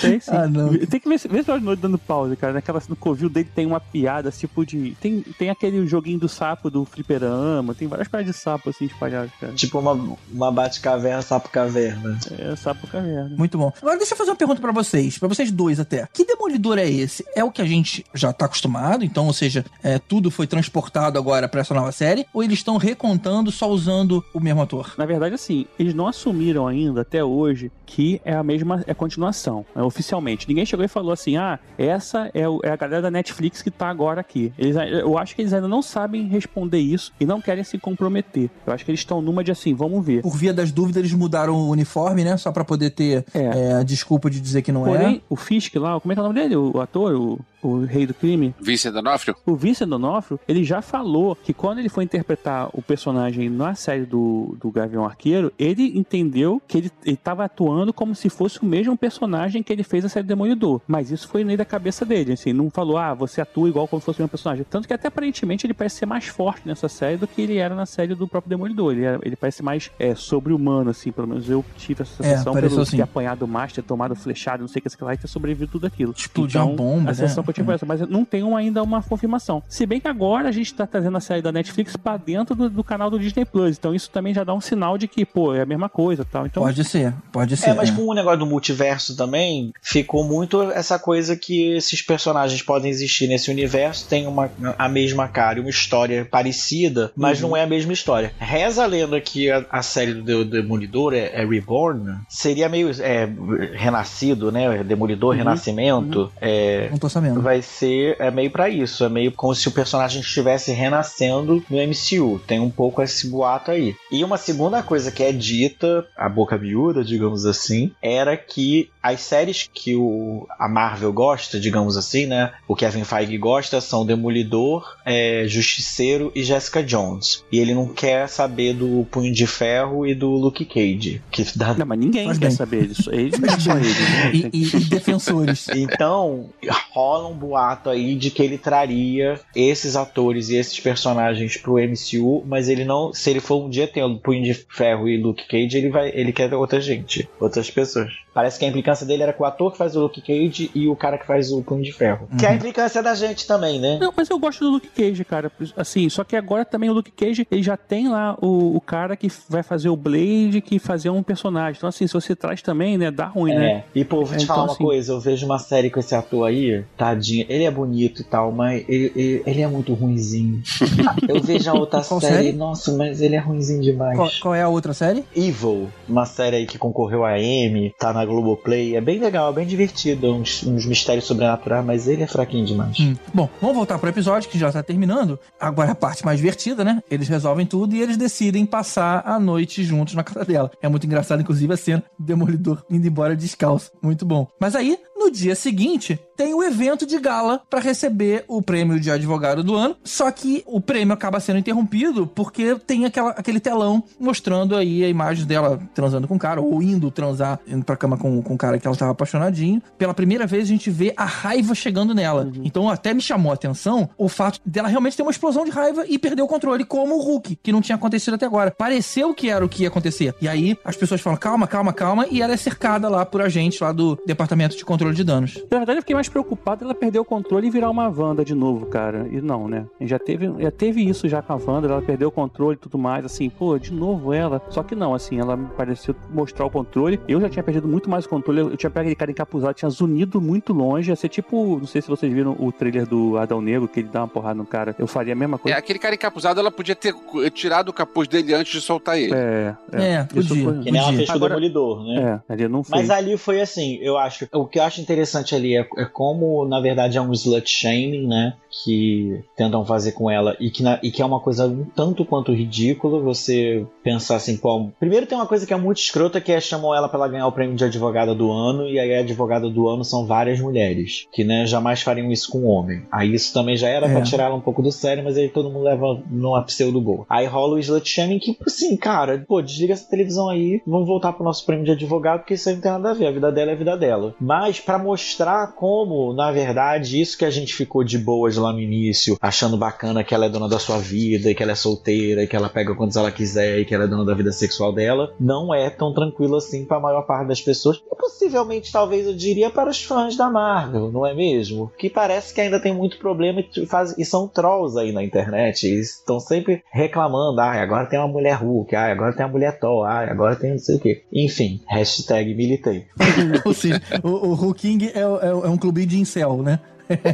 Tem sim. Ah, não. Tem que ver se ver se noite dando pausa, cara. Naquela, no covil dele tem uma piada, tipo de. Tem, tem aquele joguinho do sapo do fliperama, tem várias piadas de sapo assim espalhadas, cara. Tipo uma, uma bate-caverna, sapo-caverna. É sapo caverna. Muito bom. Agora deixa eu fazer uma pergunta pra vocês, pra vocês dois até. Que demolidor é esse? É o que a gente já tá acostumado, então, ou seja, é, tudo foi transportado agora pra essa nova série, ou eles estão recontando só usando o mesmo ator? Na verdade, assim, eles não assumiram ainda, até hoje, que é a mesma é a continuação. É oficialmente. Ninguém chegou e falou assim: ah, essa é, o, é a galera da Netflix que tá agora aqui. Eles, eu acho que eles ainda não sabem responder isso e não querem se comprometer. Eu acho que eles estão numa de assim, vamos ver. Por via das dúvidas, eles mudaram o uniforme, né? Só pra poder ter É. é, a desculpa de dizer que não Porém, é. o Fisk lá, como é que é o nome dele? O, ator, o, o rei do crime? Vincent D'Onofrio? O Vincent D'Onofrio, ele já falou que quando ele foi interpretar o personagem na série do, do Gavião Arqueiro, ele entendeu que ele estava atuando como se fosse o mesmo personagem que ele fez na série Demolidor. Mas isso foi nem da cabeça dele, assim, não falou, ah, você atua igual como se fosse o mesmo personagem. Tanto que até aparentemente ele parece ser mais forte nessa série do que ele era na série do próprio Demolidor. Ele, era- ele parece mais é, sobre-humano, assim, pelo menos eu tive essa sensação pareceu pelo assim. ter apanhado mais, ter tomado flechado, não sei o que, sei lá, e ter sobrevivido tudo aquilo. Explodiu uma bomba, A né? sensação que foi essa, mas não tenho ainda uma confirmação. Se bem que agora a gente tá trazendo a série da Netflix pra dentro do, do canal do Disney Plus, então isso também já dá um sinal de que, pô, é a mesma coisa tal. Então, Pode ser, pode ser. É, mas é. com o negócio do multiverso também, ficou muito essa coisa que esses personagens podem existir nesse universo, tem uma, a mesma cara e uma história parecida, mas Uhum. não é a mesma história. Reza a lenda que a, a série do Demolidor é, é Reborn, seria meio é, renascido, né? Demolidor, Uhum. renascimento. É, Não tô sabendo. Vai ser é meio pra isso, é meio como se o personagem estivesse renascendo no MCU. Tem um pouco esse boato aí. E uma segunda coisa que é dita, a boca miúda, digamos assim, era que as séries que o, a Marvel gosta, digamos assim, né? O Kevin Feige gosta são Demolidor, é, Justiceiro e Jessica Jones. E ele não quer saber do Punho de Ferro e do Luke Cage, que dá não, mas ninguém Faz quer bem. saber disso. Eles não é só eles. né? E, e- e defensores. Então, rola um boato aí de que ele traria esses atores e esses personagens pro MCU, mas ele não. Se ele for um dia ter o Punho de Ferro e Luke Cage, ele vai. ele quer outra gente, outras pessoas. Parece que a implicância dele era com o ator que faz o Luke Cage e o cara que faz o Punho de Ferro. Que é a implicância da gente também, né? Não, mas eu gosto do Luke Cage, cara. Assim, só que agora também o Luke Cage, ele já tem lá o, o cara que vai fazer o Blade, que fazer um personagem. Então, assim, se você traz também, né, dá ruim, né? É. E, pô, vou te É, falar então, uma assim- coisa, eu vejo uma série com esse ator aí, tadinho, ele é bonito e tal, mas ele, ele, ele é muito ruinzinho. eu vejo a outra série, série? nossa, mas ele é ruinzinho demais. Qual, qual é a outra série? Evil, uma série aí que concorreu a M, tá na Globoplay, é bem legal, é bem divertido, uns, uns mistérios sobrenaturais, mas ele é fraquinho demais. Hum. Bom, vamos voltar pro episódio que já tá terminando. Agora a parte mais divertida, né? Eles resolvem tudo e eles decidem passar a noite juntos na casa dela. É muito engraçado, inclusive, a cena do Demolidor indo embora descalço. Muito bom. Mas aí, no dia seguinte, tem o evento de gala para receber o prêmio de advogado do ano. Só que o prêmio acaba sendo interrompido porque tem aquela, aquele telão mostrando aí a imagem dela transando com o cara, ou indo transar, indo pra cama com, com o cara que ela tava apaixonadinho. Pela primeira vez a gente vê a raiva chegando nela. Então até me chamou a atenção o fato dela realmente ter uma explosão de raiva e perder o controle, como o Hulk, que não tinha acontecido até agora. Pareceu que era o que ia acontecer. E aí as pessoas falam, calma, calma, calma, e ela é cercada lá por agentes lá do Departamento de Controle de Danos. Na verdade, eu fiquei mais preocupado ela perder o controle e virar uma Wanda de novo, cara. E não, né? Já teve, já teve isso já com a Wanda, ela perdeu o controle e tudo mais, assim, pô, de novo ela. Só que não, assim, ela me pareceu mostrar o controle. Eu já tinha perdido muito mais o controle, eu tinha pego aquele cara encapuzado, tinha zunido muito longe. Ia ser tipo, não sei se vocês viram o trailer do Adão Negro, que ele dá uma porrada no cara. Eu faria a mesma É, coisa. aquele cara encapuzado, ela podia ter tirado o capuz dele antes de soltar ele. É, É, Isso podia. foi- Que nem ela fez com o Demolidor, né? É, ali não fez. Mas ali foi assim, eu acho. O que eu acho interessante ali é, é como, na verdade, é um slut shaming, né? Que tentam fazer com ela e que, na- e que é uma coisa um tanto quanto ridícula você pensar assim, pô. Primeiro tem uma coisa que é muito escrota que é chamam ela pra ela ganhar o prêmio de advogada do ano, e aí a advogada do ano são várias mulheres, que né, jamais fariam isso com um homem. Aí isso também já era É. pra tirar ela um pouco do sério, mas aí todo mundo leva numa pseudo boa. Aí rola o slut shaming que, assim, cara, pô, desliga essa televisão aí, vamos voltar pro nosso prêmio de advogado, porque isso aí não tem nada a ver, a vida dela é a vida dela. Mas pra mostrar como, na verdade, isso que a gente ficou de boas lá no início, achando bacana que ela é dona da sua vida, e que ela é solteira, e que ela pega quantos ela quiser, e que ela é dona da vida sexual dela, não é tão tranquilo assim pra maior parte das pessoas. E possivelmente, talvez, eu diria para os fãs da Marvel, não é mesmo? Que parece que ainda tem muito problema e, faz, e são trolls aí na internet, estão sempre reclamando, ah, agora tem uma mulher Hulk, ah, agora tem uma mulher Thor, ah, agora tem não sei o que. Enfim, hashtag militei. Ou seja, o, o Hulking é, é- é um clube de incel, né?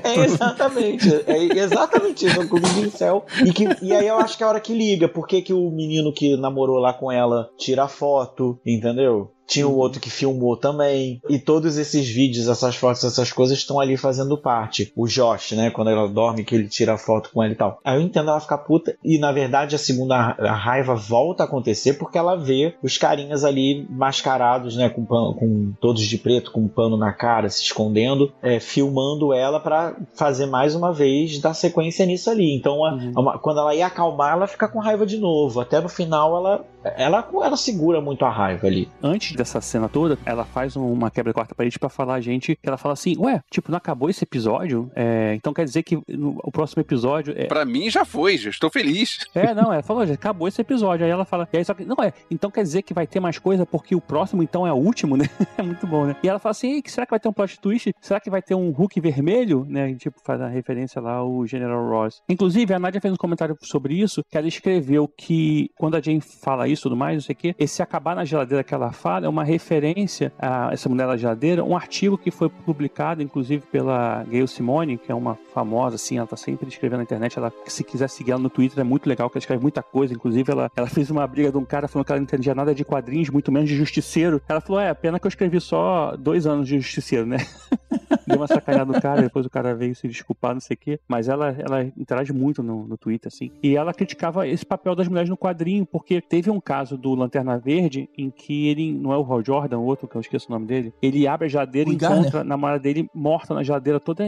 É exatamente, é exatamente isso, é um clube de incel. E, que, e aí eu acho que é a hora que liga, por que, que o menino que namorou lá com ela tira foto, entendeu? Tinha o outro que filmou também. E todos esses vídeos, essas fotos, essas coisas estão ali fazendo parte. O Josh, né? Quando ela dorme, que ele tira a foto com ela e tal. Aí eu entendo ela ficar puta. E na verdade a segunda a raiva volta a acontecer porque ela vê os carinhas ali mascarados, né? Com, pano, com todos de preto, com um pano na cara, se escondendo, é, filmando ela para fazer mais uma vez dar sequência nisso ali. Então, a, uhum. a, quando ela ia acalmar, ela fica com raiva de novo. Até no final, ela, ela, ela segura muito a raiva ali. Antes dessa cena toda, ela faz uma quebra de quarta parede para falar a gente que ela fala assim: Ué, tipo, não acabou esse episódio? É, então quer dizer que no, o próximo episódio. É... Pra mim já foi, já estou feliz. É, não, ela falou, já acabou esse episódio. Aí ela fala, e aí só que, não é, então quer dizer que vai ter mais coisa porque o próximo então é o último, né? é muito bom, né? E ela fala assim: será que vai ter um plot twist? Será que vai ter um Hulk vermelho? Né? Tipo, faz a referência lá ao General Ross. Inclusive, a Nadia fez um comentário sobre isso, que ela escreveu que quando a Jane fala isso e tudo mais, não sei o quê, esse acabar na geladeira que ela fala é uma referência a essa mulher da geladeira, um artigo que foi publicado, inclusive, pela Gail Simone, que é uma famosa, assim, ela tá sempre escrevendo na internet. Ela, se quiser seguir ela no Twitter, é muito legal, que ela escreve muita coisa. Inclusive, ela, ela fez uma briga de um cara falando que ela não entendia nada de quadrinhos, muito menos de justiceiro. Ela falou: é, pena que eu escrevi só dois anos de justiceiro, né? Deu uma sacanada no cara, depois o cara veio se desculpar, não sei o quê. Mas ela, ela interage muito no, no Twitter, assim. E ela criticava esse papel das mulheres no quadrinho, porque teve um caso do Lanterna Verde em que ele, não é o Hal Jordan, o outro que eu esqueço o nome dele, ele abre a geladeira e encontra a namorada dele morta na geladeira, toda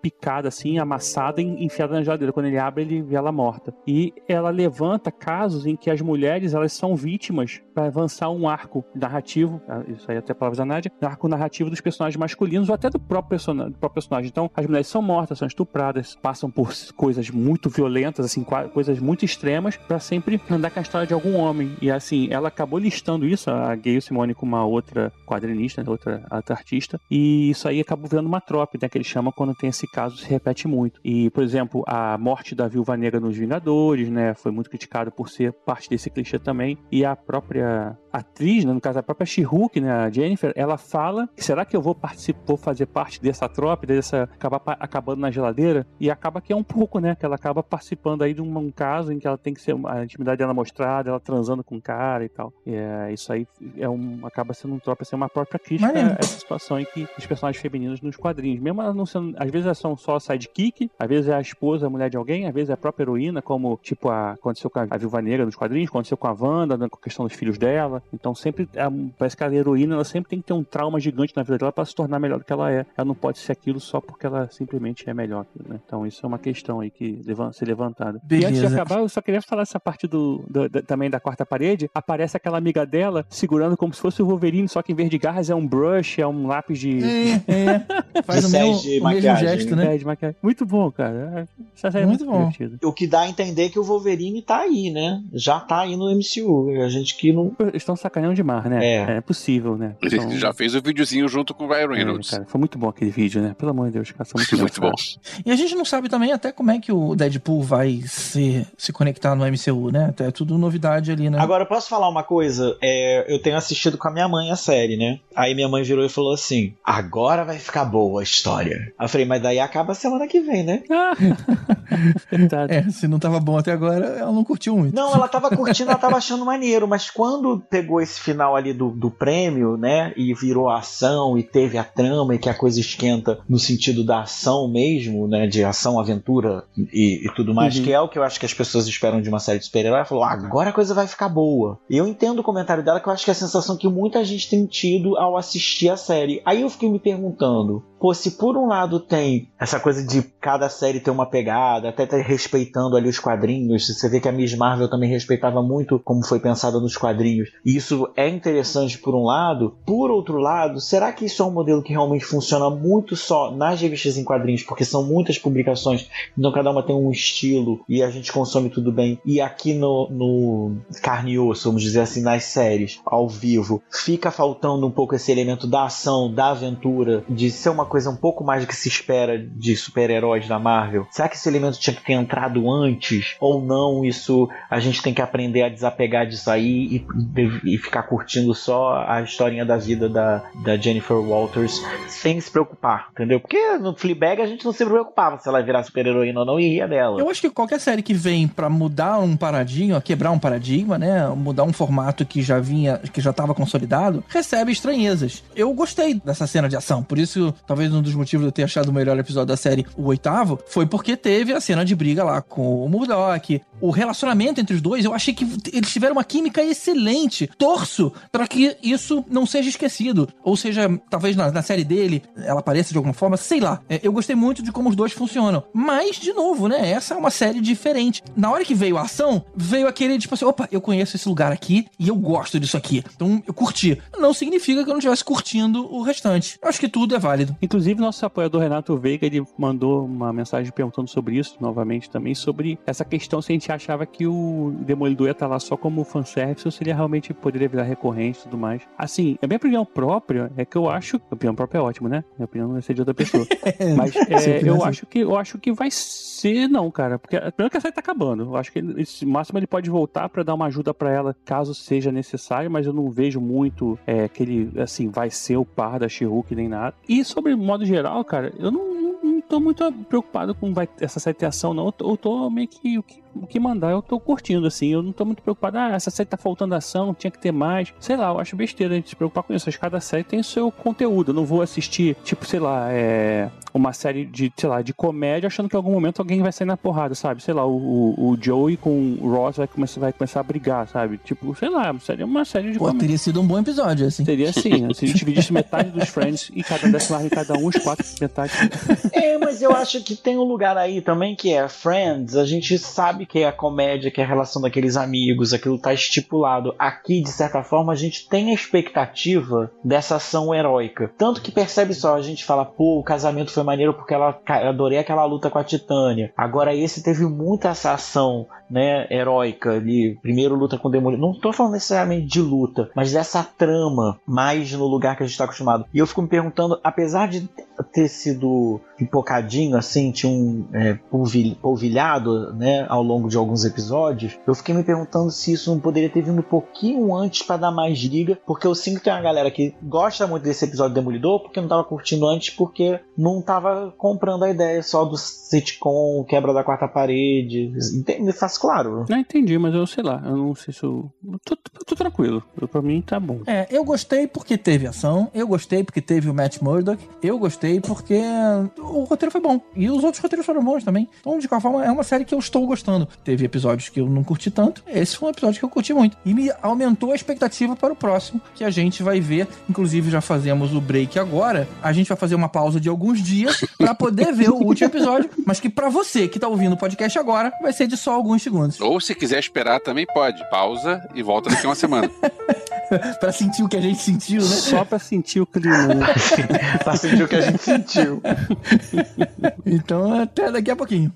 picada, assim, amassada e enfiada na geladeira. Quando ele abre, ele vê ela morta. E ela levanta casos em que as mulheres elas são vítimas para avançar um arco narrativo, ah, isso aí até palavras da Nádia, um arco narrativo dos personagens masculinos ou até do próprio, person do próprio personagem. Então, as mulheres são mortas, são estupradas, passam por coisas muito violentas, assim, coisas muito extremas, para sempre andar com a história de algum homem. E assim, ela acabou listando isso, a Gayle Simone com uma outra quadrinista, né, outra, outra artista, e isso aí acabou virando uma trope, né, que ele chama quando tem esse caso, se repete muito. E, por exemplo, a morte da Viúva Negra nos Vingadores, né, foi muito criticado por ser parte desse clichê também, e a própria atriz, né, no caso a própria She-Hulk, né, a Jennifer, ela fala, será que eu vou participar, vou fazer parte dessa tropa, dessa acabar acabando na geladeira? E acaba que é um pouco, né, que ela acaba participando aí de um, um caso em que ela tem que ser a intimidade dela mostrada, ela transando com o cara e tal. E, é, isso aí é um, acaba sendo um tropa, ser uma própria crítica a essa situação em que os personagens femininos nos quadrinhos, mesmo elas não sendo, às vezes elas são só sidekick, às vezes é a esposa, a mulher de alguém, às vezes é a própria heroína, como tipo a, aconteceu com a, a Viúva Negra nos quadrinhos, aconteceu com a Wanda, né, com a questão dos filhos dela. Então sempre é, parece que a heroína ela sempre tem que ter um trauma gigante na vida dela para se tornar melhor do que ela é. Ela não pode ser aquilo só porque ela simplesmente é melhor. Né? Então isso é uma questão aí que deve ser levantada. Beleza. E antes de acabar, eu só queria falar essa parte do, do, do, também da quarta parede. Aparece aquela amiga dela segurando como se fosse o Wolverine, só que em vez de garras é um brush, é um lápis de. É, é. Faz o, mesmo, de o mesmo gesto, né? É, de maquiagem. Muito bom, cara. Essa série é muito, muito bom. Divertido. O que dá a entender que o Wolverine tá aí, né? Já tá aí no MCU. A gente que não. Estão sacaneando demais, né? É. É possível, né? Então... já fez o videozinho junto com o Ryan é, Reynolds. É, cara, foi muito bom aquele vídeo, né? Pelo amor de Deus, cara, muito, muito bom. E a gente não sabe também até como é que o Deadpool vai se, se conectar no MCU, né? É tudo novidade ali, né? Agora, posso falar uma coisa? É, eu tenho assistido com a minha mãe a série, né? Aí minha mãe virou e falou assim: agora vai ficar boa a história. Aí eu falei, mas daí acaba semana que vem, né? é, se não tava bom até agora, ela não curtiu muito. Não, ela tava curtindo, ela tava achando maneiro, mas quando pegou esse final ali do, do prêmio, né? E virou a ação e teve a trama e que a coisa esquenta no sentido da ação mesmo, né? De ação, aventura e, e tudo mais, uhum. que é o que eu acho que as pessoas esperam de uma série de super-herói. Ela falou, agora a coisa vai ficar boa. E eu entendo o comentário dela, que eu acho que é a sensação que muita gente tem tido ao assistir a série. Aí eu fiquei me perguntando, pô, se por um lado tem essa coisa de cada série ter uma pegada, até tá respeitando ali os quadrinhos, você vê que a Miss Marvel também respeitava muito como foi pensada nos quadrinhos, e isso é interessante por um lado, por outro lado, será que isso é um modelo que realmente funciona muito só nas revistas em quadrinhos, porque são muitas publicações, então cada uma tem um estilo e a gente consome tudo bem, e aqui no, no carne e osso, vamos dizer assim, nas séries, ao vivo, fica faltando um pouco esse elemento da ação, da aventura, de ser uma coisa um pouco mais do que se espera de super-heróis da Marvel? Será que esse elemento tinha que ter entrado antes? Ou não? Isso a gente tem que aprender a desapegar disso aí e, e ficar curtindo só a historinha da vida da, da Jennifer Walters sem se preocupar, entendeu? Porque no Fleabag a gente não se preocupava se ela virar super-heroína ou não e ria dela. Eu acho que qualquer série que vem para mudar um paradigma, quebrar um paradigma, né, mudar um formato que já vinha, que já estava consolidado, recebe estranhezas. Eu gostei dessa cena de ação, por isso, talvez um dos motivos de eu ter achado o melhor episódio da série, o oitavo, foi porque teve a cena de briga lá com o Murdoch, o relacionamento entre os dois, eu achei que eles tiveram uma química excelente. Torço para que isso não seja esquecido, ou seja, talvez na, na, série dele ela apareça de alguma forma, sei lá. É, eu gostei muito de como os dois funcionam. Mas, de novo, né, essa é uma série diferente. Na hora que veio a ação, veio aquele tipo assim, opa, eu conheço esse lugar aqui e eu gosto disso aqui. Então eu curti. Não significa que eu não estivesse curtindo o restante. Eu acho que tudo é válido. Inclusive, nosso apoiador Renato Veiga, ele mandou uma mensagem perguntando sobre isso, novamente também, sobre essa questão se a gente achava que o Demolidor ia estar lá só como fanservice ou se ele realmente poderia virar recorrente e tudo mais. Assim, a minha opinião própria é que eu acho. A opinião própria é ótimo, né? Minha opinião não vai ser de outra pessoa. Mas é, eu, acho que, eu acho que vai ser, não, cara. Porque primeiro que a série tá acabando. Eu acho que ele, máximo ele pode voltar para dar uma ajuda para ela caso seja necessário, mas eu não vejo muito é, que ele, assim, vai ser o par da she nem nada. E sobre modo geral, cara, eu não, não, tô muito preocupado com vai, essa série ter ação, não. Eu tô, eu tô meio que, que o que mandar eu tô curtindo, assim. Eu não tô muito preocupado, ah, essa série tá faltando ação, tinha que ter mais. Sei lá, eu acho besteira a gente se preocupar com isso. Acho que cada série tem o seu conteúdo. Eu não vou assistir, tipo, sei lá, é uma série de, sei lá, de comédia achando que em algum momento alguém vai sair na porrada, sabe? Sei lá, o, o, o Joey com o Ross vai começar, vai começar a brigar, sabe? Tipo, sei lá, seria uma série de Pô, comédia. teria sido um bom episódio, assim. Seria sim, se a gente dividisse metade dos Friends e cada lá em cada um, os quatro, metade. É, mas eu acho que tem um lugar aí também que é Friends, a gente sabe que é a comédia, que é a relação daqueles amigos, aquilo tá estipulado. Aqui, de certa forma, a gente tem a expectativa dessa ação heróica. Tanto que percebe só, a gente fala, pô, o casamento foi maneiro porque ela adorei aquela luta com a Titânia. Agora esse teve muita essa ação, né, heróica ali. Primeiro luta com o Demolidor. Não tô falando necessariamente de luta, mas dessa trama mais no lugar que a gente tá acostumado. E eu fico me perguntando, apesar de ter sido pipocadinho, assim, tinha um é, polvilhado, né, ao longo de alguns episódios, eu fiquei me perguntando se isso não poderia ter vindo um pouquinho antes para dar mais liga, porque eu sinto que tem uma galera que gosta muito desse episódio Demolidor, porque não tava curtindo antes, porque não tava comprando a ideia só do sitcom, quebra da quarta parede. Me faz claro. Não entendi, mas eu sei lá, eu não sei se eu. Tô, tô, tô tranquilo. Eu, pra mim tá bom. É, eu gostei porque teve ação, eu gostei porque teve o Matt Murdock, eu gostei porque o roteiro foi bom. E os outros roteiros foram bons também. Então, de qualquer forma, é uma série que eu estou gostando. Teve episódios que eu não curti tanto, esse foi um episódio que eu curti muito. E me aumentou a expectativa para o próximo, que a gente vai ver. Inclusive, já fazemos o break agora. A gente vai fazer uma pausa de alguns dias para poder ver o último episódio, mas que para você que tá ouvindo o podcast agora, vai ser de só alguns segundos. Ou se quiser esperar também pode. Pausa e volta daqui uma semana. pra sentir o que a gente sentiu, né? Só pra sentir o clima, né? pra sentir o que a gente sentiu. então, até daqui a pouquinho.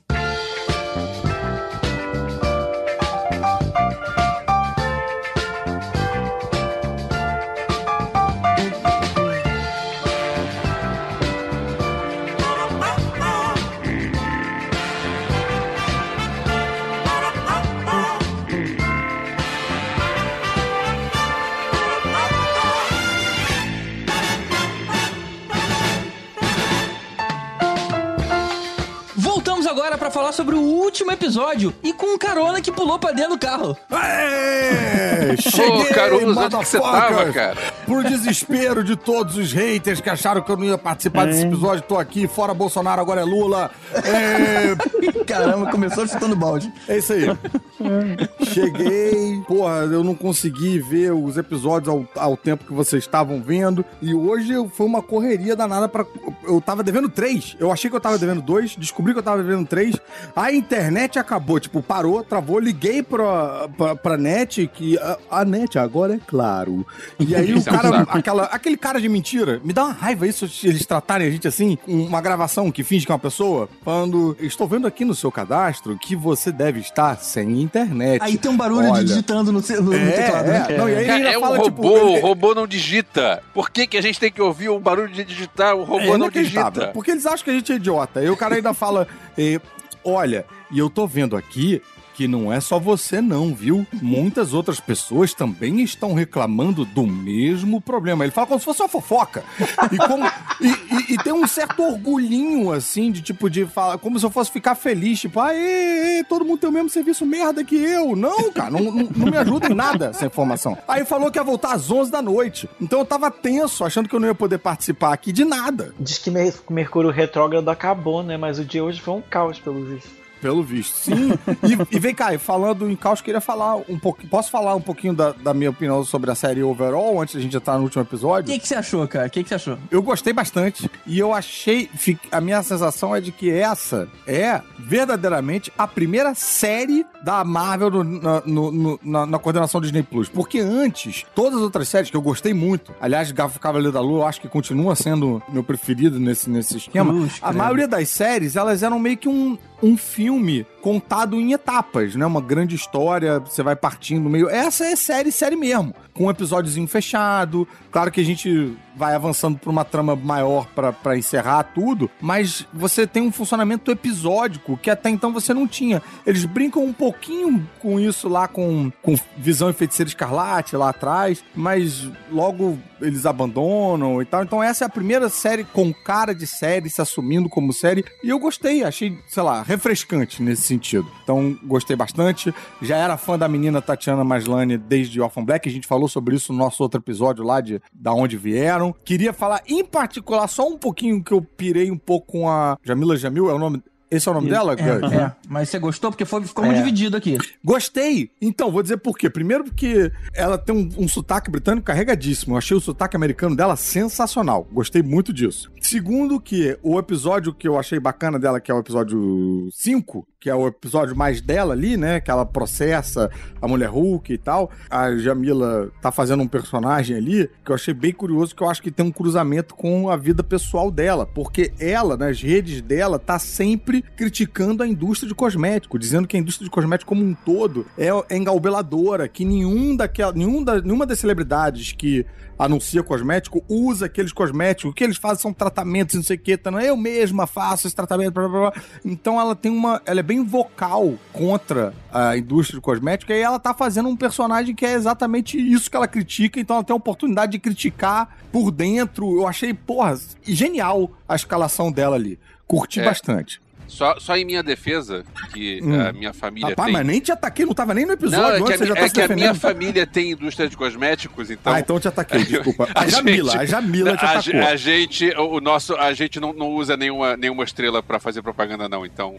Falar sobre o último episódio e com um carona que pulou pra dentro do carro. Aê! Cheguei, Ô, Caruso, onde que você tava, cara? Por desespero de todos os haters que acharam que eu não ia participar desse episódio, tô aqui, fora Bolsonaro, agora é Lula. É... Caramba, começou chutando balde. É isso aí. Cheguei, porra, eu não consegui ver os episódios ao, ao tempo que vocês estavam vendo. E hoje foi uma correria danada para Eu tava devendo três. Eu achei que eu tava devendo dois, descobri que eu tava devendo três. A internet acabou, tipo, parou, travou, liguei pra, pra, pra net, que a, a net agora é claro. E aí o é cara, aquela, aquele cara de mentira, me dá uma raiva isso, eles tratarem a gente assim, uma gravação que finge que é uma pessoa, falando, estou vendo aqui no seu cadastro que você deve estar sem internet. Aí tem um barulho Olha, de digitando no, no, é, teclado. Né? É. Não, e aí é, é fala, um robô, tipo, ele... o robô não digita. Por que, que a gente tem que ouvir o barulho de digitar? O robô é não digita. Porque eles acham que a gente é idiota. Aí o cara ainda fala: Olha, e eu tô vendo aqui que não é só você, não, viu? Muitas outras pessoas também estão reclamando do mesmo problema. Ele fala como se fosse uma fofoca. E, como- e- e- e tem um certo orgulhinho, assim, de tipo, de falar, como se eu fosse ficar feliz, tipo, ah, ê, ê, todo mundo tem o mesmo serviço merda que eu. Não, cara, não, não, não me ajuda em nada essa informação. Aí falou que ia voltar às 11 da noite. Então eu tava tenso, achando que eu não ia poder participar aqui de nada. Diz que Mer- Mercúrio retrógrado acabou, né? Mas o dia hoje foi um caos, pelo visto. Pelo visto, sim. E, e vem cá, falando em caos, queria falar um pouquinho. Posso falar um pouquinho da, da minha opinião sobre a série overall antes da gente entrar no último O episódio? que, que você achou, cara? O que, que você achou? Eu gostei bastante. E eu achei. A minha sensação é de que essa é verdadeiramente a primeira série da Marvel no- na, no- no- na- na coordenação Disney Plus. Porque antes, todas as outras séries que eu gostei muito, aliás, Cavaleiro da Lua, eu acho que continua sendo meu preferido nesse, nesse esquema. A maioria das séries, elas eram meio que um, um filme contado em etapas, né? Uma grande história, você vai partindo meio. Essa é série, série mesmo. Com um episódiozinho fechado. Claro que a gente vai avançando pra uma trama maior pra encerrar tudo, mas você tem um funcionamento episódico que até então você não tinha. Eles brincam um pouquinho com isso lá com, com Visão e Feiticeiro Escarlate lá atrás, mas logo eles abandonam e tal. Então essa é a primeira série com cara de série, se assumindo como série, e eu gostei, achei, sei lá, refrescante nesse sentido. Então gostei bastante. Já era fã da menina Tatiana Maslany desde Orphan Black, a gente falou sobre isso no nosso outro episódio lá de da onde vieram. Queria falar em particular só um pouquinho que eu pirei um pouco com a Jamila Jamil, é o nome esse é o nome dela? É, é, mas você gostou porque foi, ficou É. muito dividido aqui. Gostei! Então, vou dizer por quê. Primeiro porque ela tem um, um sotaque britânico carregadíssimo. Eu achei o sotaque americano dela sensacional. Gostei muito disso. Segundo que o episódio que eu achei bacana dela, que é o episódio 5, que é o episódio mais dela ali, né? Que ela processa a mulher Hulk e tal. A Jamila tá fazendo um personagem ali que eu achei bem curioso, que eu acho que tem um cruzamento com a vida pessoal dela. Porque ela, nas redes dela, tá sempre criticando a indústria de cosmético, dizendo que a indústria de cosmético como um todo é, é engalbeladora, que nenhum daquela, nenhum da, nenhuma das celebridades que anuncia cosmético usa aqueles cosméticos. O que eles fazem são tratamentos, não sei o que. Tá, eu mesma faço esse tratamento. Blá, blá, blá. Então ela tem uma. Ela é bem vocal contra a indústria de cosmético. E ela tá fazendo um personagem que é exatamente isso que ela critica. Então ela tem a oportunidade de criticar por dentro. Eu achei, porra, genial a escalação dela ali. Curti É. bastante. Só, só em minha defesa, que Hum. a minha família Rapaz, tem. mas nem te ataquei, não tava nem no episódio. Não, é que, a, você já mi- tá é se que a minha família tem indústria de cosméticos, então. Ah, então eu te ataquei, desculpa. A, Jamila, a Jamila te a, atacou. a gente, o, nosso, a gente não, não usa nenhuma, nenhuma estrela pra fazer propaganda, não. Então,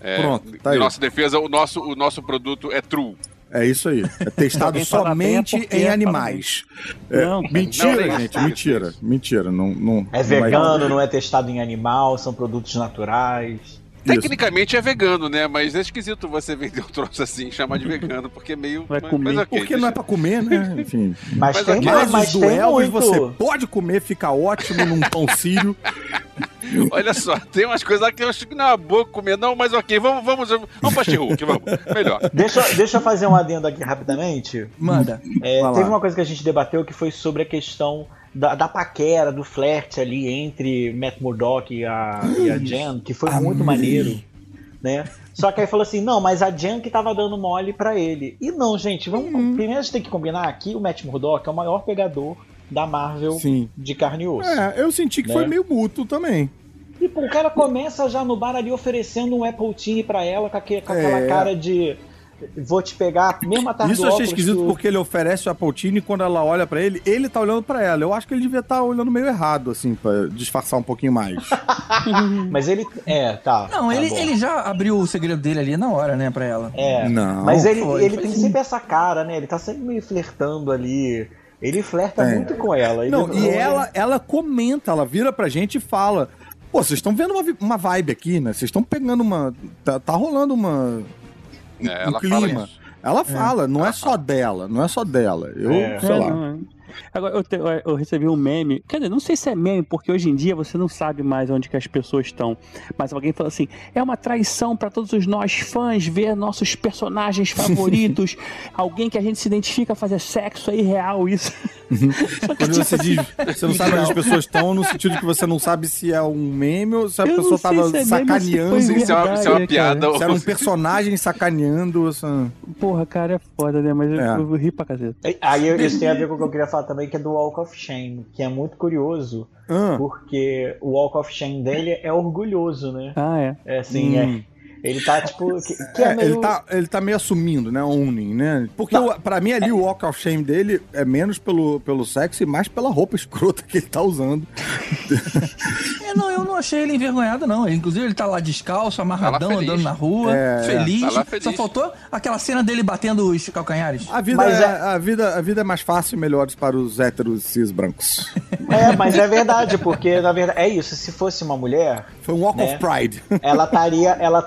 é, Pronto, tá em aí. nossa defesa, o nosso, o nosso produto é true. É isso aí. É testado é somente porque em fala animais. É, Não, mentira, Não, gente, mentira. Mentira. Não, não, É não vai- vegano, não é testado em animal, são produtos naturais. Isso. Tecnicamente é vegano, né? Mas é esquisito você vender um troço assim e chamar de vegano, porque é meio. Vai mas- comer. Mas, ok, Porque não é pra comer, né? Enfim. Mas, Mas tem, aqui- mas, Mas, duelos você pode comer, fica ótimo num pão sírio. Olha só, tem umas coisas lá que eu acho que não é uma boa comer, não, mas ok, vamos, vamos, vamos pra She-Hulk, vamos. Melhor. Deixa, deixa eu fazer um adendo aqui rapidamente. Manda. É, Vai lá. teve uma coisa que a gente debateu que foi sobre a questão da, da paquera, do flerte ali entre Matt Murdock e a, e a Jen, que foi muito maneiro, né? Só que aí falou assim, não, mas a Jen que tava dando mole pra ele. E não, gente, vamos, primeiro a gente tem que combinar que o Matt Murdock é o maior pegador da Marvel Sim. de carne e osso. É, eu senti que Né? foi meio mútuo também. E pô, o cara começa já no bar ali oferecendo um Apple TV pra ela com, aque- com aquela É. cara de vou te pegar mesmo atrás Isso do eu achei esquisito que porque ele oferece o Apple TV e quando ela olha pra ele, ele tá olhando pra ela. Eu acho que ele devia estar olhando meio errado, assim, pra disfarçar um pouquinho mais. Mas ele. É, tá. Não, tá ele, bom. ele já abriu o segredo dele ali na hora, né, pra ela. É. Não, Mas ele, foi, ele foi tem sim. sempre essa cara, né? Ele tá sempre meio flertando ali. Ele flerta É. muito com ela. Não, e ela, ela comenta, ela vira pra gente e fala: Pô, vocês estão vendo uma, uma vibe aqui, né? Vocês estão pegando uma. Tá, tá rolando uma. É, um ela clima. fala. Ela fala, não é só dela, não é só dela. Eu, É. sei É, lá. não, é. Agora, eu, te- eu recebi um meme. Quer dizer, não sei se é meme, porque hoje em dia você não sabe mais onde que as pessoas estão. Mas alguém falou assim: é uma traição pra todos os nós fãs ver nossos personagens favoritos. alguém que a gente se identifica fazer sexo aí real, isso. Que, Quando você diz, você não sabe onde as pessoas estão, no sentido que você não sabe se é um meme ou se a Eu pessoa tava se é meme se sacaneando. foi Se Isso é uma, isso é uma piada. ou- era um personagem sacaneando. Assim. Porra, cara, é foda, né? Mas eu, É. eu ri pra caceta. Aí eu- isso tem a ver com o que eu queria falar também, que é do Walk of Shame, que é muito curioso, Ah, porque o Walk of Shame dele é orgulhoso, né? Ah, é. É assim, Hum. É. Ele tá tipo. Que, que é, é, meio. ele, tá, ele tá meio assumindo, né? Owning, né? Porque o- pra mim ali o walk of shame dele é menos pelo, pelo sexo e mais pela roupa escrota que ele tá usando. É, não, eu não achei ele envergonhado, não. Inclusive, ele tá lá descalço, amarradão, feliz. andando na rua, É, feliz. tá feliz. Só faltou aquela cena dele batendo os calcanhares. A vida, Mas é, é- A, vida, a vida é mais fácil e melhor para os héteros cis brancos. É, mas é verdade, porque na verdade é isso. Se fosse uma mulher, Foi um walk Né? of pride. ela estaria ela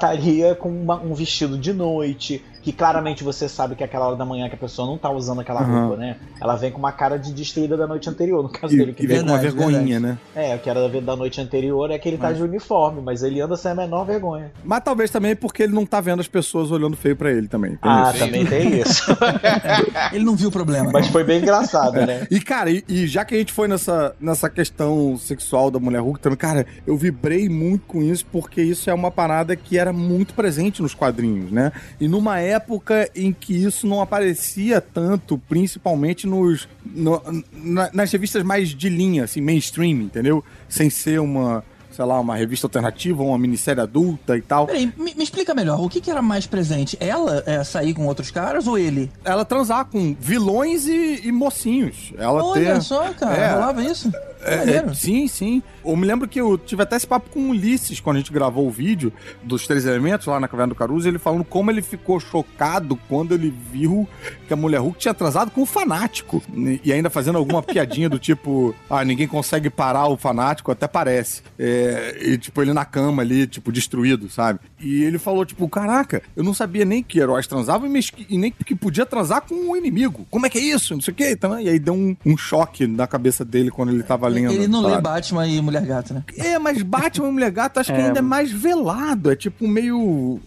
com uma- um vestido de noite, que claramente você sabe que é aquela hora da manhã que a pessoa não tá usando aquela Aham. roupa, né? Ela vem com uma cara de destruída da noite anterior, no caso E, dele. Que e vem com uma Verdade, vergonhinha, né? É, o que era da- da noite anterior é que ele tá de uniforme, mas ele anda sem a menor vergonha. Mas talvez também porque ele não tá vendo as pessoas olhando feio pra ele também. Tem Ah, isso. também tem isso. Ele não viu o problema. mas foi bem engraçado, né? E, cara, e, e já que a gente foi nessa, nessa questão sexual da mulher Hulk também, cara, eu vibrei muito com isso porque isso é uma parada que era muito presente nos quadrinhos, né? E numa época em que isso não aparecia tanto, principalmente nos no- na- nas revistas mais de linha, assim, mainstream, entendeu? Sem ser uma, sei lá, uma revista alternativa, uma minissérie adulta e tal. Peraí, me, me explica melhor, o que, que era mais presente? Ela é, sair com outros caras ou ele? Ela transar com vilões e, e mocinhos. Ela Olha ter... só, cara, É. rolava isso? É, é, sim, sim. Eu me lembro que eu tive até esse papo com o Ulisses quando a gente gravou o vídeo dos Três Elementos lá na Caverna do Caruso, ele falando como ele ficou chocado quando ele viu que a Mulher Hulk tinha atrasado com o fanático. E ainda fazendo alguma piadinha do tipo, ah, ninguém consegue parar o fanático, até parece. É, e tipo, ele na cama ali, tipo, destruído, sabe? E ele falou, tipo, caraca, eu não sabia nem que heróis transavam e, nem que podia transar com um inimigo. Como é que é isso? Não sei o que. Então, e aí deu um, um choque na cabeça dele quando ele tava lendo. Ele não lê sabe? Batman e Mulher Gata, né? É, mas Batman e Mulher Gato acho que É. ainda é mais velado. É tipo meio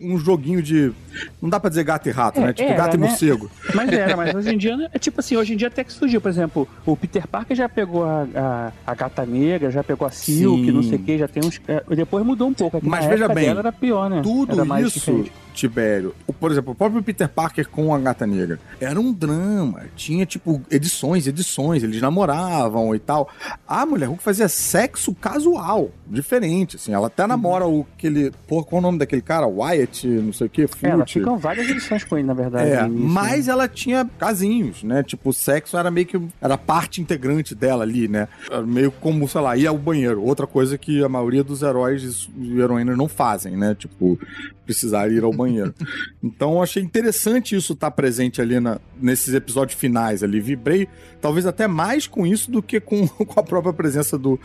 um joguinho de. Não dá pra dizer gato e rato, É, né? Tipo era, gato e né? morcego. Mas era, mas hoje em dia, né, é tipo assim, hoje em dia até que surgiu, por exemplo, o Peter Parker já pegou a, a, a gata negra, já pegou a Silk, Sim. não sei o que, já tem uns. é, depois mudou um pouco. é que Mas veja bem, era pior, né? Tudo isso, diferente. Tibério. Por exemplo, o próprio Peter Parker com a Gata Negra. Era um drama. Tinha, tipo, edições, edições. Eles namoravam e tal. A Mulher Hulk fazia sexo casual. Diferente, assim. Ela até namora o aquele. Pô, qual é o nome daquele cara? Wyatt, não sei o quê, É, ela Fute. ficam várias edições com ele, na verdade. É, início, mas né? ela tinha casinhos, né? Tipo, o sexo era meio que. Era parte integrante dela ali, né? Era meio como, sei lá, ir ao banheiro. Outra coisa que a maioria dos heróis e heroínas não fazem, né? Tipo, precisar ir ao banheiro. então eu achei interessante isso estar presente ali na, nesses episódios finais ali. Vibrei talvez até mais com isso do que com, com a própria presença do,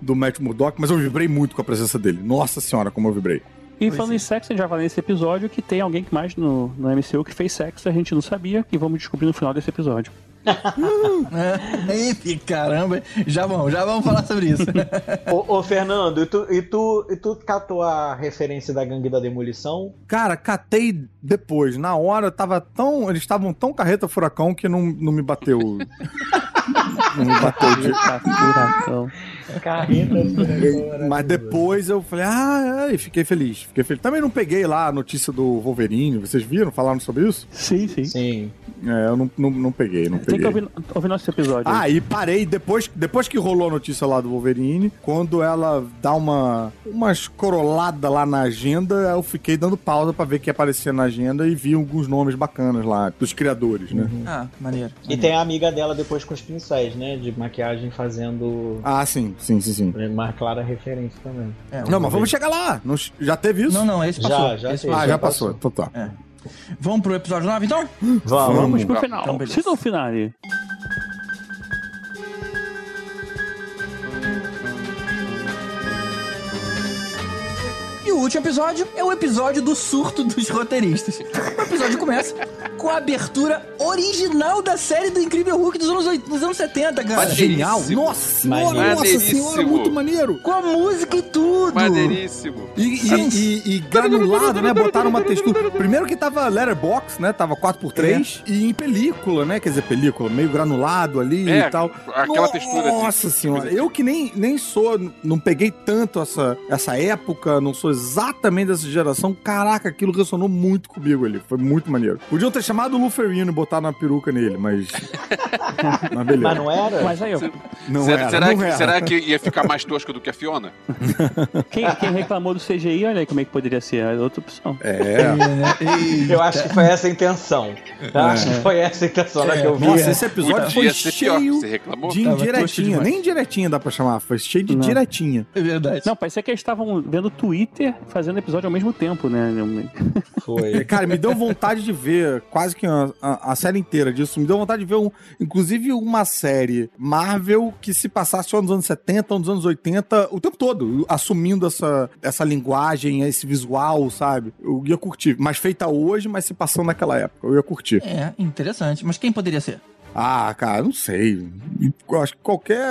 do Matt Murdock, mas eu vibrei muito com a presença dele. Nossa senhora, como eu vibrei. E falando em sexo, a gente já falou nesse episódio que tem alguém que mais no, no MCU que fez sexo, a gente não sabia, e vamos descobrir no final desse episódio. É, Eita, caramba, já vamos, já vamos falar sobre isso. ô, ô, Fernando, e tu, e, tu, e tu catou a referência da gangue da demolição? Cara, catei depois. Na hora tava tão. Eles estavam tão carreta furacão que não, não me bateu. não me bateu de. Furacão. Carreta Mas depois eu falei, ah, e fiquei feliz. Fiquei feliz. Também não peguei lá a notícia do Wolverine. Vocês viram? Falaram sobre isso? Sim, sim. Sim. É, eu não, não, não peguei, não Tem que peguei. ouvir, ouvir nosso episódio. Ah, e parei depois, depois que rolou a notícia lá do Wolverine, quando ela dá uma umas coroladas lá na agenda, eu fiquei dando pausa pra ver o que aparecia na agenda e vi alguns nomes bacanas lá, dos criadores, né? ah, maneiro. E tem a amiga dela depois com os pincéis, né? De maquiagem fazendo Ah, sim, sim, sim, sim. uma clara referência também. É, Não, mas vamos chegar lá. Não- já teve isso? Não, não, esse passou. Já, já esse. Ah, passou. já passou. Então tá. É. Vamos pro episódio 9, então? Vamos. Vamos pro final. então beleza. Season finale. Último episódio é o episódio do surto dos roteiristas. O episódio começa com a abertura original da série do Incrível Hulk dos anos, oit- dos anos 70, cara. Mas- Genial. Nossa senhora, nossa senhora, muito maneiro. Com a música e tudo. Maneiríssimo. E, e, e- e granulado, né? Botaram uma textura. Primeiro que tava letterbox, né? Tava 4x3. E em película, né? Quer dizer, película, meio granulado ali É, e tal. aquela textura de- Nossa senhora. coisa Eu que nem, nem sou, não peguei tanto essa, essa época, não sou exatamente dessa geração. Caraca, aquilo ressonou muito comigo ali. Foi muito maneiro. Podiam ter chamado o Luferino e botar na peruca nele, mas. mas beleza. Mas não era? Mas aí, ó, Não será, era, será não que, era. será que ia ficar mais tosco do que a Fiona? quem, quem reclamou do CGI, olha aí como é que poderia ser. É outra opção. É. Eu acho que foi essa a intenção. Eu acho que foi essa a intenção É. que eu vi. Nossa, esse episódio Podia foi pior. cheio Você reclamou? de indiretinha. Nem indiretinha dá pra chamar, foi cheio de Não. diretinha. É verdade. Não, parecia que eles estavam vendo Twitter fazendo episódio ao mesmo tempo, né? É, Foi. Cara, me deu vontade de ver quase que a, a- a série inteira disso. Me deu vontade de ver, um, inclusive, uma série Marvel que se passasse ou nos anos 70 ou nos anos 80, o tempo todo, assumindo essa, essa linguagem, esse visual, sabe? Eu ia curtir. Mas feita hoje, mas se passando naquela época. Eu ia curtir. É, interessante. Mas quem poderia ser? Ah, cara, não sei. Eu acho que qualquer.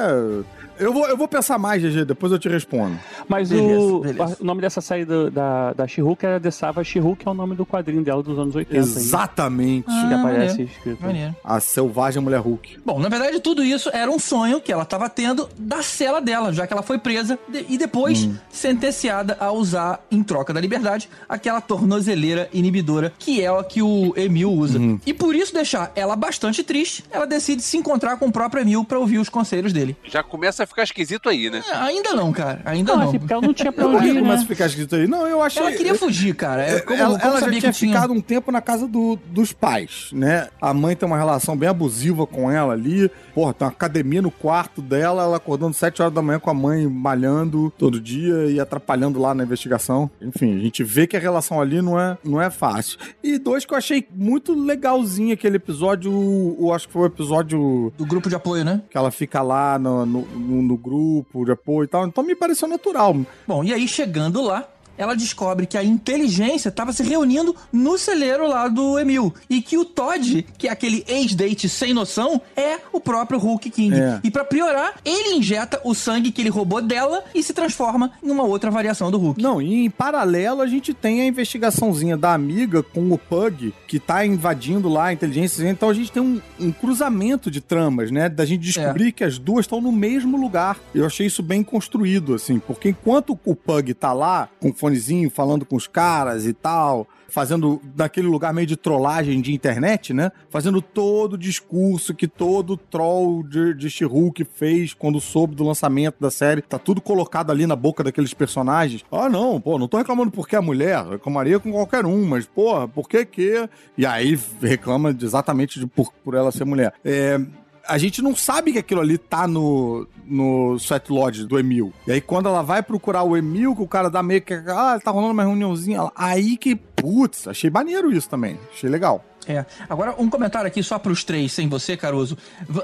Eu vou, eu vou pensar mais, GG, depois eu te respondo. Mas Beleza, o, beleza. o nome dessa série do- da, da She-Hulk era The Savage She-Hulk, que é o nome do quadrinho dela dos anos 80. aí, Exatamente. Que Ah, aparece maneiro. escrito. Maneiro. A selvagem mulher Hulk. Bom, na verdade, tudo isso era um sonho que ela estava tendo da cela dela, já que ela foi presa e depois sentenciada a usar, em troca da liberdade, aquela tornozeleira inibidora que é a que o Emil usa. E por isso deixar ela bastante triste, ela decide se encontrar com o próprio Emil para ouvir os conselhos dele. Já começa a ficar esquisito aí, né? É, ainda não, cara. Ainda Não, não. assim, porque ela não tinha pra Por onde que ir, começa né? a ficar escrito aí? Não, eu achei. Ela queria fugir, cara. É, como, ela como ela já tinha tinha... ficado um tempo na casa do- dos pais, né? A mãe tem uma relação bem abusiva com ela ali. Porra, tem uma academia no quarto dela, ela acordando 7 horas da manhã com a mãe malhando todo dia e atrapalhando lá na investigação. Enfim, a gente vê que a relação ali não é, não é fácil. E dois que eu achei muito legalzinho aquele episódio, eu acho que foi o episódio Do grupo de apoio, né? que ela fica lá no, no, no- no grupo de apoio e tal. Então me pareceu natural. Bom, e aí chegando lá, ela descobre que a inteligência estava se reunindo no celeiro lá do Emil. E que o Todd, que é aquele ex-date sem noção, é o próprio Hulk King. É. E pra piorar, ele injeta o sangue que ele roubou dela e se transforma em uma outra variação do Hulk. Não, e em paralelo a gente tem a investigaçãozinha da amiga com o Pug, que tá invadindo lá a inteligência. Então a gente tem um, um cruzamento de tramas, né? Da gente descobrir que as duas estão no mesmo lugar. Eu achei isso bem construído, assim, porque enquanto o Pug tá lá, com o fonezinho, falando com os caras e tal. Fazendo daquele lugar meio de trollagem de internet, né? Fazendo todo o discurso que todo troll de, de She-Hulk fez quando soube do lançamento da série. Tá tudo colocado ali na boca daqueles personagens. Ah, não, pô, não tô reclamando porque é mulher. Reclamaria com qualquer um, mas, porra, por que que... E aí reclama exatamente de, por, por ela ser mulher. É a gente não sabe que aquilo ali tá no, no Sweat Lodge do Emil. E aí, quando ela vai procurar o Emil, que o cara dá meio que. Ah, tá rolando uma reuniãozinha. Aí que. Putz, achei maneiro isso também. Achei legal. É. Agora, um comentário aqui só pros três, sem você, Caruso.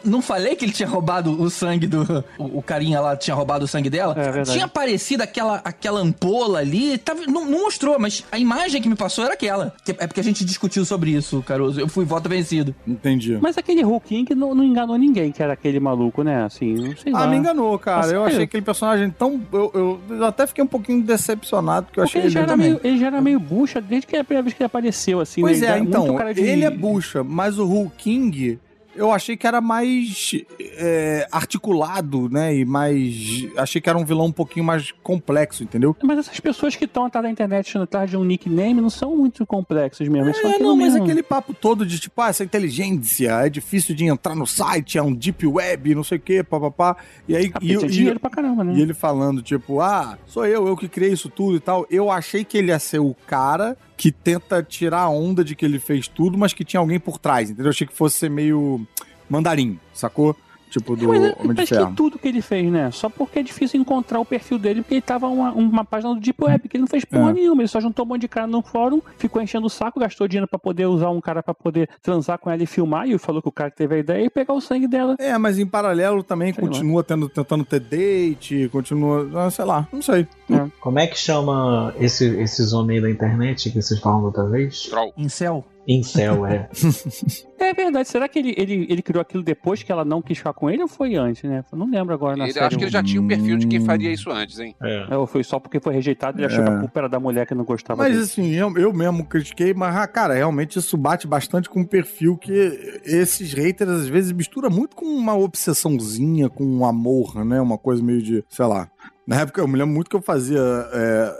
Não falei que ele tinha roubado o sangue do. O, o carinha lá tinha roubado o sangue dela? É verdade. Tinha aparecido aquela, aquela ampola ali. Tava, não, não mostrou, mas a imagem que me passou era aquela. Que- É porque a gente discutiu sobre isso, Caruso. Eu fui voto vencido. Entendi. Mas aquele Hulk King não, não enganou ninguém que era aquele maluco, né? Assim, não sei lá. Ah, me enganou, cara. Ah, eu achei aquele personagem tão. Eu, eu- eu até fiquei um pouquinho decepcionado, porque eu Porque achei ele já, ele meio, ele já era meio bucha desde que a primeira vez que ele apareceu, assim. Pois né? é, então, muito cara de- ele é bucha, mas o Hulk King, eu achei que era mais é, articulado, né? E mais. Achei que era um vilão um pouquinho mais complexo, entendeu? Mas essas pessoas que estão atrás da internet atrás de um nickname não são muito complexos mesmo. É, não, mas mesmo. aquele papo todo de tipo, ah, essa inteligência é difícil de entrar no site, é um deep web, não sei o que, papapá. E aí. Ah, e, e- dinheiro pra caramba, né? e ele falando, tipo, ah, sou eu, eu que criei isso tudo e tal. Eu achei que ele ia ser o cara que tenta tirar a onda de que ele fez tudo, mas que tinha alguém por trás, entendeu? Eu achei que fosse ser meio mandarim, sacou? Tipo, do Mas é- Homem de acho Ferro. que tudo que ele fez, né? Só porque é difícil encontrar o perfil dele, porque ele tava uma, uma página do Deep Web, que ele não fez porra É. nenhuma. Ele só juntou um monte de cara no fórum, ficou enchendo o saco, gastou dinheiro pra poder usar um cara pra poder transar com ela e filmar, e falou que o cara que teve a ideia e pegar o sangue dela. É, mas em paralelo também Sei lá. continua tendo, tentando ter date, continua. ah, Sei lá, não sei. Como é que chama esse- esses homens aí da internet que vocês falam da outra vez? Troll. Incel. Incel, é. É verdade. Será que ele, ele, ele criou aquilo depois que ela não quis ficar com ele ou foi antes, né? Eu não lembro agora na Ele, série. acho que ele já tinha um perfil de quem faria isso antes, hein? É, ou foi só porque foi rejeitado e ele achou É. que a culpa era da mulher que não gostava Mas dele. assim, eu, eu mesmo critiquei, mas, ah, cara, realmente isso bate bastante com o perfil que esses haters às vezes mistura muito com uma obsessãozinha, com um amor, né? Uma coisa meio de, sei lá. Na época, eu me lembro muito que eu fazia é,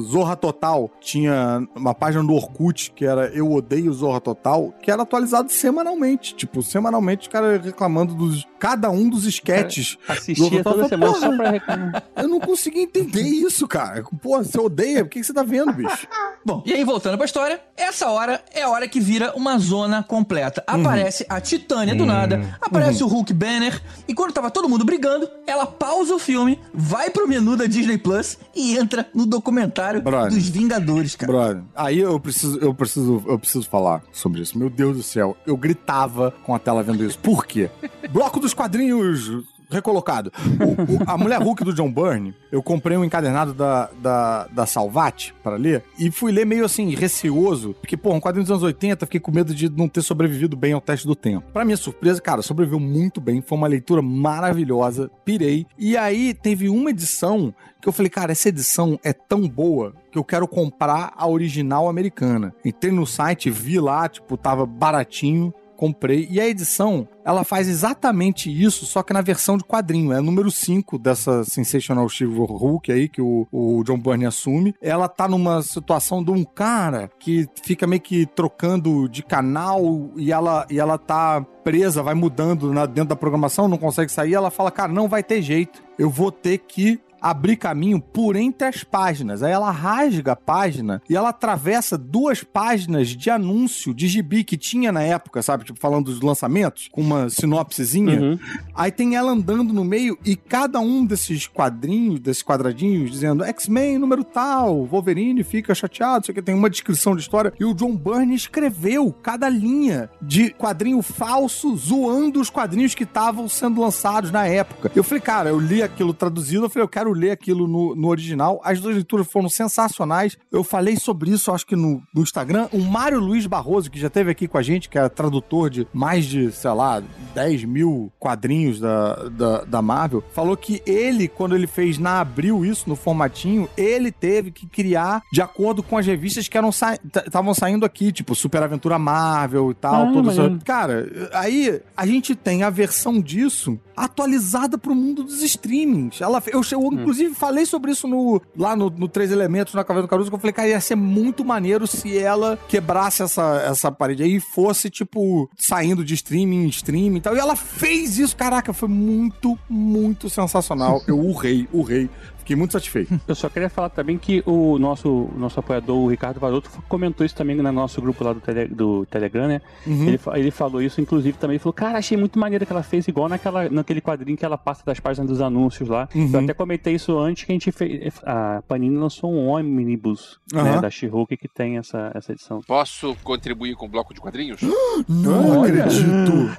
Zorra Total. Tinha uma página do Orkut que era Eu Odeio Zorra Total, que era atualizado semanalmente. Tipo, semanalmente os caras reclamando dos cada um dos sketches. Assistia toda Porra, semana só pra reclamar. Eu não consegui entender isso, cara. Pô, você odeia? Por que você tá vendo, bicho? Bom, e aí voltando pra história, essa hora é a hora que vira uma zona completa. Uhum. Aparece a Titânia do nada, aparece o Hulk Banner, e quando tava todo mundo brigando, ela pausa o filme, vai pro menu da Disney Plus e entra no documentário Brother. dos Vingadores, cara. Brother, aí eu preciso, eu preciso, eu preciso falar sobre isso. Meu Deus do céu, eu gritava com a tela vendo isso. Por quê? Bloco dos quadrinhos recolocado. O- o- a Mulher Hulk do John Byrne, eu comprei um encadernado da, da, da Salvati para ler e fui ler meio assim, receoso, porque, pô, um quadrinho dos anos 80, fiquei com medo de não ter sobrevivido bem ao teste do tempo. Pra minha surpresa, cara, sobreviveu muito bem, foi uma leitura maravilhosa, pirei. E aí teve uma edição que eu falei, cara, essa edição é tão boa que eu quero comprar a original americana. Entrei no site, vi lá, tipo, tava baratinho, comprei. E a edição, ela faz exatamente isso, só que na versão de quadrinho. É número 5 dessa Sensational Steve Hulk aí, que o, o John Byrne assume. Ela tá numa situação de um cara que fica meio que trocando de canal e ela, e ela tá presa, vai mudando na- dentro da programação, não consegue sair. Ela fala, cara, não vai ter jeito. Eu vou ter que abrir caminho por entre as páginas. Aí ela rasga a página e ela atravessa duas páginas de anúncio de gibi que tinha na época, sabe? Tipo, falando dos lançamentos, com uma sinopsezinha. Uhum. Aí tem ela andando no meio e cada um desses quadrinhos, desses quadradinhos, dizendo X-Men número tal, Wolverine fica chateado, sei que tem uma descrição de história. E o John Byrne escreveu cada linha de quadrinho falso zoando os quadrinhos que estavam sendo lançados na época. Eu falei, cara, eu li aquilo traduzido, eu falei, eu quero ler aquilo no, no original. As duas leituras foram sensacionais. Eu falei sobre isso, acho que no, no Instagram. O Mário Luiz Barroso, que já esteve aqui com a gente, que é tradutor de mais de, sei lá, 10 mil quadrinhos da, da, da Marvel, falou que ele, quando ele fez na Abril isso, no formatinho, ele teve que criar de acordo com as revistas que eram sa- estavam saindo aqui, tipo Super Aventura Marvel e tal, Ah. Cara, aí a gente tem a versão disso atualizada pro mundo dos streamings. Ela, eu, eu inclusive, falei sobre isso no, lá no, no Três Elementos, na Caverna do Caruso, que eu falei, cara, ia ser muito maneiro se ela quebrasse essa, essa parede aí e fosse, tipo, saindo de streaming em streaming e tal. E ela fez isso, caraca, foi muito, muito sensacional. Eu urrei, urrei. Fiquei muito satisfeito. Eu só queria falar também que o nosso, nosso apoiador, o Ricardo Varoto, comentou isso também no nosso grupo lá do, tele, do Telegram, né? Uhum. Ele, ele falou isso, inclusive, também. Ele falou, cara, achei muito maneiro que ela fez, igual naquela, naquele quadrinho que ela passa das páginas dos anúncios lá. Uhum. Eu até comentei isso antes que a gente fez. A Panini lançou um Omnibus né, Aham. da She-Hulk que tem essa, essa edição. Posso contribuir com o bloco de quadrinhos? Não Olha. acredito.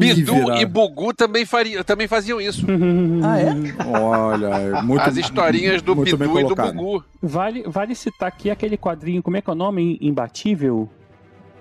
Bidu e Bugu também, faria, também faziam isso. Ah, é? Olha, muito As historinhas do Bidu e do. Bugu. Vale, vale citar aqui aquele quadrinho, como é que é o nome? Imbatível?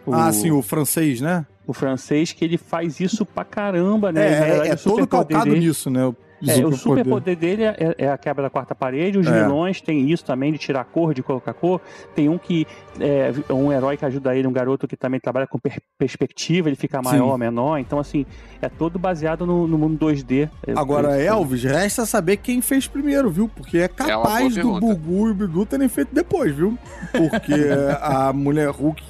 O, Ah, sim, o francês, né? o francês, que ele faz isso pra caramba, né? É, é, é todo calcado nisso, né? O É, o superpoder. superpoder dele é, é a quebra da quarta parede, os É. vilões têm isso também, de tirar cor, de colocar cor. Tem um que é um herói que ajuda ele, um garoto que também trabalha com per- perspectiva, ele fica maior, menor. Então, assim, é todo baseado no, no mundo 2D. É- Agora, é- Elvis, resta saber quem fez primeiro, viu? Porque é uma capaz do. Bugu e o Bidu terem feito depois, viu? Porque a Mulher Hulk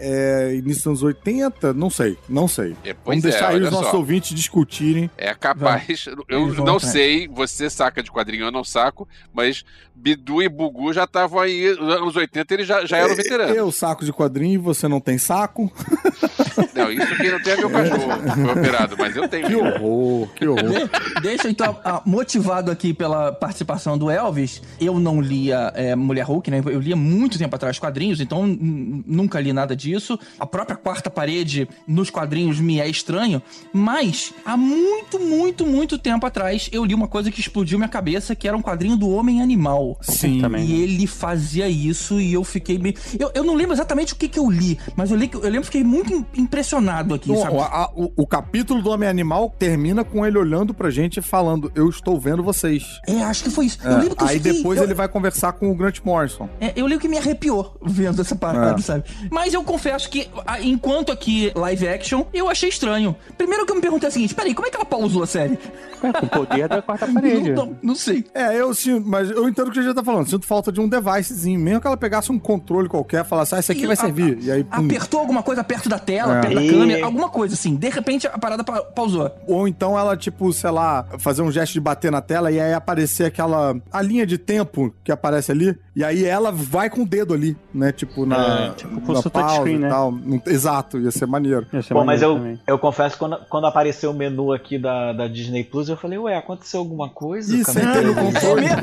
é início dos anos 80, não sei, não sei. É, pois Vamos é, deixar aí os nossos só. ouvintes discutirem. É capaz. Eu vão não sei, você saca de quadrinho, eu não saco, mas Bidu e Bugu já estavam aí, nos anos 80 eles já, já eram veteranos. Eu saco de quadrinho e você não tem saco. Não, isso quem não tem é meu cachorro, foi operado, mas eu tenho. Que horror, que horror. De- deixa então, motivado aqui pela participação do Elvis, eu não lia é, Mulher Hulk, né? Eu lia muito tempo atrás quadrinhos, então nunca li nada disso. A própria quarta parede nos quadrinhos me é estranho, mas há muito, muito, muito tempo atrás Eu li uma coisa que explodiu minha cabeça, que era um quadrinho do Homem Animal. Sim. Também. E ele fazia isso e eu fiquei meio. Eu, eu não lembro exatamente o que, que eu li, mas eu, li, que- eu lembro que fiquei muito im- impressionado aqui, Não, sabe? a- a- o, o capítulo do Homem Animal termina com ele olhando pra gente e falando: Eu estou vendo vocês. É, acho que foi isso. É, Eu lembro que eu Aí fiquei- depois eu- ele vai conversar com o Grant Morrison. É, eu lembro que me arrepiou vendo essa parada, É. sabe? Mas eu confesso que, a- enquanto aqui live action, eu achei estranho. Primeiro que eu me perguntei é o seguinte: peraí, como é que ela pausou a série? É, com o poder da quarta parede. Não, não, sei. É, eu sim, mas eu entendo o que a gente tá falando. Sinto falta de um devicezinho. Mesmo que ela pegasse um controle qualquer, falasse, ah, esse aqui E vai a- servir. E aí, pum. Apertou alguma coisa perto da tela, É. perto da E- câmera, alguma coisa assim. De repente a parada pa- pausou. Ou então ela, tipo, sei lá, fazer um gesto de bater na tela e aí aparecer aquela. a linha de tempo que aparece ali. E aí ela vai com o dedo ali, né? Tipo, na. É, tipo, na pausa touchscreen, e né? tal. Exato, ia ser maneiro. Ia ser mas maneiro eu, também. eu confesso que quando, quando apareceu o menu aqui da, da Disney Plus, eu falei, ué, aconteceu alguma coisa? Televisão?" controle.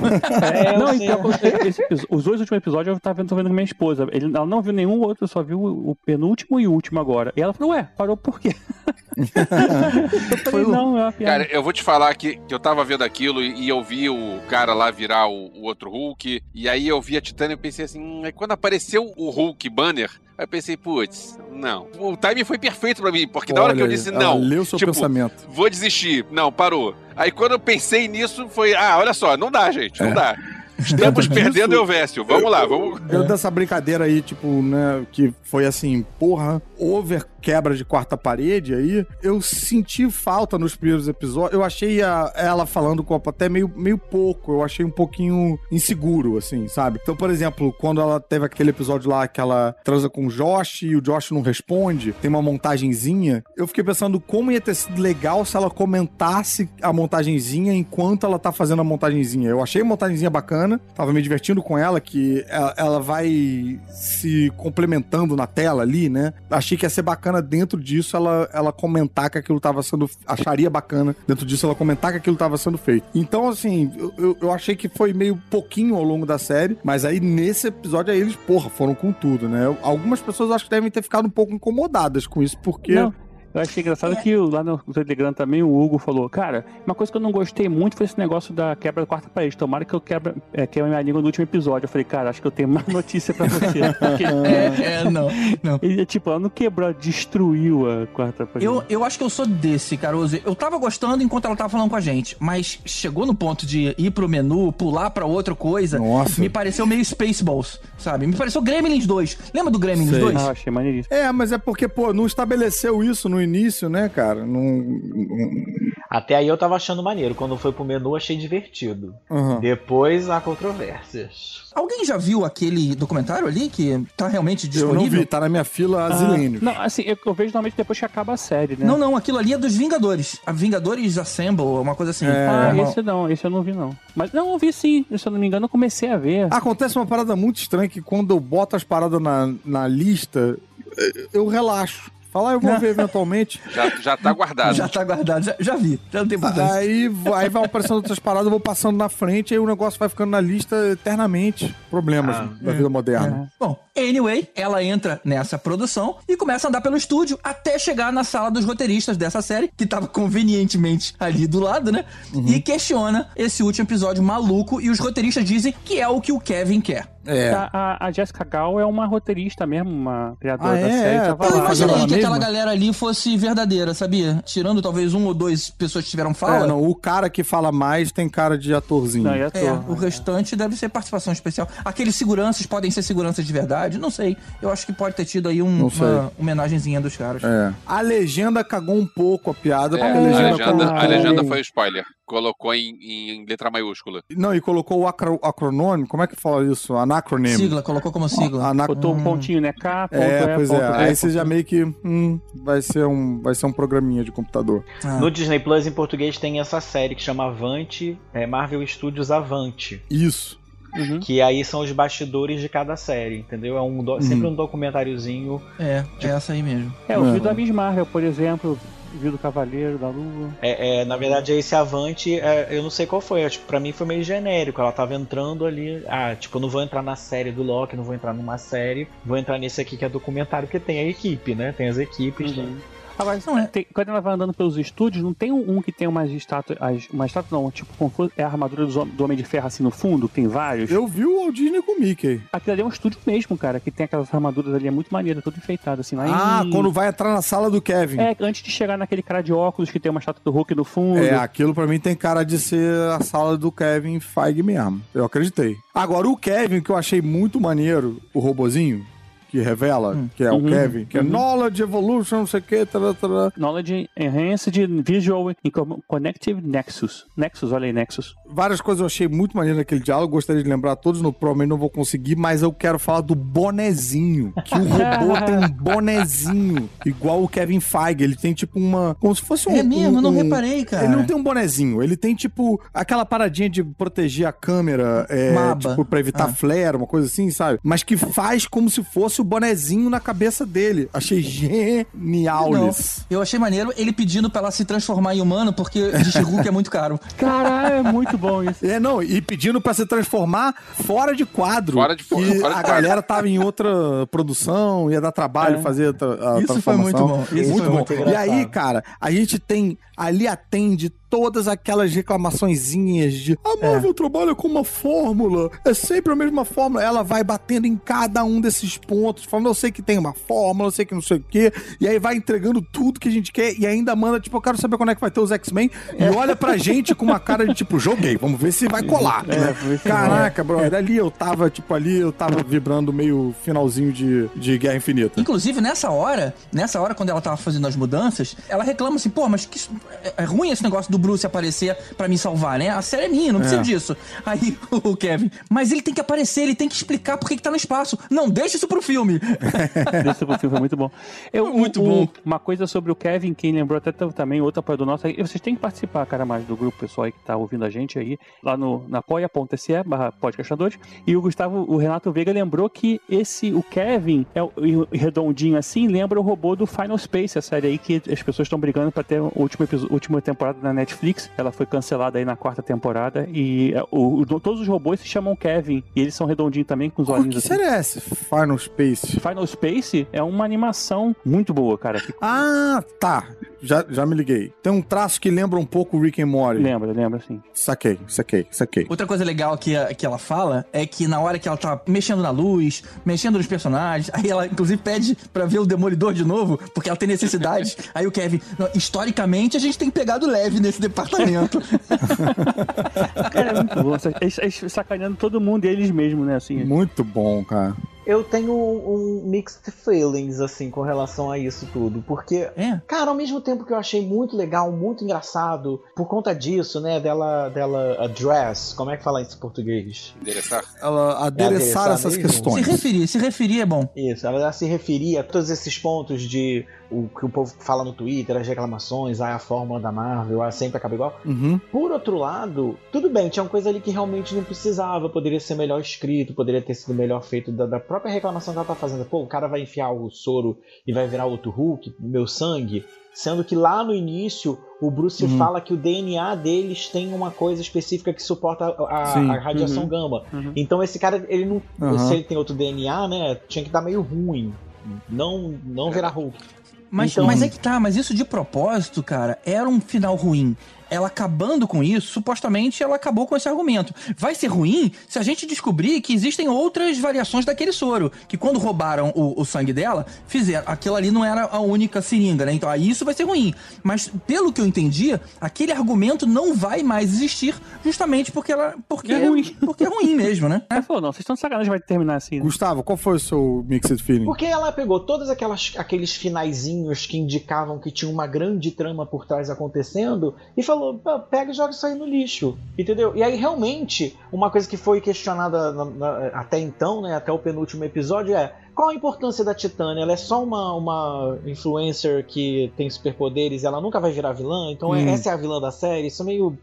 É, eu Não, sei. então, esse os dois últimos episódios eu tava vendo, vendo com minha esposa. Ele, ela não viu nenhum outro, só viu o, o penúltimo e o último agora. E ela falou, ué, parou por quê? Eu falei, Foi o- não, é uma piada. Cara, eu vou te falar que, que eu tava vendo aquilo e, e eu vi o cara lá virar o, o outro Hulk. E aí eu vi a Titânia e eu pensei assim. hum, aí quando apareceu o Hulk banner, aí eu pensei, putz, não. O timing foi perfeito pra mim, porque na hora que eu Olha aí, disse não, Leu seu tipo, pensamento. vou desistir. Não, parou. Aí quando eu pensei nisso, foi, ah, olha só, não dá, gente, não É. dá. Estamos perdendo disso- Elvésio. Vamos lá, vamos. Dentro dessa brincadeira aí, tipo, né, que foi assim, porra, over quebra de quarta parede aí, eu senti falta nos primeiros episódios. Eu achei a- ela falando com a até meio, meio pouco, eu achei um pouquinho inseguro, assim, sabe? Então, por exemplo, quando ela teve aquele episódio lá que ela transa com o Josh e o Josh não responde, tem uma montagenzinha, eu fiquei pensando como ia ter sido legal se ela comentasse a montagenzinha enquanto ela tá fazendo a montagenzinha. Eu achei a montagenzinha bacana, tava me divertindo com ela, que ela, ela vai se complementando na tela ali, né? Achei que ia ser bacana dentro disso ela, ela comentar que aquilo tava sendo. Acharia bacana dentro disso ela comentar que aquilo tava sendo feito. Então, assim, eu, eu, eu achei que foi meio pouquinho ao longo da série, mas aí nesse episódio aí eles, porra, foram com tudo, né? Algumas pessoas acho que devem ter ficado um pouco incomodadas com isso, porque. Não, eu achei engraçado que o- lá no Telegram também o Hugo falou, cara, uma coisa que eu não gostei muito foi esse negócio da quebra da quarta parede. Tomara que eu quebra, é, quebre minha língua no último episódio. Eu falei, cara, acho que eu tenho uma notícia pra você. Porque, É, é, não, não. ele, tipo, ela não quebrou, destruiu a quarta parede. Eu, eu acho que eu sou desse, Caruso. Eu tava gostando enquanto ela tava falando com a gente, mas chegou no ponto de ir pro menu, pular pra outra coisa. Nossa. Me pareceu meio Spaceballs, sabe? Me pareceu Gremlins 2. Lembra do Gremlins Sei. 2? Ah, eu achei maneiríssimo. É, mas é porque, pô, não estabeleceu isso no início, né, cara? Não. Até aí eu tava achando maneiro. Quando foi pro menu, achei divertido. Aham. Depois há controvérsias. Alguém já viu aquele documentário ali que tá realmente Eu disponível? não vi, tá na minha fila Ah, Zilênio. não, assim, eu, eu vejo normalmente depois que acaba a série, né? Não, não, aquilo ali é dos Vingadores. A Vingadores Assemble, uma coisa assim. É. Ah, uma- esse não, esse eu não vi não. Mas não, eu vi sim, se eu não me engano, eu comecei a ver. Acontece uma parada muito estranha que quando eu boto as paradas na, na lista, eu relaxo. Falar, eu vou ver eventualmente. Já, já tá guardado. Já tá guardado, já, já vi. Já não tem importância. Aí vai, vai aparecendo outras paradas, eu vou passando na frente, aí o negócio vai ficando na lista eternamente. Problemas Ah, da vida moderna. Bom, anyway, ela entra nessa produção e começa a andar pelo estúdio até chegar na sala dos roteiristas dessa série, que tava convenientemente ali do lado, né? E questiona esse último episódio maluco e os roteiristas dizem que é o que o Kevin quer. É. A, a, a Jessica Gal é uma roteirista mesmo, uma criadora Ah, da é? série. É, tava Eu lá. imaginei que aquela galera ali fosse verdadeira, sabia? Tirando talvez um ou dois pessoas que tiveram fala. É, não, o cara que fala mais tem cara de atorzinho. Não, e É, ator. o restante deve ser participação especial. Aqueles seguranças podem ser seguranças de verdade? Não sei. Eu acho que pode ter tido aí um- uma homenagenzinha dos caras. É. A legenda cagou um pouco a piada, É, porque a, a legenda, legenda, colocou... a legenda foi spoiler. Colocou em, em letra maiúscula. Não, e colocou o acro... acronômio, como é que fala isso? Anacronym. Sigla, colocou como sigla. Anac... Botou um pontinho, né? K, ponto É, é, pois ponto é. Aí você ponto já meio que. Hum, vai ser um, vai ser um programinha de computador. Ah. No Disney Plus, em português, tem essa série que chama Avante, é Marvel Studios Avante. Isso. Uhum. Que aí são os bastidores de cada série, entendeu? É um do- sempre um documentáriozinho. É, é essa aí mesmo. É, eu É. da Miss Marvel, por exemplo, vi do Cavaleiro, da Lua. É, é, na verdade, esse Avante, é, eu não sei qual foi. Que pra mim foi meio genérico. Ela tava entrando ali. Ah, tipo, eu não vou entrar na série do Loki, não vou entrar numa série. Vou entrar nesse aqui que é documentário, porque tem a equipe, né? Tem as equipes. Uhum. Agora, Não é. tem- quando ela vai andando pelos estúdios, não tem um, um que tem umas estátuas. as- Uma estátua, não, tipo, como é a armadura do, do Homem de Ferro assim no fundo, tem vários. Eu vi o Walt Disney com o Mickey. Aquilo ali é um estúdio mesmo, cara, que tem aquelas armaduras ali, é muito maneiro, tudo enfeitado, assim. Lá Ah, em- quando vai entrar na sala do Kevin. É, antes de chegar naquele cara de óculos que tem uma estátua do Hulk no fundo. É, aquilo pra mim tem cara de ser a sala do Kevin Feige mesmo. Eu acreditei. Agora, o Kevin, que eu achei muito maneiro, o robozinho, que revela que é o Uhum, Kevin, que é uhum. Knowledge Evolution, não sei o que, tará, tará. Knowledge Enhanced Visual Connective Nexus. Nexus, olha aí, Nexus. Várias coisas eu achei muito maneiro naquele diálogo, gostaria de lembrar todos, no provavelmente não vou conseguir, mas eu quero falar do bonezinho, que o robô tem um bonezinho, igual o Kevin Feige, ele tem tipo uma, como se fosse um... É mesmo, um- eu não um- reparei, cara. Ele não tem um bonezinho, ele tem tipo aquela paradinha de proteger a câmera, é, tipo, pra evitar Ah. flare, uma coisa assim, sabe? Mas que faz como se fosse o bonezinho na cabeça dele. Achei genial Não. isso. Eu achei maneiro ele pedindo pra ela se transformar em humano porque de Hulk é muito caro. Caralho, é muito bom isso. É, não, e pedindo pra se transformar fora de quadro. Fora de- fora de a quadro. galera tava em outra produção, ia dar trabalho É. fazer a, Isso foi muito bom, isso muito foi bom. muito e aí, cara, a gente tem ali atende todas aquelas reclamaçõezinhas de a Marvel trabalha com uma fórmula, é sempre a mesma fórmula. Ela vai batendo em cada um desses pontos, falando, eu sei que tem uma fórmula, eu sei que não sei o quê, e aí vai entregando tudo que a gente quer e ainda manda, tipo, eu quero saber quando é que vai ter os X-Men, e olha pra gente com uma cara de tipo, joguei, vamos ver se vai colar. É, né? Caraca, brother, ali eu tava, tipo, ali eu tava vibrando meio finalzinho de, de Guerra Infinita. Inclusive, nessa hora, nessa hora, quando ela tava fazendo as mudanças, ela reclama assim, pô, mas que é- é ruim esse negócio do Bruce aparecer pra me salvar, né? A série é minha, não precisa É. disso. Aí o Kevin, mas ele tem que aparecer, ele tem que explicar por que que tá no espaço. Não, deixa isso pro filme. Esse filme foi muito bom. Eu, Muito um- bom. um- Uma coisa sobre o Kevin, quem lembrou até também, outro apoiador nosso, vocês têm que participar, cara, mais do grupo pessoal aí que tá ouvindo a gente aí, lá no na apoia.se barra podcastadores. E o Gustavo, o Renato Veiga lembrou que esse, o Kevin, é o, redondinho assim, lembra o robô do Final Space, a série aí que as pessoas estão brigando pra ter a última, última temporada na Netflix. Ela foi cancelada aí na quarta temporada. E é, o- o- todos os robôs se chamam Kevin. E eles são redondinhos também, com os olhinhos que assim. é essa? Final Space. Final Space é uma animação muito boa, cara. que Ah, tá. Já, já me liguei. Tem um traço que lembra um pouco o Rick and Morty. Lembra, lembra assim. Saquei, saquei, saquei. Outra coisa legal que, a- que ela fala é que na hora que ela tá mexendo na luz, mexendo nos personagens, aí ela inclusive pede pra ver o Demolidor de novo, porque ela tem necessidade. aí o Kevin, "Não, historicamente a gente tem pegado leve nesse departamento. Cara, é muito bom. Sacaneando todo mundo e eles mesmos, né? Assim. Muito bom, cara. Eu tenho um, um mixed feelings, assim, com relação a isso tudo. Porque, é. cara, ao mesmo tempo que eu achei muito legal, muito engraçado, por conta disso, né, dela, dela address, como é que fala isso em português? Endereçar. Ela adereçar adereçar essas mesmo? Se questões. referir, se referir é bom. Isso, ela se referia a todos esses pontos de o que o povo fala no Twitter, as reclamações, ah, a fórmula da Marvel, ah, sempre acaba igual. Uhum. Por outro lado, tudo bem, tinha uma coisa ali que realmente não precisava, poderia ser melhor escrito, poderia ter sido melhor feito da, da própria reclamação que ela tá fazendo. Pô, o cara vai enfiar o soro e vai virar outro Hulk, meu sangue. Sendo que lá no início o Bruce Uhum. fala que o DNA deles tem uma coisa específica que suporta a, a- a radiação Uhum. gama. Uhum. Então esse cara, ele não. Uhum. Se ele tem outro DNA, né? Tinha que dar meio ruim. Não, não virar Hulk. Mas, Então- mas é que tá, mas isso de propósito, cara, era um final ruim. Ela acabando com isso, supostamente ela acabou com esse argumento. Vai ser ruim se a gente descobrir que existem outras variações daquele soro. Que quando roubaram o, o sangue dela, fizeram. Aquilo ali não era a única seringa, né? Então aí isso vai ser ruim. Mas pelo que eu entendi, aquele argumento não vai mais existir justamente porque ela. Porque É ruim. Porque é ruim mesmo, né? Ela falou, não, vocês estão de sacanagem, vai terminar assim. né? Gustavo, qual foi o seu mixed feeling? Porque ela pegou todos aquelas, aqueles finaizinhos que indicavam que tinha uma grande trama por trás acontecendo e falou: "Pô, pega e joga isso aí no lixo. Entendeu? E aí, realmente, uma coisa que foi questionada na- na- até então, né, até o penúltimo episódio, é. Qual a importância da Titânia? Ela é só uma, uma influencer que tem superpoderes, ela nunca vai virar vilã, então é- Hum. essa é a vilã da série, isso é meio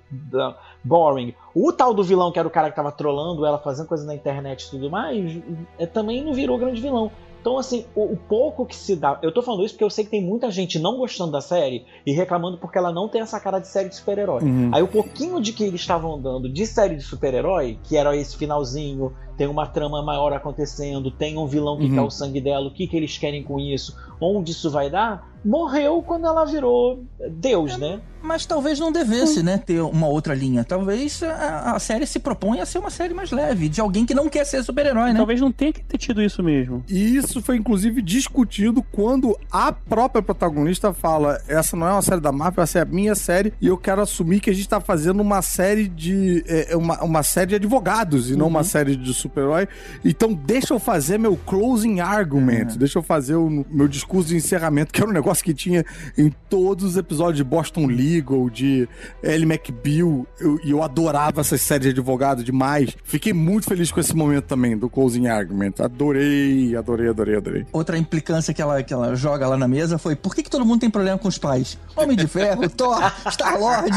boring. O tal do vilão, que era o cara que tava trolando ela, fazendo coisa na internet e tudo mais, é, também não virou grande vilão. Então, assim, o, o pouco que se dá. Eu tô falando isso porque eu sei que tem muita gente não gostando da série e reclamando porque ela não tem essa cara de série de super-herói. Uhum. Aí o pouquinho de que eles estavam dando de série de super-herói, que era esse finalzinho, tem uma trama maior acontecendo, tem um vilão que Uhum. quer o sangue dela, o que, que eles querem com isso, onde isso vai dar, morreu quando ela virou Deus, né? Mas talvez não devesse, né, ter uma outra linha. Talvez a, a série se proponha a ser uma série mais leve, de alguém que não quer ser super-herói, né? Talvez não tenha que ter tido isso mesmo. E isso foi inclusive discutido quando a própria protagonista fala: essa não é uma série da Marvel, essa é a minha série, e eu quero assumir que a gente tá fazendo uma série de. é, uma, uma série de advogados e não uma série de super-herói. Então deixa eu fazer meu closing argument, deixa eu fazer o meu discurso de encerramento, que era um negócio que tinha em todos os episódios de Boston Legal, de Ellie McBeal, eu- e eu adorava essa série de advogado demais. Fiquei muito feliz com esse momento também do closing argument. Adorei, adorei, adorei, adorei. Outra implicância que ela, que ela joga lá na mesa foi: por que, que todo mundo tem problema com os pais? Homem de Ferro, Thor, Star-Lord.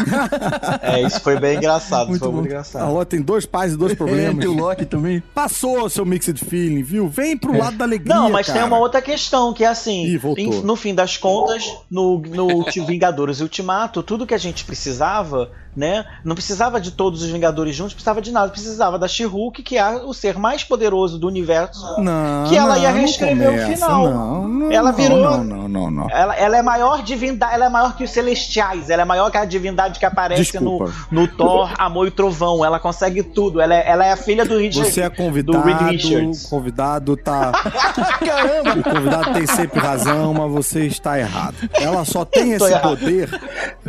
É, isso foi bem engraçado, Muito foi bom. muito A engraçado. Ló tem dois pais e dois É, problemas. tem o Loki também. Passou seu mixed feeling, viu? Vem pro lado da alegria. Não, mas tem cara. uma outra questão, que é assim, Ih, em- no fim das contas, no, no Vingadores Ultimato, tudo que a gente precisava, né? Não precisava de todos os Vingadores juntos, precisava de nada, precisava da She-Hulk, que é o ser mais poderoso do universo. Não, que ela ia não reescrever o começa, final. Não, não, Ela virou- Não, não, não, não. Ela, ela é maior divindade, ela é maior que os celestiais, ela é maior que a divindade que aparece no, Desculpa. no Thor, Amor e Trovão. Ela consegue tudo. Ela é, ela é a filha do Richard. Você é do convidado, Reed Richards. o convidado tá. Caramba! O convidado tem sempre razão, mas você está errado. Ela só tem esse errado. poder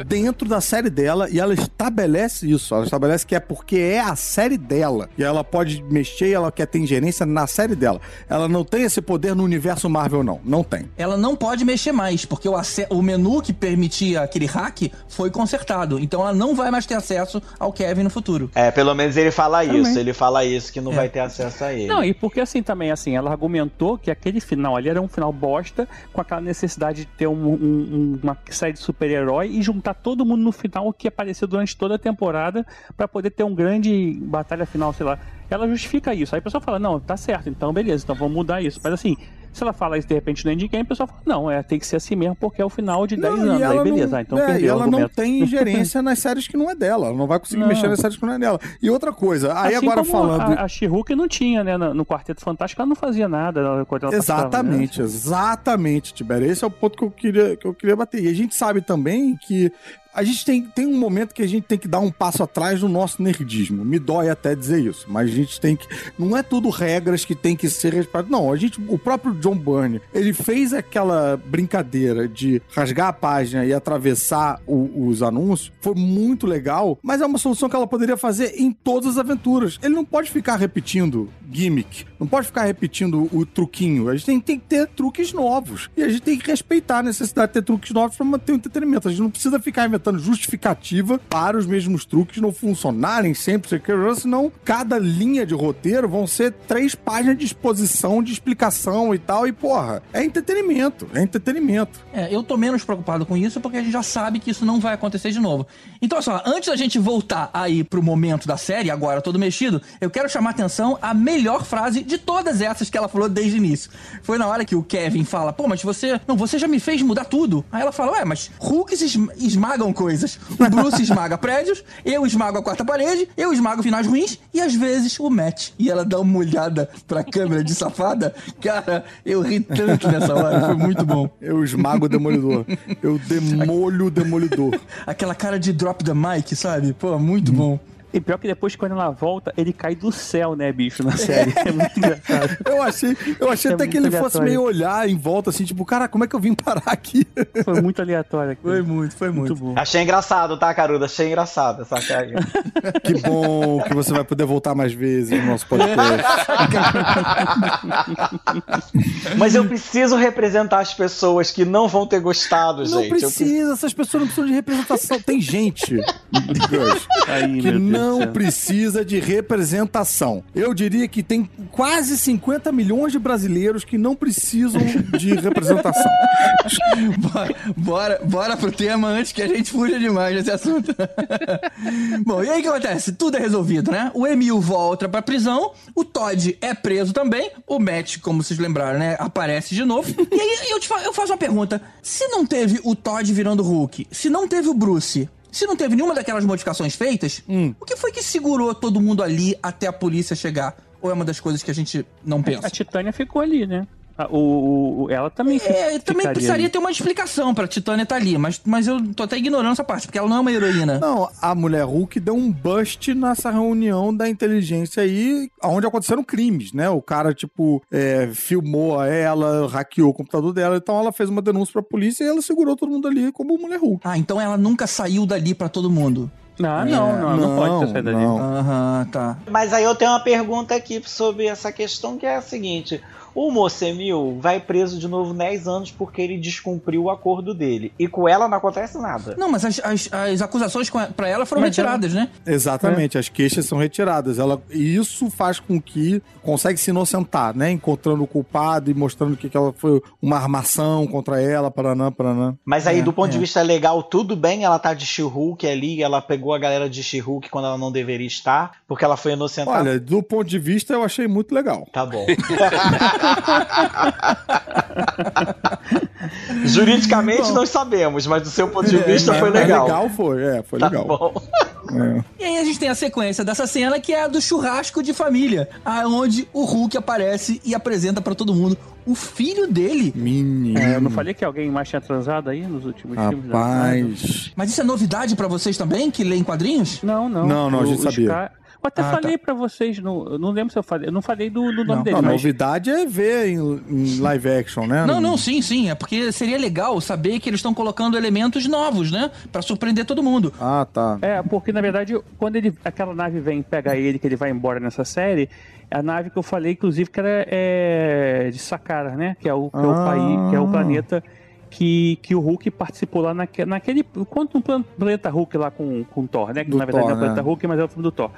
dentro da série dela e ela estabelece isso. Ela estabelece que é porque é a série dela. E ela pode mexer e ela quer ter ingerência na série dela. Ela não tem esse poder no universo Marvel, não. Não tem. Ela não pode mexer mais, porque o, o menu que permitia aquele hack foi consertado. Então ela não vai mais ter acesso ao Kevin no futuro. É, pelo menos ele fala Também. isso. Ele fala isso, que não É. vai ter acesso a ele. Não, e porque assim também, assim, ela argumentou que aquele final ali era um final bosta, com aquela necessidade de ter um- um- um- uma série de super-herói e juntar todo mundo no final que apareceu durante toda a temporada pra poder ter um grande batalha final, sei lá. Ela justifica isso. Aí a pessoa fala, não, tá certo, então beleza, então vamos mudar isso. Mas assim, se ela fala isso de repente no endgame, a pessoa fala, não, é, tem que ser assim mesmo porque é o final de 10 Não, anos. Aí ela beleza, não, ah, então é, perdeu e o ela não tem ingerência nas séries que não é dela. Ela não vai conseguir Não. mexer nas séries que não é dela. E outra coisa, aí Assim agora falando. A, a She-Hulk não tinha, né? No, no Quarteto Fantástico ela não fazia nada ela participava, né? Exatamente, exatamente, Tibério. Esse é o ponto que eu queria, que eu queria bater. E a gente sabe também que a gente tem, tem um momento que a gente tem que dar um passo atrás no nosso nerdismo. Me dói até dizer isso, mas a gente tem que. Não é tudo regras que tem que ser respeitadas. Não, a gente. O próprio John Byrne, ele fez aquela brincadeira de rasgar a página e atravessar o- os anúncios. Foi muito legal, mas é uma solução que ela poderia fazer em todas as aventuras. Ele não pode ficar repetindo gimmick, não pode ficar repetindo o truquinho. A gente tem, tem que ter truques novos. E a gente tem que respeitar a necessidade de ter truques novos para manter o entretenimento. A gente não precisa ficar inventando justificativa para os mesmos truques não funcionarem sempre, sei que, senão cada linha de roteiro vão ser três páginas de exposição, de explicação e tal. E, porra, é entretenimento. É entretenimento. É, eu tô menos preocupado com isso porque a gente já sabe que isso não vai acontecer de novo. Então, só, antes da gente voltar aí pro momento da série, agora todo mexido, eu quero chamar atenção a melhor frase de todas essas que ela falou desde o início. Foi na hora que o Kevin fala, pô, mas você. Não, você já me fez mudar tudo. Aí ela fala, ué, mas Hulks esm- esmagam coisas. O Bruce esmaga prédios, eu esmago a quarta parede, eu esmago finais ruins e às vezes o Matt. E ela dá uma olhada pra câmera de safada. Cara, eu ri tanto nessa hora, foi muito bom. Eu esmago o demolidor. Eu demolho o demolidor. Aquela cara de drop the mic, sabe? Pô, muito bom. E pior que depois, quando ela volta, ele cai do céu, né, bicho, na série. É muito engraçado. Eu achei, eu achei É até que ele fosse aleatório. meio olhar em volta, assim, tipo, cara, como é que eu vim parar aqui? Foi muito aleatório aqui. Foi muito, foi muito. Muito bom. Achei engraçado, tá, Caruda? Achei engraçado essa cara. Que bom que você vai poder voltar mais vezes no nosso podcast. Mas eu preciso representar as pessoas que não vão ter gostado, Não gente. Eu precisa, essas pessoas não precisam de representação. Tem gente Aí, que meu Deus do não precisa de representação. Eu diria que tem quase 50 milhões de brasileiros que não precisam de representação. Bora, bora, bora pro tema antes que a gente fuja demais desse assunto. Bom, e aí o que acontece? Tudo é resolvido, né? O Emil volta pra prisão, o Todd é preso também, o Matt, como vocês lembraram, né, aparece de novo. E aí eu, te fa- eu faço uma pergunta: se não teve o Todd virando Hulk, se não teve o Bruce, se não teve nenhuma daquelas modificações feitas, o que foi que segurou todo mundo ali até a polícia chegar? Ou é uma das coisas que a gente não pensa? A Titânia ficou ali, né? A- O, o- ela também É, também precisaria ali. ter uma explicação pra Titânia estar ali, mas, mas eu tô até ignorando essa parte, porque ela não é uma heroína. Não, a mulher Hulk deu um bust nessa reunião da inteligência aí, onde aconteceram crimes, né? O cara, tipo, é, filmou ela, hackeou o computador dela, então ela fez uma denúncia pra polícia e ela segurou todo mundo ali como mulher Hulk. Ah, então ela nunca saiu dali pra todo mundo. Ah, não, não, não, pode ter saído dali. não. Aham, tá. Mas aí eu tenho uma pergunta aqui sobre essa questão que é a seguinte: o Mocemil vai preso de novo 10 anos porque ele descumpriu o acordo dele. E com ela não acontece nada. Não, mas as, as, as acusações pra ela foram Mas retiradas, né? Exatamente, as queixas são retiradas. Ela, e isso faz com que consegue se inocentar, né? Encontrando o culpado e mostrando que, que ela foi uma armação contra ela, paranã, paranã. Mas aí, É, do ponto de é. vista legal, tudo bem ela tá de She-Hulk ali, ela pegou a galera de She-Hulk quando ela não deveria estar, porque ela foi inocentada. Olha, do ponto de vista, eu achei muito legal. Tá bom. Juridicamente não sabemos, mas do seu ponto de vista É, foi legal. legal foi, é, foi Tá legal. bom. É. E aí a gente tem a sequência dessa cena que é a do churrasco de família, aonde o Hulk aparece e apresenta pra todo mundo o filho dele. Menino. É, eu não falei que alguém mais tinha transado aí nos últimos filmes? da Marvel? Rapaz. Mas isso é novidade pra vocês também, que leem quadrinhos? Não, não. Não, não, a gente sabia. ca- Eu até Ah, falei pra vocês, no, eu não lembro se eu falei. Eu não falei do, do nome Não, dele, Não, a mas. novidade é ver em, em live action, né? Não, não, sim, sim. É porque seria legal saber que eles estão colocando elementos novos, né? Pra surpreender todo mundo. Ah, tá. É, porque na verdade, quando ele, aquela nave vem pegar ele, que ele vai embora nessa série, é a nave que eu falei, inclusive, que era é, de Sakara, né? Que é o, que é o Ah. país, que é o planeta que, que o Hulk participou lá naque, naquele. Quanto um plan- planeta Hulk lá com, com o Thor, né? Que Do na verdade Thor, não é o planeta né? Hulk, mas é o filme do Thor.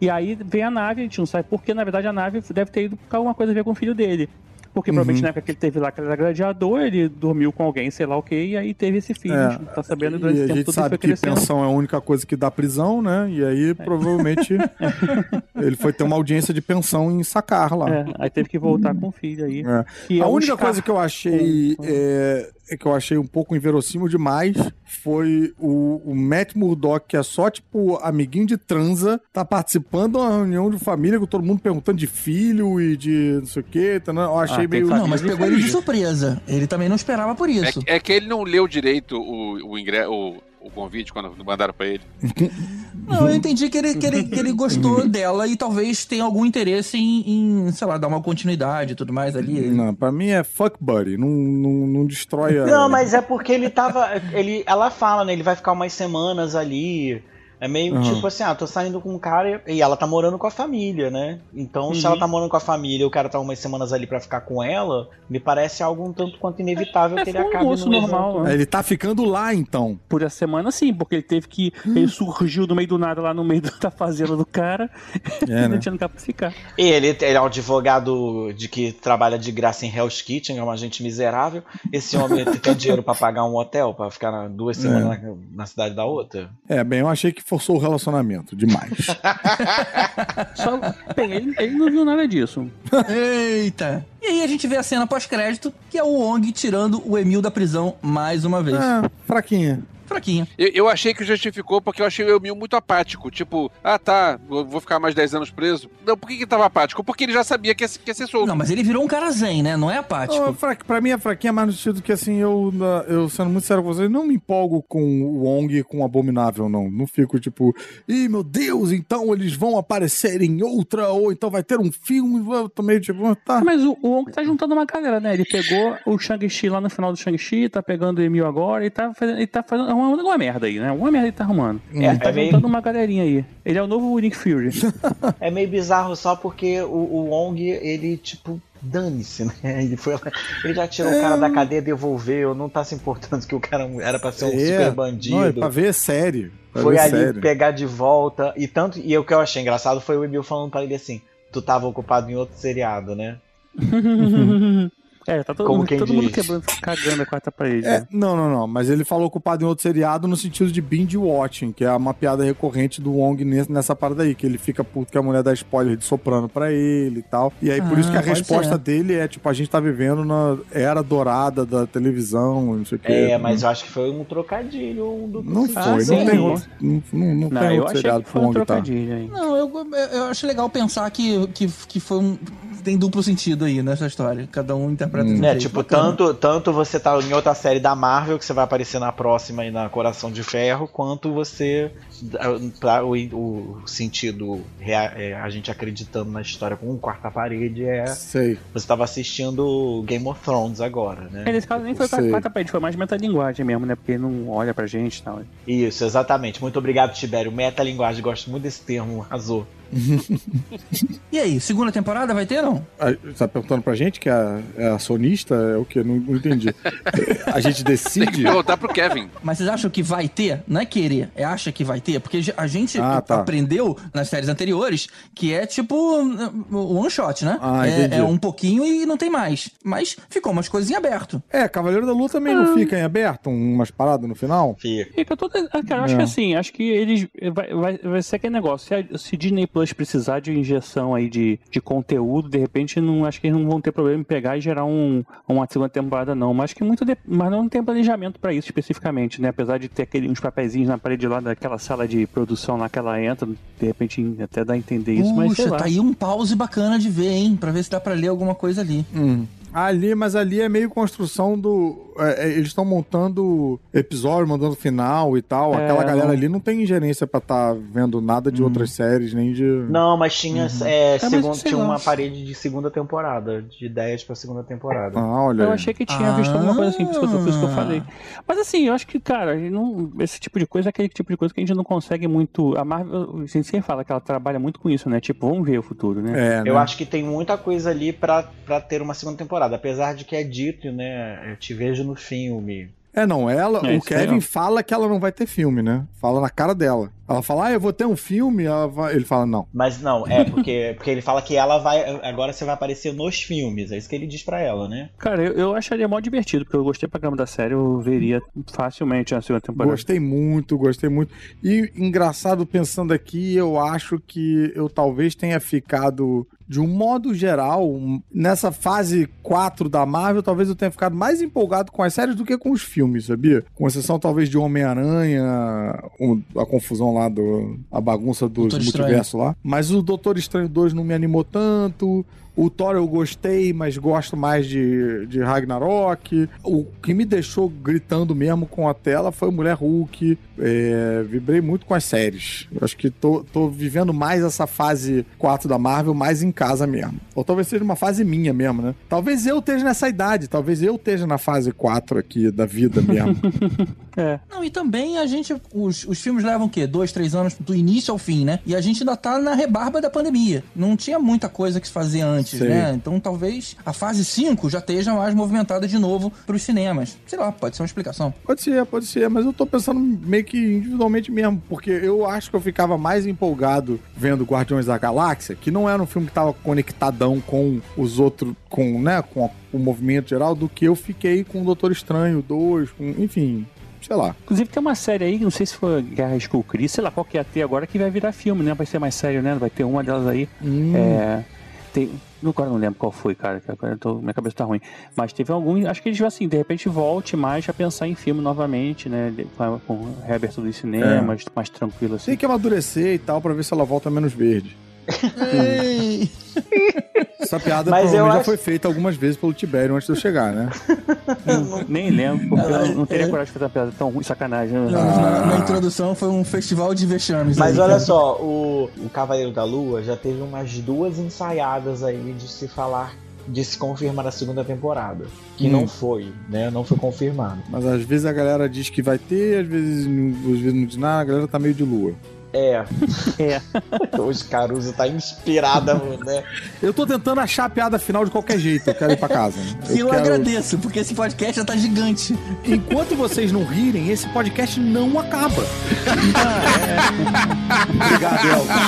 E aí vem a nave, a gente não sabe porque, na verdade, a nave deve ter ido com alguma coisa a ver com o filho dele. Porque provavelmente Uhum. na época que ele teve lá, que ele era gladiador, ele dormiu com alguém, sei lá o que, e aí teve esse filho. É. A gente não tá sabendo durante E esse a tempo gente todo sabe que pensão é a única coisa que dá prisão, né? E aí, provavelmente, ele foi ter uma audiência de pensão em sacar lá. É, aí teve que voltar com o filho aí. É. É a única coisa que eu achei é, é que eu achei um pouco inverossímil demais foi o, o Matt Murdock, que é só, tipo, amiguinho de transa, tá participando de uma reunião de família com todo mundo perguntando de filho e de não sei o quê. Tá, né? Eu achei Ah, meio. Não, mas pegou ele de surpresa. Ele também não esperava por isso. É, é que ele não leu direito o, o, ingre... o, o convite quando mandaram pra ele. Não, eu entendi que ele, que ele, que ele gostou dela e talvez tenha algum interesse em, em, sei lá, dar uma continuidade e tudo mais ali. Não, pra mim é fuck buddy. Não, não, não destrói a. Não, mas é porque ele tava. Ele, ela fala, né? Ele vai ficar umas semanas ali. É meio Uhum. tipo assim, ah, tô saindo com um cara e ela tá morando com a família, né? Então, se Uhum. ela tá morando com a família e o cara tá umas semanas ali pra ficar com ela, me parece algo um tanto quanto inevitável É, que ele um acabe moço no normal, né? Ele tá ficando lá, então. Por essa semana, sim, porque ele teve que. Ele surgiu do meio do nada lá no meio da fazenda do cara É, e né? não tinha lugar pra ficar. E ele, ele é um advogado de que trabalha de graça em Hell's Kitchen, é uma gente miserável. Esse homem tem dinheiro pra pagar um hotel, pra ficar duas semanas na, na cidade da outra. É, bem, eu achei que forçou o relacionamento demais. Só, bem, ele, ele não viu nada disso. Eita! E aí a gente vê a cena pós-crédito, que é o Wong tirando o Emil da prisão mais uma vez. ah, fraquinha. Fraquinha. Eu, eu achei que justificou porque eu achei o Emil muito apático. Tipo, ah tá, vou vou ficar mais 10 anos preso. Não, por que que ele tava apático? Porque ele já sabia que ia, que ia ser solto. Não, mas ele virou um cara zen, né? Não é apático. Oh, fra- pra mim, a fraquinha é mais no sentido que, assim, eu, eu sendo muito sério com vocês, não me empolgo com o Wong e com o Abominável, não. Não fico tipo, ih, meu Deus, então eles vão aparecer em outra, ou então vai ter um filme. Eu tô meio tipo, tá. Mas o, o Wong tá juntando uma galera, né? Ele pegou o Shang-Chi lá no final do Shang-Chi, tá pegando o Emil agora e tá fazendo. Ele tá fazendo uma, uma merda aí, né? Uma merda ele tá arrumando. É, ele tá é meio- juntando uma galerinha aí. Ele é o novo Nick Fury. É meio bizarro só porque o, o Wong, ele, tipo, dane-se, né? Ele, foi lá- ele já tirou o cara da cadeia, devolveu, não tá se importando que o cara era pra ser um super bandido. Não, é pra ver série. Pra foi ver ali série. pegar de volta. E tanto e o que eu achei engraçado foi o Emil falando pra ele assim: Tu tava ocupado em outro seriado, né? É, tá todo, Como mundo, quem todo mundo quebrando, cagando a quarta parede. É, né? não, não, não. Mas ele falou culpado em outro seriado no sentido de binge watching, que é uma piada recorrente do Wong nessa parada aí, que ele fica puto que a mulher dá spoiler de soprano pra ele e tal. E aí por Ah, isso que a pode resposta ser. dele é tipo, a gente tá vivendo na era dourada da televisão, não sei o quê. É, mas eu acho que foi um trocadilho, um duplo Não foi, Ah, não sim. tem outro. Não, não, não Não, tem eu outro seriado que pro foi um Wong tá. trocadilho aí. Não, eu, eu acho legal pensar que, que, que foi um. Tem duplo sentido aí nessa história. Cada um interpreta de um É, tipo, Bacana. tanto, tanto você tá em outra série da Marvel, que você vai aparecer na próxima e na Coração de Ferro, quanto você, pra o, o sentido, rea- é, a gente acreditando na história com um quarta parede, é Sei. você tava assistindo Game of Thrones agora, né? É, nesse caso nem foi Sei. quarta parede, foi mais metalinguagem mesmo, né? Porque não olha pra gente e tal. Isso, exatamente. Muito obrigado, Tibério. Metalinguagem, gosto muito desse termo, arrasou. E aí, segunda temporada vai ter, não? Você tá perguntando pra gente que é a, é a sonista? É o quê? Não, não entendi. a gente Tem que decide? perguntar pro Kevin. Mas vocês acham que vai ter? Não é querer, é acha que vai ter? Porque a gente Ah, tá. aprendeu nas séries anteriores que é tipo um one shot, né? Ah, é, é um pouquinho e não tem mais. Mas ficou umas coisas em aberto. É, Cavaleiro da Lua também Ah. não fica em aberto? Umas paradas no final? Fica. Fica todo. ah, Cara, eu acho É. que assim, acho que eles. Vai, vai, vai ser aquele negócio. Se, a, se Disney Plus precisar de injeção aí de, de conteúdo, de repente, não acho que eles não vão ter problema em pegar e gerar um, uma segunda temporada, não. Mas que muito. de- mas não tem planejamento pra isso especificamente, né? Apesar de ter aquele, uns papeizinhos na parede lá daquela sala de produção lá que ela entra, de repente até dá a entender isso, mas sei Puxa, tá aí um pause bacana de ver, hein? Pra ver se dá pra ler alguma coisa ali. Hum. Ali, mas ali é meio construção do. É, é, eles estão montando episódio, mandando final e tal. É, Aquela galera não- ali não tem ingerência pra estar vendo nada de outras séries, nem de. Não, mas tinha, é, mas segun- sei tinha lá. uma parede de segunda temporada, de ideias pra segunda temporada. Ah, olha. Eu aí. achei que tinha visto alguma coisa assim, por isso que eu, por isso que eu Ah. falei. Mas assim, eu acho que, cara, não- esse tipo de coisa é aquele tipo de coisa que a gente não consegue muito. A Marvel, a gente sempre fala que ela trabalha muito com isso, né? Tipo, vamos ver o futuro, né? É, Eu né? acho que tem muita coisa ali pra, pra ter uma segunda temporada. Apesar de que é dito, né? Eu te vejo no filme. É, não, ela, É, o Kevin ó. fala que ela não vai ter filme, né? Fala na cara dela. Ela fala, ah, eu vou ter um filme, ela vai- ele fala, não. Mas não, é porque, porque ele fala que ela vai. Agora você vai aparecer nos filmes. É isso que ele diz pra ela, né? Cara, eu, eu acharia mó divertido, porque eu gostei pra caramba da série, eu veria facilmente na segunda temporada. Gostei muito, gostei muito. E engraçado pensando aqui, eu acho que eu talvez tenha ficado, de um modo geral, nessa fase 4 da Marvel, talvez eu tenha ficado mais empolgado com as séries do que com os filmes, sabia? Com exceção talvez de Homem-Aranha, a confusão lá do. a bagunça Estranho. multiversos lá. Mas o Doutor Estranho 2 não me animou tanto. O Thor eu gostei, mas gosto mais de, de Ragnarok. O que me deixou gritando mesmo com a tela foi Mulher Hulk. É, vibrei muito com as séries. Eu acho que tô, tô vivendo mais essa fase 4 da Marvel mais em casa mesmo. Ou talvez seja uma fase minha mesmo, né? Talvez eu esteja nessa idade, talvez eu esteja na fase 4 aqui da vida mesmo. É. Não, e também a gente. Os, os filmes levam o quê? Dois, três anos do início ao fim, né? E a gente ainda tá na rebarba da pandemia. Não tinha muita coisa que se fazia antes, Sei. né? Então talvez a fase 5 já esteja mais movimentada de novo pros cinemas. Sei lá, pode ser uma explicação. Pode ser, pode ser, mas eu tô pensando meio que individualmente mesmo, porque eu acho que eu ficava mais empolgado vendo Guardiões da Galáxia, que não era um filme que tava conectadão com os outros, com, né, com a- o movimento geral, do que eu fiquei com o Doutor Estranho 2, com, enfim, sei lá. Inclusive tem uma série aí, não sei se foi Guerra Skull Chris, sei lá qual que ia ter agora, que vai virar filme, né? Vai ser mais sério, né? Vai ter uma delas aí. Hum, É, tem, agora não lembro qual foi, cara, agora tô, minha cabeça tá ruim. Mas teve algum, acho que eles, assim, de repente volte mais a pensar em filme novamente, né? Com, com reabertura dos cinemas, mais tranquilo assim. Tem que amadurecer e tal, pra ver se ela volta menos verde. Essa piada Mas provavelmente já acho- foi feita algumas vezes pelo Tibério antes de eu chegar, né? Não- nem lembro, porque eu não, teria É. coragem de fazer uma piada tão ruim, sacanagem. né? Não, na, na introdução foi um festival de vexames. Mas aí, olha cara. só, o, o Cavaleiro da Lua já teve umas duas ensaiadas aí de se falar, de se confirmar a segunda temporada. Que Hum. não foi, né? Não foi confirmado. Mas às vezes a galera diz que vai ter, às vezes, não- às vezes não diz nada, a galera tá meio de lua. É, É. hoje Caruso tá inspirada, né? Eu tô tentando achar a piada final de qualquer jeito, eu quero ir pra casa. E eu, quero- agradeço, porque esse podcast já tá gigante. Enquanto vocês não rirem, esse podcast não acaba. Obrigado, Elvis.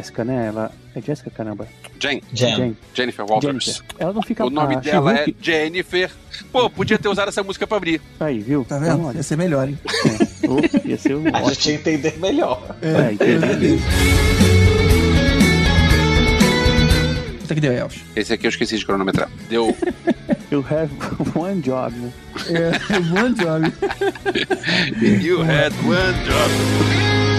Jessica, né? Ela. É Jessica, caramba. Jen. Jen. Jen. Jennifer Walters. Jennifer. Ela não fica O nome a dela é Jennifer. Pô, podia ter usado essa música pra abrir. Aí, viu? Tá vendo? Então, Ia ser melhor, hein? oh, ia ser um A ótimo. gente ia entender melhor. É, entendeu? Puta que deu, Elvis. Esse aqui eu esqueci de cronometrar. Deu. You have one job, né? É, bom job. You had one job.